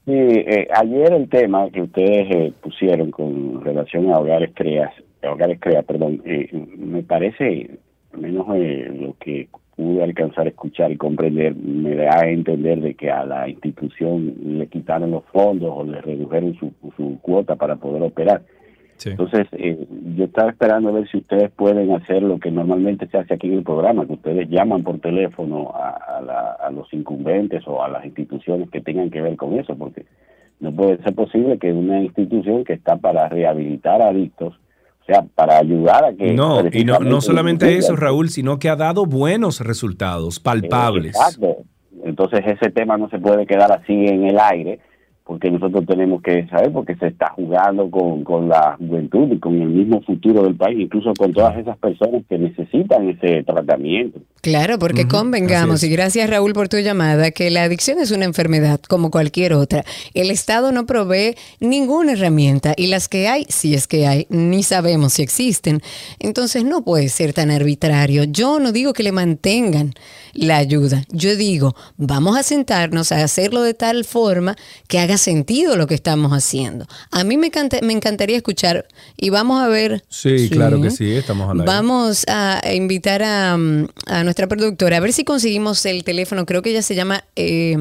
Speaker 19: Sí, eh, ayer el tema que ustedes eh, pusieron con relación a hogares creas, hogares crea, perdón, eh, me parece, al menos eh, lo que pude alcanzar a escuchar y comprender, me da a entender de que a la institución le quitaron los fondos o le redujeron su, su cuota para poder operar. Entonces, eh, yo estaba esperando a ver si ustedes pueden hacer lo que normalmente se hace aquí en el programa, que ustedes llaman por teléfono a, a la- a los incumbentes o a las instituciones que tengan que ver con eso, porque no puede ser posible que una institución que está para rehabilitar adictos, sea, para ayudar a que...
Speaker 2: No, y no, no solamente eso, Raúl, sino que ha dado buenos resultados, palpables.
Speaker 19: Exacto. Entonces ese tema no se puede quedar así en el aire porque nosotros tenemos que saber porque se está jugando con, con la juventud y con el mismo futuro del país, incluso con todas esas personas que necesitan ese tratamiento.
Speaker 1: Claro, porque convengamos, y gracias Raúl por tu llamada, que la adicción es una enfermedad como cualquier otra. El Estado no provee ninguna herramienta y las que hay, si es que hay, ni sabemos si existen. Entonces no puede ser tan arbitrario. Yo no digo que le mantengan la ayuda. Yo digo, vamos a sentarnos a hacerlo de tal forma que haga sentido lo que estamos haciendo. A mí me, encanta- me encantaría escuchar y vamos a ver.
Speaker 2: Sí, claro que sí, estamos hablando.
Speaker 1: Vamos a invitar a, mm, a nuestra productora a ver si conseguimos el teléfono. Creo que ella se llama. eh,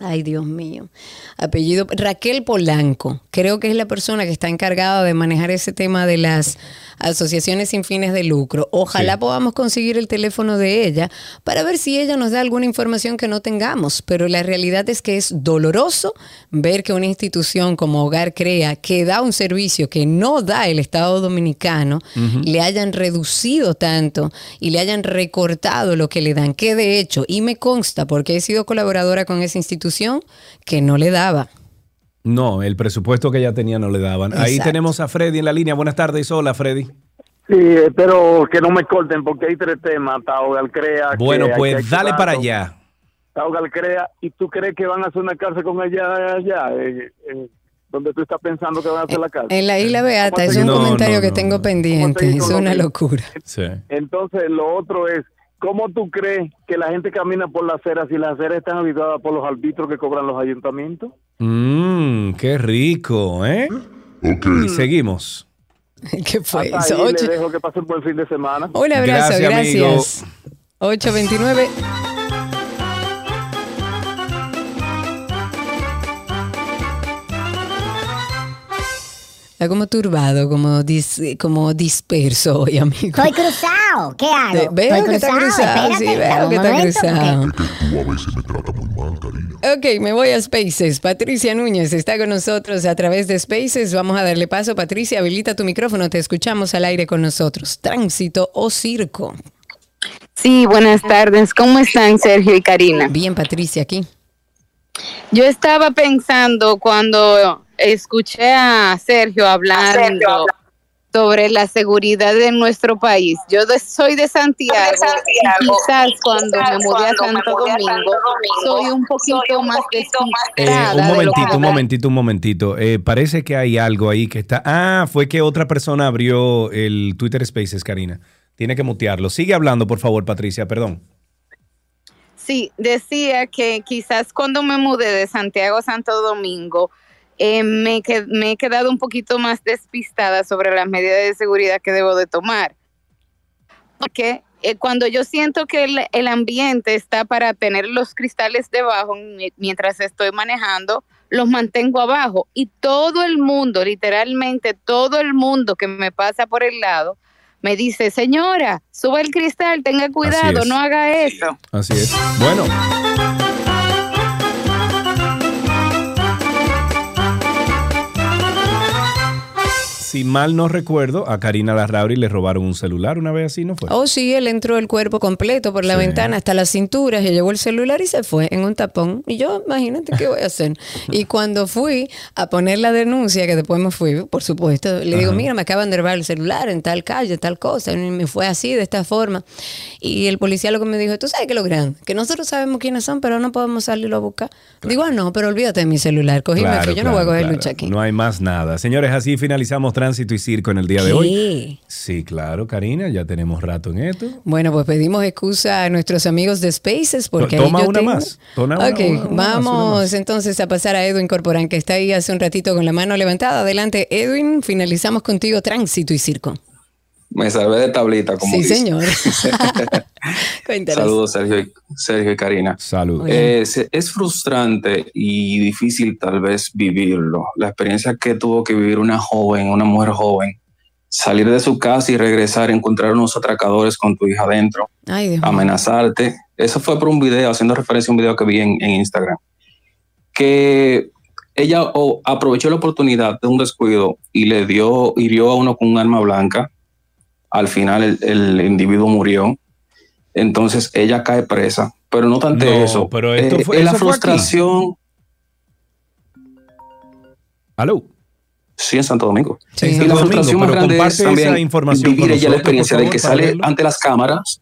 Speaker 1: ay, Dios mío. Apellido Raquel Polanco. Creo que es la persona que está encargada de manejar ese tema de las asociaciones sin fines de lucro. Ojalá podamos conseguir el teléfono de ella para ver si ella nos da alguna información que no tengamos. Pero la realidad es que es doloroso ver que una institución como Hogar Crea, que da un servicio que no da el Estado Dominicano, le hayan reducido tanto y le hayan recortado lo que le dan. Que de hecho, y me consta porque he sido colaboradora con esa institución, que no le daba.
Speaker 2: No, el presupuesto que ella tenía no le daban. Ahí tenemos a Freddy en la línea. Buenas tardes, hola Freddy.
Speaker 20: Sí, espero que no me corten porque hay tres temas, hasta Hogar Crea. que
Speaker 2: Bueno, pues
Speaker 20: que
Speaker 2: dale para allá.
Speaker 16: está Hogar Crea, y tú crees que van a hacer una cárcel con ella allá, eh, eh, donde tú estás pensando que van a hacer la cárcel.
Speaker 1: En la isla Beata, es un
Speaker 16: No,
Speaker 1: comentario
Speaker 16: no,
Speaker 1: que
Speaker 16: no,
Speaker 1: tengo pendiente, es una locura.
Speaker 16: Entonces, lo otro es, ¿cómo tú crees que la gente camina por las aceras si las aceras están habitadas por los arbitros que cobran los ayuntamientos?
Speaker 2: Mmm, qué rico, ¿eh? Y seguimos. *laughs*
Speaker 1: ¿Qué fue
Speaker 16: Hasta
Speaker 1: eso?
Speaker 16: ahí
Speaker 1: Ocho-
Speaker 16: les dejo que pasen buen fin de semana.
Speaker 1: Un abrazo,
Speaker 2: Gracias,
Speaker 1: gracias.
Speaker 2: amigo.
Speaker 1: 829. Está como turbado, como, dis- como disperso hoy, amigo.
Speaker 15: Estoy cruzado. ¿Qué hago?
Speaker 1: Veo
Speaker 15: Estoy
Speaker 1: que está cruzado, sí,
Speaker 15: espérate,
Speaker 1: veo
Speaker 15: dame
Speaker 1: que está
Speaker 15: momento,
Speaker 1: cruzado.
Speaker 21: Tú a veces me tratas muy mal, Karina.
Speaker 1: Ok, me voy a Spaces. Patricia Núñez está con nosotros a través de Spaces. Vamos a darle paso. Patricia, habilita tu micrófono. Te escuchamos al aire con nosotros. Tránsito o circo.
Speaker 20: Sí, buenas tardes. ¿Cómo están Sergio y Karina?
Speaker 1: Bien, Patricia, aquí.
Speaker 20: Yo estaba pensando cuando escuché a Sergio hablando sobre la seguridad de nuestro país. Yo de- soy de Santiago, y quizás cuando me mudé a Santo Domingo soy un poquito más
Speaker 2: Eh,
Speaker 20: despistada
Speaker 2: un
Speaker 20: de lo
Speaker 2: momentito, un momentito, un momentito. Eh, parece que hay algo ahí que está. Ah, fue que otra persona abrió el Twitter Spaces, Karina. Tiene que mutearlo. Sigue hablando, por favor, Patricia, perdón.
Speaker 20: Sí, decía que quizás cuando me mudé de Santiago a Santo Domingo, eh, me, que- me he quedado un poquito más despistada sobre las medidas de seguridad que debo de tomar. Porque eh, cuando yo siento que el, el ambiente está para tener los cristales debajo mi- mientras estoy manejando, los mantengo abajo. Y todo el mundo, literalmente todo el mundo que me pasa por el lado, me dice, señora, sube el cristal, tenga cuidado, no haga eso.
Speaker 2: Así es. Bueno. Si mal no recuerdo, a Karina Larrauri le robaron un celular una vez así, ¿no fue?
Speaker 1: Oh, sí, él entró el cuerpo completo por la
Speaker 2: Sí.
Speaker 1: ventana hasta la cintura, se llevó el celular y se fue en un tapón. Y yo, imagínate qué voy a hacer. *laughs* Y cuando fui a poner la denuncia, que después me fui, por supuesto, le digo, mira, me acaban de robar el celular en tal calle, tal cosa. Y me fue así, de esta forma. Y el policía lo que me dijo, tú sabes que lo grande, que nosotros sabemos quiénes son, pero no podemos salirlo a buscar. Digo, ah, no, pero olvídate de mi celular. Cogí y me
Speaker 2: Claro,
Speaker 1: fui. Yo no voy a coger lucha aquí.
Speaker 2: No hay más nada. Señores, así finalizamos Tránsito y Circo en el día de
Speaker 1: ¿Qué?
Speaker 2: hoy. Sí, claro, Karina, ya tenemos rato en esto.
Speaker 1: Bueno, pues pedimos excusa a nuestros amigos de Spaces porque ahí
Speaker 2: Toma
Speaker 1: yo
Speaker 2: una
Speaker 1: tengo-
Speaker 2: más. Toma una-
Speaker 1: ok,
Speaker 2: una- una
Speaker 1: vamos
Speaker 2: una más.
Speaker 1: entonces a pasar a Edwin Corporán que está ahí hace un ratito con la mano levantada. Adelante, Edwin, finalizamos contigo Tránsito y Circo.
Speaker 22: Me salvé de tablita, como
Speaker 1: sí,
Speaker 22: dice.
Speaker 1: señor. *laughs* *laughs*
Speaker 22: Saludos, Sergio y, Sergio y Karina.
Speaker 2: Saludos.
Speaker 22: Eh, es frustrante y difícil tal vez vivirlo. La experiencia que tuvo que vivir una joven, una mujer joven, salir de su casa y regresar, encontrar unos atracadores con tu hija adentro,
Speaker 1: Ay,
Speaker 22: amenazarte. Eso fue por un video, haciendo referencia a un video que vi en, en Instagram. Que ella o, aprovechó la oportunidad de un descuido y le dio, hirió a uno con un arma blanca. Al final el, el individuo murió. Entonces ella cae presa. Pero no tanto
Speaker 2: No,
Speaker 22: eso.
Speaker 2: pero esto
Speaker 22: Eh,
Speaker 2: fue-
Speaker 22: es la frustración.
Speaker 2: ¿Aló?
Speaker 22: Sí, en Santo Domingo.
Speaker 2: Sí, en
Speaker 22: y
Speaker 2: Santo
Speaker 22: la
Speaker 2: Domingo,
Speaker 22: frustración más
Speaker 2: pero
Speaker 22: grande es también
Speaker 2: información
Speaker 22: vivir ella la experiencia de que sale
Speaker 2: verlo.
Speaker 22: ante las cámaras.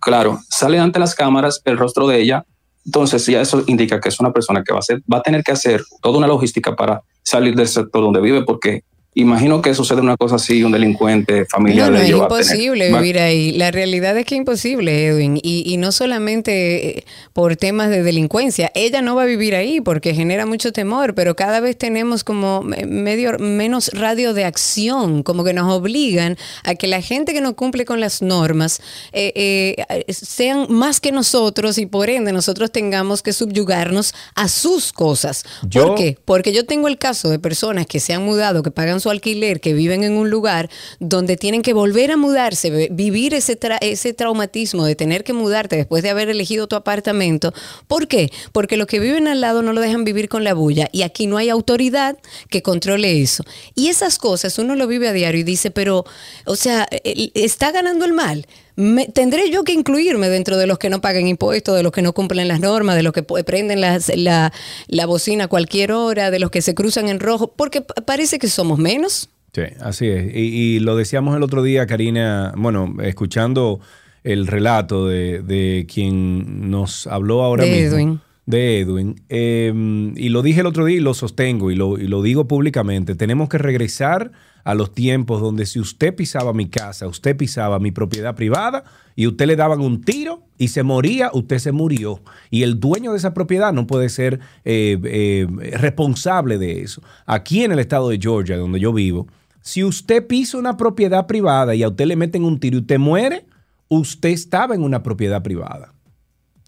Speaker 22: Claro, sale ante las cámaras el rostro de ella. Entonces ya eso indica que es una persona que va a, hacer, va a tener que hacer toda una logística para salir del sector donde vive, porque imagino que sucede una cosa así, un delincuente familiar
Speaker 1: No, no,
Speaker 22: de
Speaker 1: es
Speaker 22: tener-
Speaker 1: imposible vivir ahí. La realidad es que es imposible, Edwin. Y, y no solamente eh, por temas de delincuencia. Ella no va a vivir ahí porque genera mucho temor, pero cada vez tenemos como me- medio, menos radio de acción, como que nos obligan a que la gente que no cumple con las normas eh, eh, sean más que nosotros y por ende nosotros tengamos que subyugarnos a sus cosas.
Speaker 2: Yo-
Speaker 1: ¿Por qué? Porque yo tengo el caso de personas que se han mudado, que pagan su alquiler, que viven en un lugar donde tienen que volver a mudarse, vivir ese, tra- ese traumatismo de tener que mudarte después de haber elegido tu apartamento. ¿Por qué? Porque los que viven al lado no lo dejan vivir con la bulla y aquí no hay autoridad que controle eso. Y esas cosas uno lo vive a diario y dice, pero, o sea, está ganando el mal. Me- tendré yo que incluirme dentro de los que no pagan impuestos, de los que no cumplen las normas, de los que prenden las- la, la bocina a cualquier hora, de los que se cruzan en rojo, porque pa- parece que somos menos.
Speaker 2: Sí, así es. Y, y lo decíamos el otro día, Karina, bueno, escuchando el relato de, de quien nos habló ahora
Speaker 1: De
Speaker 2: mismo.
Speaker 1: Edwin.
Speaker 2: De Edwin. Eh, y lo dije el otro día y lo sostengo y lo, y lo digo públicamente. Tenemos que regresar a los tiempos donde si usted pisaba mi casa, usted pisaba mi propiedad privada y usted le daban un tiro y se moría, usted se murió. Y el dueño de esa propiedad no puede ser eh, eh, responsable de eso. Aquí en el estado de Georgia, donde yo vivo, si usted pisa una propiedad privada y a usted le meten un tiro y usted muere, usted estaba en una propiedad privada.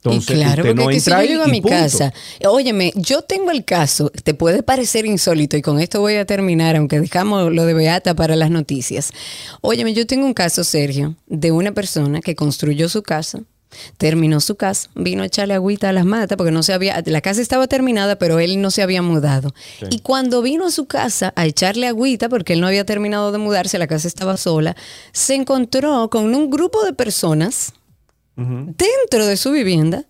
Speaker 2: Entonces,
Speaker 1: y claro,
Speaker 2: usted
Speaker 1: porque
Speaker 2: no
Speaker 1: que si yo llego a mi
Speaker 2: punto.
Speaker 1: casa, óyeme, yo tengo el caso, te puede parecer insólito y con esto voy a terminar, aunque dejamos lo de Beata para las noticias. Óyeme, yo tengo un caso, Sergio, de una persona que construyó su casa, terminó su casa, vino a echarle agüita a las matas porque no se había, la casa estaba terminada, pero él no se había mudado.
Speaker 23: Sí.
Speaker 1: Y cuando vino a su casa a echarle agüita, porque él no había terminado de mudarse, la casa estaba sola, se encontró con un grupo de personas dentro de su vivienda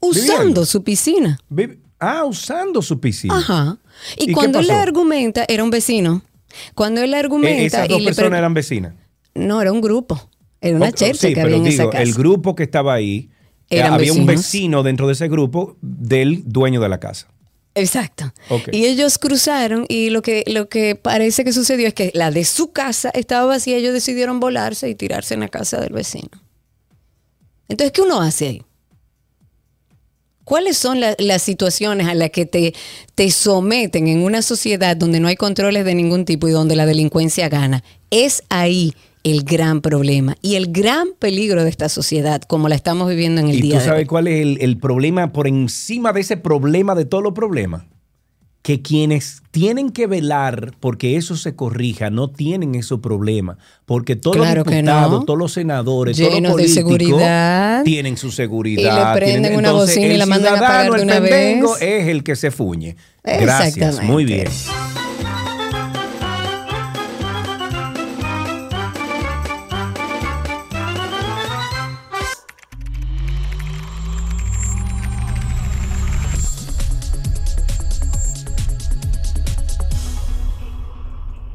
Speaker 1: usando
Speaker 2: Viviendo.
Speaker 1: su piscina.
Speaker 2: Ah, usando su piscina.
Speaker 1: Ajá.
Speaker 2: ¿Y
Speaker 1: Y, cuando él le argumenta, era un vecino. Cuando él le
Speaker 2: Eh,
Speaker 1: argumenta
Speaker 2: esas
Speaker 1: y
Speaker 2: dos personas eran vecinas.
Speaker 1: No, era un grupo. Era una
Speaker 2: Ok,
Speaker 1: chercha
Speaker 2: sí,
Speaker 1: que había en esa casa.
Speaker 2: el grupo que estaba ahí, eh,
Speaker 1: Eran
Speaker 2: había un vecino dentro de ese grupo del dueño de la casa.
Speaker 1: Exacto. Y ellos cruzaron y lo que, lo que parece que sucedió es que la de su casa estaba vacía, ellos decidieron volarse y tirarse en la casa del vecino. Entonces, ¿qué uno hace ahí? ¿Cuáles son la- las situaciones a las que te, te someten en una sociedad donde no hay controles de ningún tipo y donde la delincuencia gana? Es ahí el gran problema y el gran peligro de esta sociedad como la estamos viviendo en el
Speaker 2: ¿Y
Speaker 1: día
Speaker 2: tú
Speaker 1: de hoy.
Speaker 2: sabes cuál es el, el problema por encima de ese problema de todos los problemas? Que quienes tienen que velar porque eso se corrija no tienen esos problemas. Porque todos
Speaker 1: Claro
Speaker 2: los diputados,
Speaker 1: no.
Speaker 2: todos los senadores, todos los
Speaker 1: de
Speaker 2: políticos
Speaker 1: seguridad.
Speaker 2: tienen su seguridad.
Speaker 1: Y le prenden
Speaker 2: tienen-
Speaker 1: una
Speaker 2: entonces,
Speaker 1: bocina y
Speaker 2: el
Speaker 1: la mandan a pagar de
Speaker 2: el
Speaker 1: una vez.
Speaker 2: es el que se fuñe. Gracias, muy bien.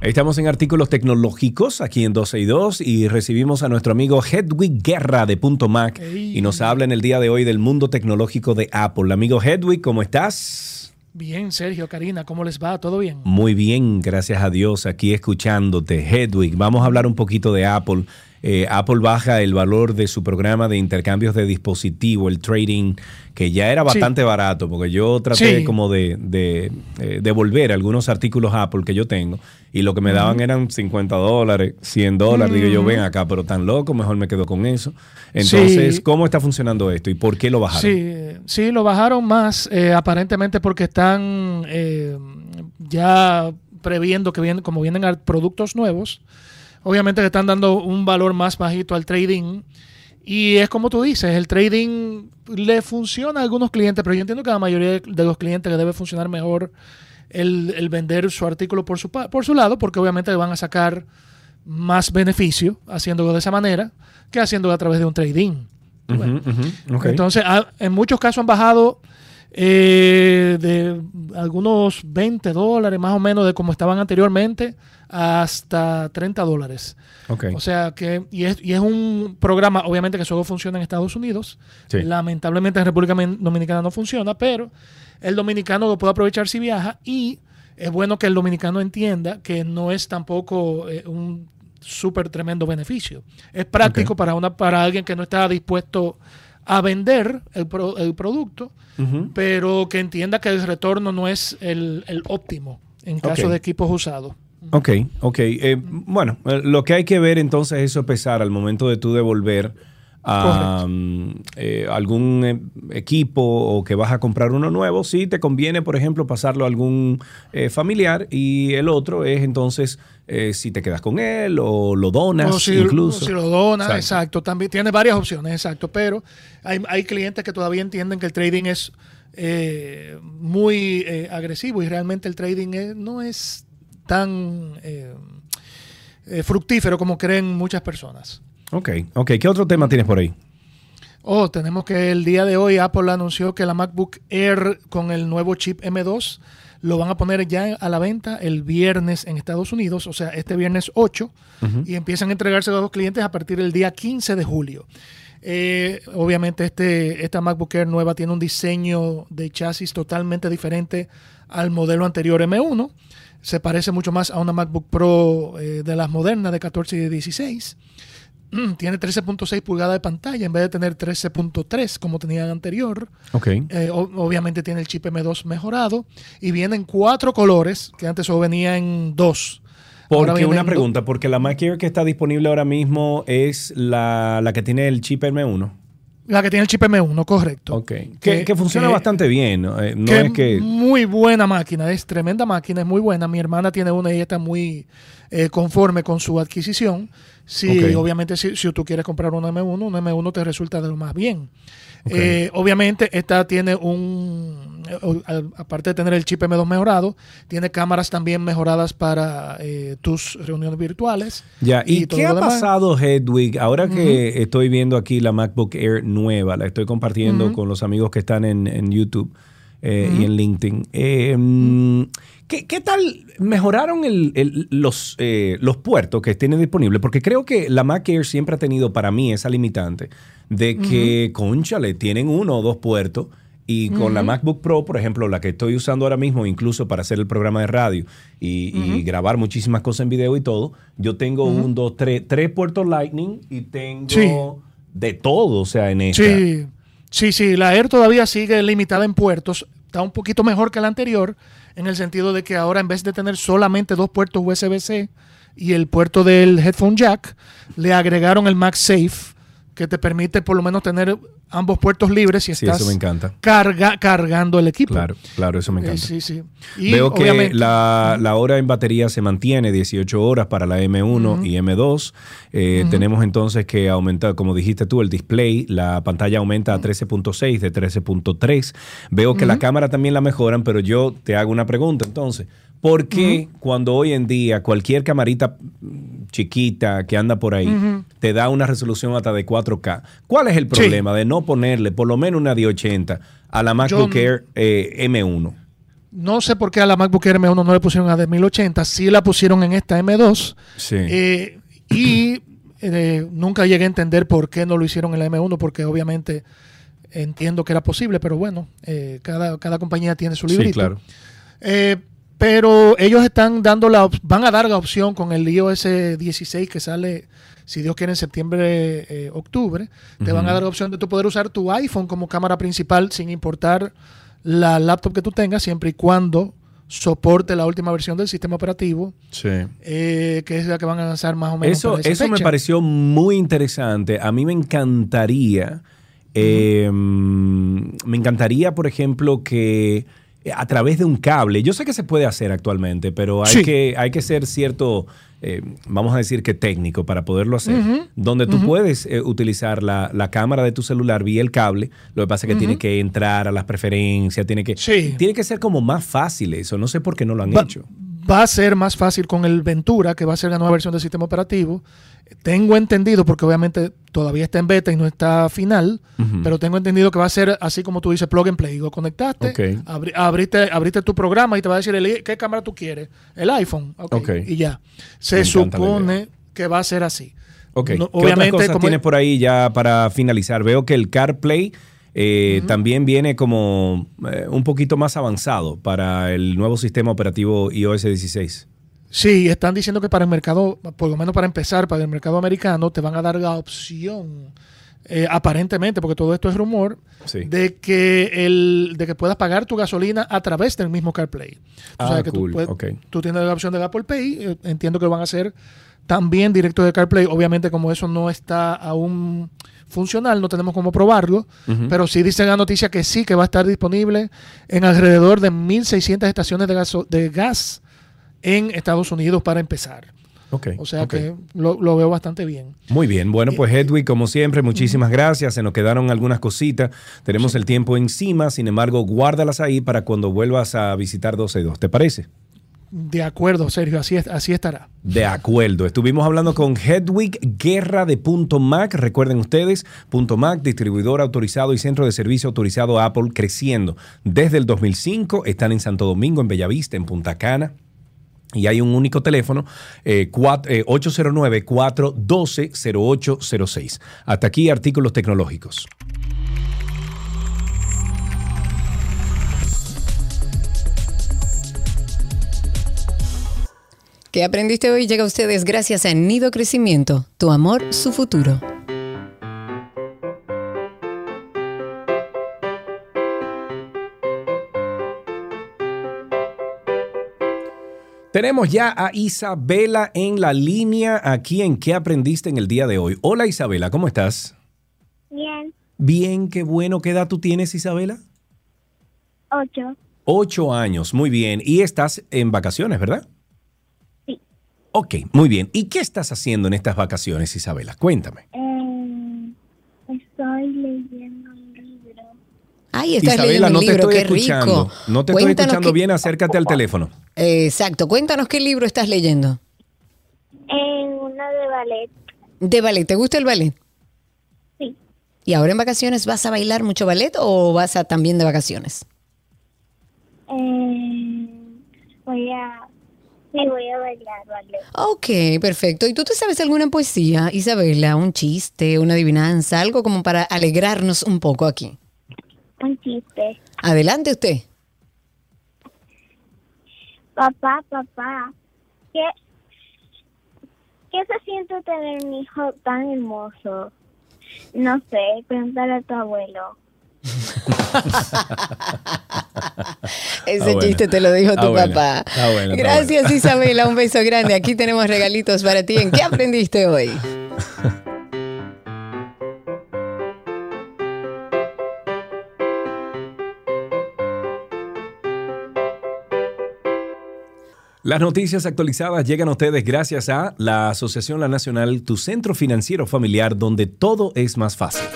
Speaker 2: Estamos en artículos tecnológicos aquí en 12 y 2 y recibimos a nuestro amigo Hedwig Guerra de Punto Mac y nos habla en el día de hoy del mundo tecnológico de Apple. Amigo Hedwig, ¿cómo estás?
Speaker 23: Bien, Sergio, Karina, ¿cómo les va? ¿Todo bien?
Speaker 2: Muy bien, gracias a Dios, aquí escuchándote. Hedwig, vamos a hablar un poquito de Apple. Eh, Apple baja el valor de su programa de intercambios de dispositivo, el trading, que ya era
Speaker 23: Sí.
Speaker 2: bastante barato, porque yo traté
Speaker 23: Sí.
Speaker 2: como de, de, eh, devolver algunos artículos Apple que yo tengo y lo que me daban eran 50 dólares, 100 dólares. Digo yo, ven acá, pero tan loco, mejor me quedo con eso. Entonces,
Speaker 23: Sí.
Speaker 2: ¿cómo está funcionando esto y por qué lo bajaron?
Speaker 23: Sí, sí, lo bajaron más eh, aparentemente porque están eh, ya previendo que vienen, como vienen productos nuevos, obviamente le están dando un valor más bajito al trading. Y es como tú dices, el trading le funciona a algunos clientes, pero yo entiendo que a la mayoría de los clientes le debe funcionar mejor el, el vender su artículo por su, por su lado, porque obviamente le van a sacar más beneficio haciéndolo de esa manera que haciéndolo a través de un trading. Entonces, ha- en muchos casos han bajado eh, de algunos 20 dólares más o menos de como estaban anteriormente hasta 30 dólares. O sea que, y es, y es un programa, obviamente que solo funciona en Estados Unidos.
Speaker 2: Sí.
Speaker 23: Lamentablemente en República Dominicana no funciona, pero el dominicano lo puede aprovechar si viaja y es bueno que el dominicano entienda que no es tampoco eh, un súper tremendo beneficio. Es práctico para, una, para alguien que no está dispuesto a vender el, pro- el producto, pero que entienda que el retorno no es el, el óptimo en caso de equipos usados.
Speaker 2: Ok, ok. Eh, bueno, eh, lo que hay que ver entonces es sopesar al momento de tú devolver a eh, algún equipo o que vas a comprar uno nuevo, si te conviene, por ejemplo, pasarlo a algún eh, familiar y el otro es entonces eh, si te quedas con él o lo donas
Speaker 23: O si,
Speaker 2: incluso.
Speaker 23: o si lo dona,
Speaker 2: Exacto.
Speaker 23: exacto. También tiene varias opciones, exacto. Pero hay, hay clientes que todavía entienden que el trading es eh, muy agresivo y realmente el trading es- no es tan eh, eh, fructífero como creen muchas personas.
Speaker 2: Ok, ok. ¿Qué otro tema tienes por ahí?
Speaker 23: Oh, tenemos que el día de hoy Apple anunció que la MacBook Air con el nuevo chip M2 lo van a poner ya a la venta el viernes en Estados Unidos, o sea, este viernes 8,
Speaker 24: Ujú.
Speaker 23: y empiezan a entregarse a los clientes a partir del día 15 de julio. Eh, obviamente este, esta MacBook Air nueva tiene un diseño de chasis totalmente diferente al modelo anterior M1. Se parece mucho más a una MacBook Pro eh, de las modernas de 14 y de 16. *clears throat* Tiene 13.6 pulgadas de pantalla en vez de tener 13.3 como tenía el anterior.
Speaker 2: Ok.
Speaker 23: Eh, o- obviamente tiene el chip M2 mejorado y viene en cuatro colores, que antes solo venía en dos.
Speaker 2: Porque una pregunta, porque la Mac Air que está disponible ahora mismo es la, la que tiene el chip M1.
Speaker 23: La que tiene el chip M1, correcto.
Speaker 2: Ok. Que, que funciona
Speaker 23: que-
Speaker 2: bastante bien. ¿no? Eh, no
Speaker 23: que
Speaker 2: es que...
Speaker 23: muy buena máquina, es tremenda máquina, es muy buena. Mi hermana tiene una y ella está muy eh, conforme con su adquisición.
Speaker 2: Ok.
Speaker 23: obviamente si, si tú quieres comprar una M1, una M1 te resulta de lo más bien. Eh, obviamente esta tiene un, eh, aparte de tener el chip M2 mejorado, tiene cámaras también mejoradas para eh, tus reuniones virtuales.
Speaker 2: Ya, ¿y, qué ha
Speaker 23: demás.
Speaker 2: pasado, Hedwig? Ahora que estoy viendo aquí la MacBook Air nueva, la estoy compartiendo con los amigos que están en, en YouTube eh, y en LinkedIn. Eh, mm, ¿qué, qué tal mejoraron el- el- los, eh, los puertos que tienen disponibles? Porque creo que la Mac Air siempre ha tenido para mí esa limitante de que, conchale, tienen uno o dos puertos. Y con la. MacBook Pro, por ejemplo, la que estoy usando ahora mismo, incluso para hacer el programa de radio y, grabar muchísimas cosas en video y todo, yo tengo un, dos, tres, tres puertos Lightning y tengo
Speaker 23: Sí.
Speaker 2: de todo, o sea, en esta.
Speaker 23: Sí, sí, sí, la Air todavía sigue limitada en puertos. Está un poquito mejor que la anterior, en el sentido de que ahora en vez de tener solamente dos puertos USB-C y el puerto del headphone jack, le agregaron el MagSafe, que te permite por lo menos tener ambos puertos libres si
Speaker 2: Sí,
Speaker 23: estás
Speaker 2: eso me encanta.
Speaker 23: carga, cargando el equipo.
Speaker 2: Claro, claro, eso me
Speaker 23: Eh,
Speaker 2: encanta.
Speaker 23: sí, sí. Y
Speaker 2: Veo que la, la hora en batería se mantiene 18 horas para la M1
Speaker 23: Ujú.
Speaker 2: y M2. Eh. Tenemos entonces que aumentar, como dijiste tú, el display. La pantalla aumenta a 13.6 de 13.3. Veo que la cámara también la mejoran, pero yo te hago una pregunta entonces. ¿Por qué cuando hoy en día cualquier camarita chiquita que anda por ahí te da una resolución hasta de 4K? ¿Cuál es el
Speaker 23: Sí.
Speaker 2: problema de no ponerle por lo menos una de 80 a la MacBook
Speaker 23: Yo-
Speaker 2: Air eh, M1?
Speaker 23: No sé por qué a la MacBook Air M1 no le pusieron a de 1080, sí la pusieron en esta M2.
Speaker 2: Sí.
Speaker 23: Eh, y eh, nunca llegué a entender por qué no lo hicieron en la M1, porque obviamente entiendo que era posible, pero bueno, eh, cada, cada compañía tiene su
Speaker 2: Sí,
Speaker 23: librito.
Speaker 2: claro.
Speaker 23: Eh, pero ellos están dando la van a dar la opción con el iOS 16 que sale, si Dios quiere, en septiembre, eh, octubre. Te van a dar la opción de tú poder usar tu iPhone como cámara principal sin importar la laptop que tú tengas, siempre y cuando soporte la última versión del sistema operativo,
Speaker 2: Sí.
Speaker 23: eh, que es la que van a lanzar más o menos.
Speaker 2: Eso, eso me pareció muy interesante. A mí me encantaría, eh, me encantaría, por ejemplo, que a través de un cable, yo sé que se puede hacer actualmente, pero hay,
Speaker 23: Sí.
Speaker 2: que, hay que ser cierto, eh, vamos a decir que técnico para poderlo hacer, donde tú puedes eh, utilizar la, la cámara de tu celular vía el cable, lo que pasa es que tiene que entrar a las preferencias, tiene que, tiene que ser como más fácil eso, no sé por qué no lo han hecho.
Speaker 23: Va a ser más fácil con el Ventura, que va a ser la nueva versión del sistema operativo. Tengo entendido, porque obviamente todavía está en beta y no está final, pero tengo entendido que va a ser así como tú dices, plug and play. Lo conectaste,
Speaker 2: Ok.
Speaker 23: abri- abriste, abriste tu programa y te va a decir el- qué cámara tú quieres. El iPhone. Ok,
Speaker 2: Ok.
Speaker 23: Y ya. Se supone que va a ser así.
Speaker 2: Ok.
Speaker 23: No,
Speaker 2: ¿Qué otras
Speaker 23: obviamente,
Speaker 2: cosas
Speaker 23: como-
Speaker 2: tienes por ahí ya para finalizar? Veo que el CarPlay eh, también viene como eh, un poquito más avanzado para el nuevo sistema operativo iOS 16.
Speaker 23: Sí, están diciendo que para el mercado, por lo menos para empezar, para el mercado americano, te van a dar la opción, eh, aparentemente, porque todo esto es rumor,
Speaker 2: Sí.
Speaker 23: de que el, de que puedas pagar tu gasolina a través del mismo CarPlay.
Speaker 2: Ah,
Speaker 23: que
Speaker 2: cool,
Speaker 23: tú, puedes-
Speaker 2: ok.
Speaker 23: tú tienes la opción de Apple Pay, entiendo que lo van a hacer también directo de CarPlay. Obviamente, como eso no está aún funcional, no tenemos cómo probarlo, pero sí dice la noticia que sí, que va a estar disponible en alrededor de 1.600 estaciones de, gaso- de gas en Estados Unidos para empezar.
Speaker 2: Ok,
Speaker 23: O sea que lo, lo veo bastante bien.
Speaker 2: Muy bien, bueno, pues Hedwig, como siempre, muchísimas gracias. Se nos quedaron algunas cositas. Tenemos el tiempo encima, sin embargo, guárdalas ahí para cuando vuelvas a visitar 12 y 2. ¿Te parece?
Speaker 23: De acuerdo, Sergio, así, así estará.
Speaker 2: De acuerdo. Estuvimos hablando con Hedwig Guerra de Punto Mac. Recuerden ustedes, Punto Mac, distribuidor autorizado y centro de servicio autorizado Apple, creciendo desde el 2005. Están en Santo Domingo, en Bellavista, en Punta Cana. Y hay un único teléfono, eh, cuat- eh, 809-412-0806. Hasta aquí artículos tecnológicos.
Speaker 1: ¿Qué aprendiste hoy? Llega a ustedes gracias a Nido Crecimiento, tu amor, su futuro.
Speaker 2: Tenemos ya a Isabela en la línea aquí en ¿Qué aprendiste en el día de hoy? Hola Isabela, ¿cómo estás?
Speaker 24: Bien,
Speaker 2: Bien, qué bueno. ¿Qué edad tú tienes Isabela?
Speaker 24: ocho.
Speaker 2: Ocho años, muy bien. Y estás en vacaciones, ¿verdad? Ok, muy bien. ¿Y qué estás haciendo en estas vacaciones, Isabela? Cuéntame.
Speaker 24: Eh, estoy leyendo un libro.
Speaker 1: Ay, estás
Speaker 2: Isabela,
Speaker 1: leyendo un
Speaker 2: no te
Speaker 1: libro,
Speaker 2: estoy
Speaker 1: qué
Speaker 2: escuchando.
Speaker 1: rico.
Speaker 2: No te
Speaker 1: Cuéntanos
Speaker 2: estoy escuchando
Speaker 1: qué-
Speaker 2: bien, acércate al teléfono.
Speaker 1: Eh, Exacto, cuéntanos qué libro estás leyendo.
Speaker 24: En una de ballet.
Speaker 1: De ballet, ¿te gusta el ballet?
Speaker 24: Sí.
Speaker 1: ¿Y ahora en vacaciones vas a bailar mucho ballet o vas a también de vacaciones?
Speaker 24: Eh, voy a. Sí, voy a bailar ballet.
Speaker 1: Ok, perfecto. ¿Y tú te sabes alguna poesía, Isabela? ¿Un chiste, una adivinanza, algo como para alegrarnos un poco aquí?
Speaker 24: Un chiste.
Speaker 1: Adelante usted.
Speaker 24: Papá, papá, ¿qué, ¿qué se siente tener un hijo tan hermoso? No sé, pregúntale a tu abuelo. *laughs*
Speaker 1: Ese
Speaker 2: Ah, bueno.
Speaker 1: chiste te lo dijo
Speaker 2: Ah,
Speaker 1: tu
Speaker 2: bueno.
Speaker 1: papá.
Speaker 2: Ah, bueno,
Speaker 1: Gracias, Isabela. Un beso grande. Aquí tenemos regalitos para ti. ¿En qué aprendiste hoy?
Speaker 2: Las noticias actualizadas llegan a ustedes gracias a la Asociación La Nacional, tu centro financiero familiar donde todo es más fácil.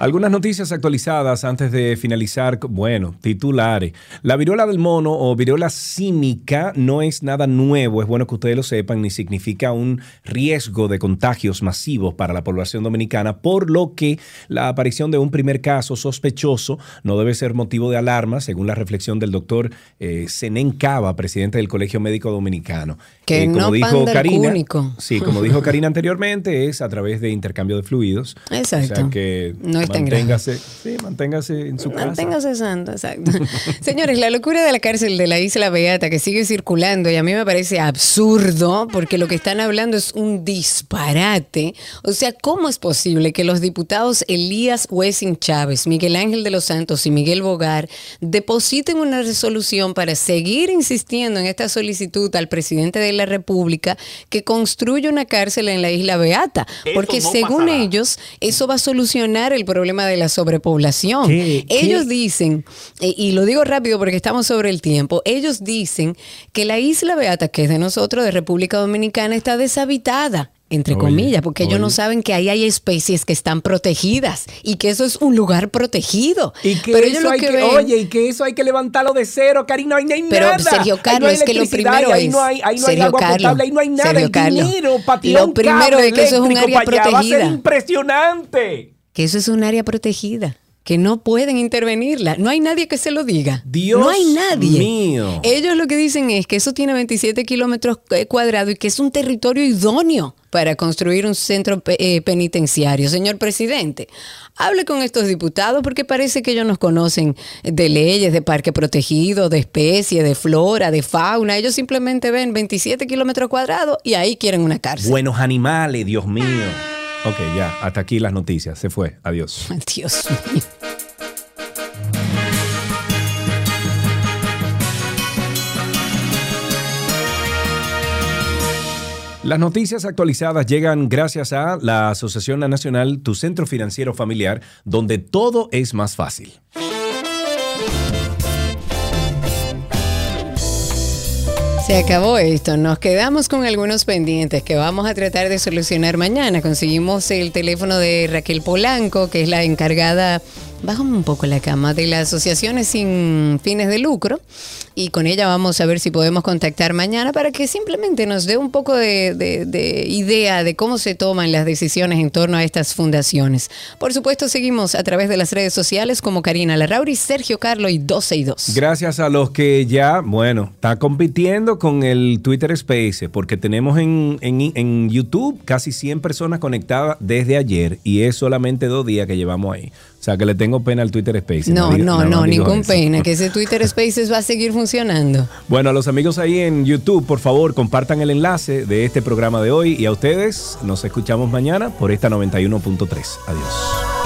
Speaker 2: Algunas noticias actualizadas antes de finalizar. Bueno, titulares. La viruela del mono o viruela símica no es nada nuevo, es bueno que ustedes lo sepan, ni significa un riesgo de contagios masivos para la población dominicana, por lo que la aparición de un primer caso sospechoso no debe ser motivo de alarma, según la reflexión del doctor eh, Zenén Cava, presidente del Colegio Médico Dominicano.
Speaker 1: Que
Speaker 2: Eh,
Speaker 1: no pan del cúnico.
Speaker 2: Sí, como dijo Karina anteriormente, es a través de intercambio de fluidos.
Speaker 1: Exacto.
Speaker 2: O sea que
Speaker 1: No es tan grave.
Speaker 2: manténgase, sí, manténgase en su casa.
Speaker 1: Manténgase santo, exacto. *laughs* Señores, la locura de la cárcel de la Isla Beata que sigue circulando y a mí me parece absurdo porque lo que están hablando es un disparate. O sea, ¿cómo es posible que los diputados Elías Wessing Chávez, Miguel Ángel de los Santos y Miguel Bogar depositen una resolución para seguir insistiendo en esta solicitud al presidente de la República que construya una cárcel en la Isla Beata? Porque
Speaker 25: no
Speaker 1: según
Speaker 25: pasará.
Speaker 1: ellos, eso va a solucionar el problema de la sobrepoblación.
Speaker 25: ¿Qué? ¿Qué?
Speaker 1: Ellos dicen, eh, y lo digo rápido porque estamos sobre el tiempo, ellos dicen que la isla Beata, que es de nosotros, de República Dominicana, está deshabitada. Entre
Speaker 25: Oye,
Speaker 1: comillas, porque ellos no
Speaker 25: oye.
Speaker 1: saben que ahí hay especies que están protegidas y que eso es un lugar protegido.
Speaker 2: Y que
Speaker 1: Pero ellos lo
Speaker 2: hay
Speaker 1: que
Speaker 2: que,
Speaker 1: ven-
Speaker 2: oye, y que eso hay que levantarlo de cero, Karina, ahí no hay
Speaker 1: Pero,
Speaker 2: nada.
Speaker 1: Sergio
Speaker 2: Ahí no
Speaker 1: Carlos,
Speaker 2: hay
Speaker 1: es que lo primero
Speaker 2: ahí
Speaker 1: es-
Speaker 2: no hay, ahí no hay
Speaker 1: Sergio
Speaker 2: agua
Speaker 1: Carlos,
Speaker 2: potable, ahí no hay nada,
Speaker 1: Sergio
Speaker 2: hay
Speaker 1: Carlos,
Speaker 2: dinero tirar
Speaker 1: lo primero
Speaker 2: cable
Speaker 1: es que eso es un área
Speaker 2: para allá, Va a ser
Speaker 1: protegida.
Speaker 2: impresionante.
Speaker 1: Que eso es un área protegida, que no pueden intervenirla. No hay nadie que se lo diga.
Speaker 2: Dios
Speaker 1: no hay nadie.
Speaker 2: mío.
Speaker 1: Ellos lo que dicen es que eso tiene 27 kilómetros eh, cuadrados y que es un territorio idóneo para construir un centro eh, penitenciario. Señor presidente, hable con estos diputados porque parece que ellos nos conocen de leyes, de parque protegido, de especie, de flora, de fauna. Ellos simplemente ven 27 kilómetros cuadrados y ahí quieren una cárcel.
Speaker 2: Buenos animales, Dios mío. Ok, ya, hasta aquí las noticias. Se fue. Adiós. *laughs*
Speaker 1: Dios mío.
Speaker 2: Las noticias actualizadas llegan gracias a la Asociación Nacional, tu centro financiero familiar, donde todo es más fácil.
Speaker 1: Se acabó esto. Nos quedamos con algunos pendientes que vamos a tratar de solucionar mañana. Conseguimos el teléfono de Raquel Polanco, que es la encargada bájame un poco la cama, de las asociaciones sin fines de lucro. Y con ella vamos a ver si podemos contactar mañana para que simplemente nos dé un poco de, de- de idea de cómo se toman las decisiones en torno a estas fundaciones. Por supuesto, seguimos a través de las redes sociales como Karina Larrauri, Sergio Carlo y 12 y 2.
Speaker 2: Gracias a los que ya, bueno, está compitiendo con el Twitter Spaces, porque tenemos en, en- en YouTube casi 100 personas conectadas desde ayer y es solamente dos días que llevamos ahí. O sea que le tengo pena al Twitter Spaces.
Speaker 1: No, no, no, ningún
Speaker 2: eso.
Speaker 1: pena, que *laughs* ese Twitter Spaces va a seguir funcionando.
Speaker 2: Bueno, a los amigos ahí en YouTube, por favor, compartan el enlace de este programa de hoy y a ustedes nos escuchamos mañana por esta 91.3. Adiós.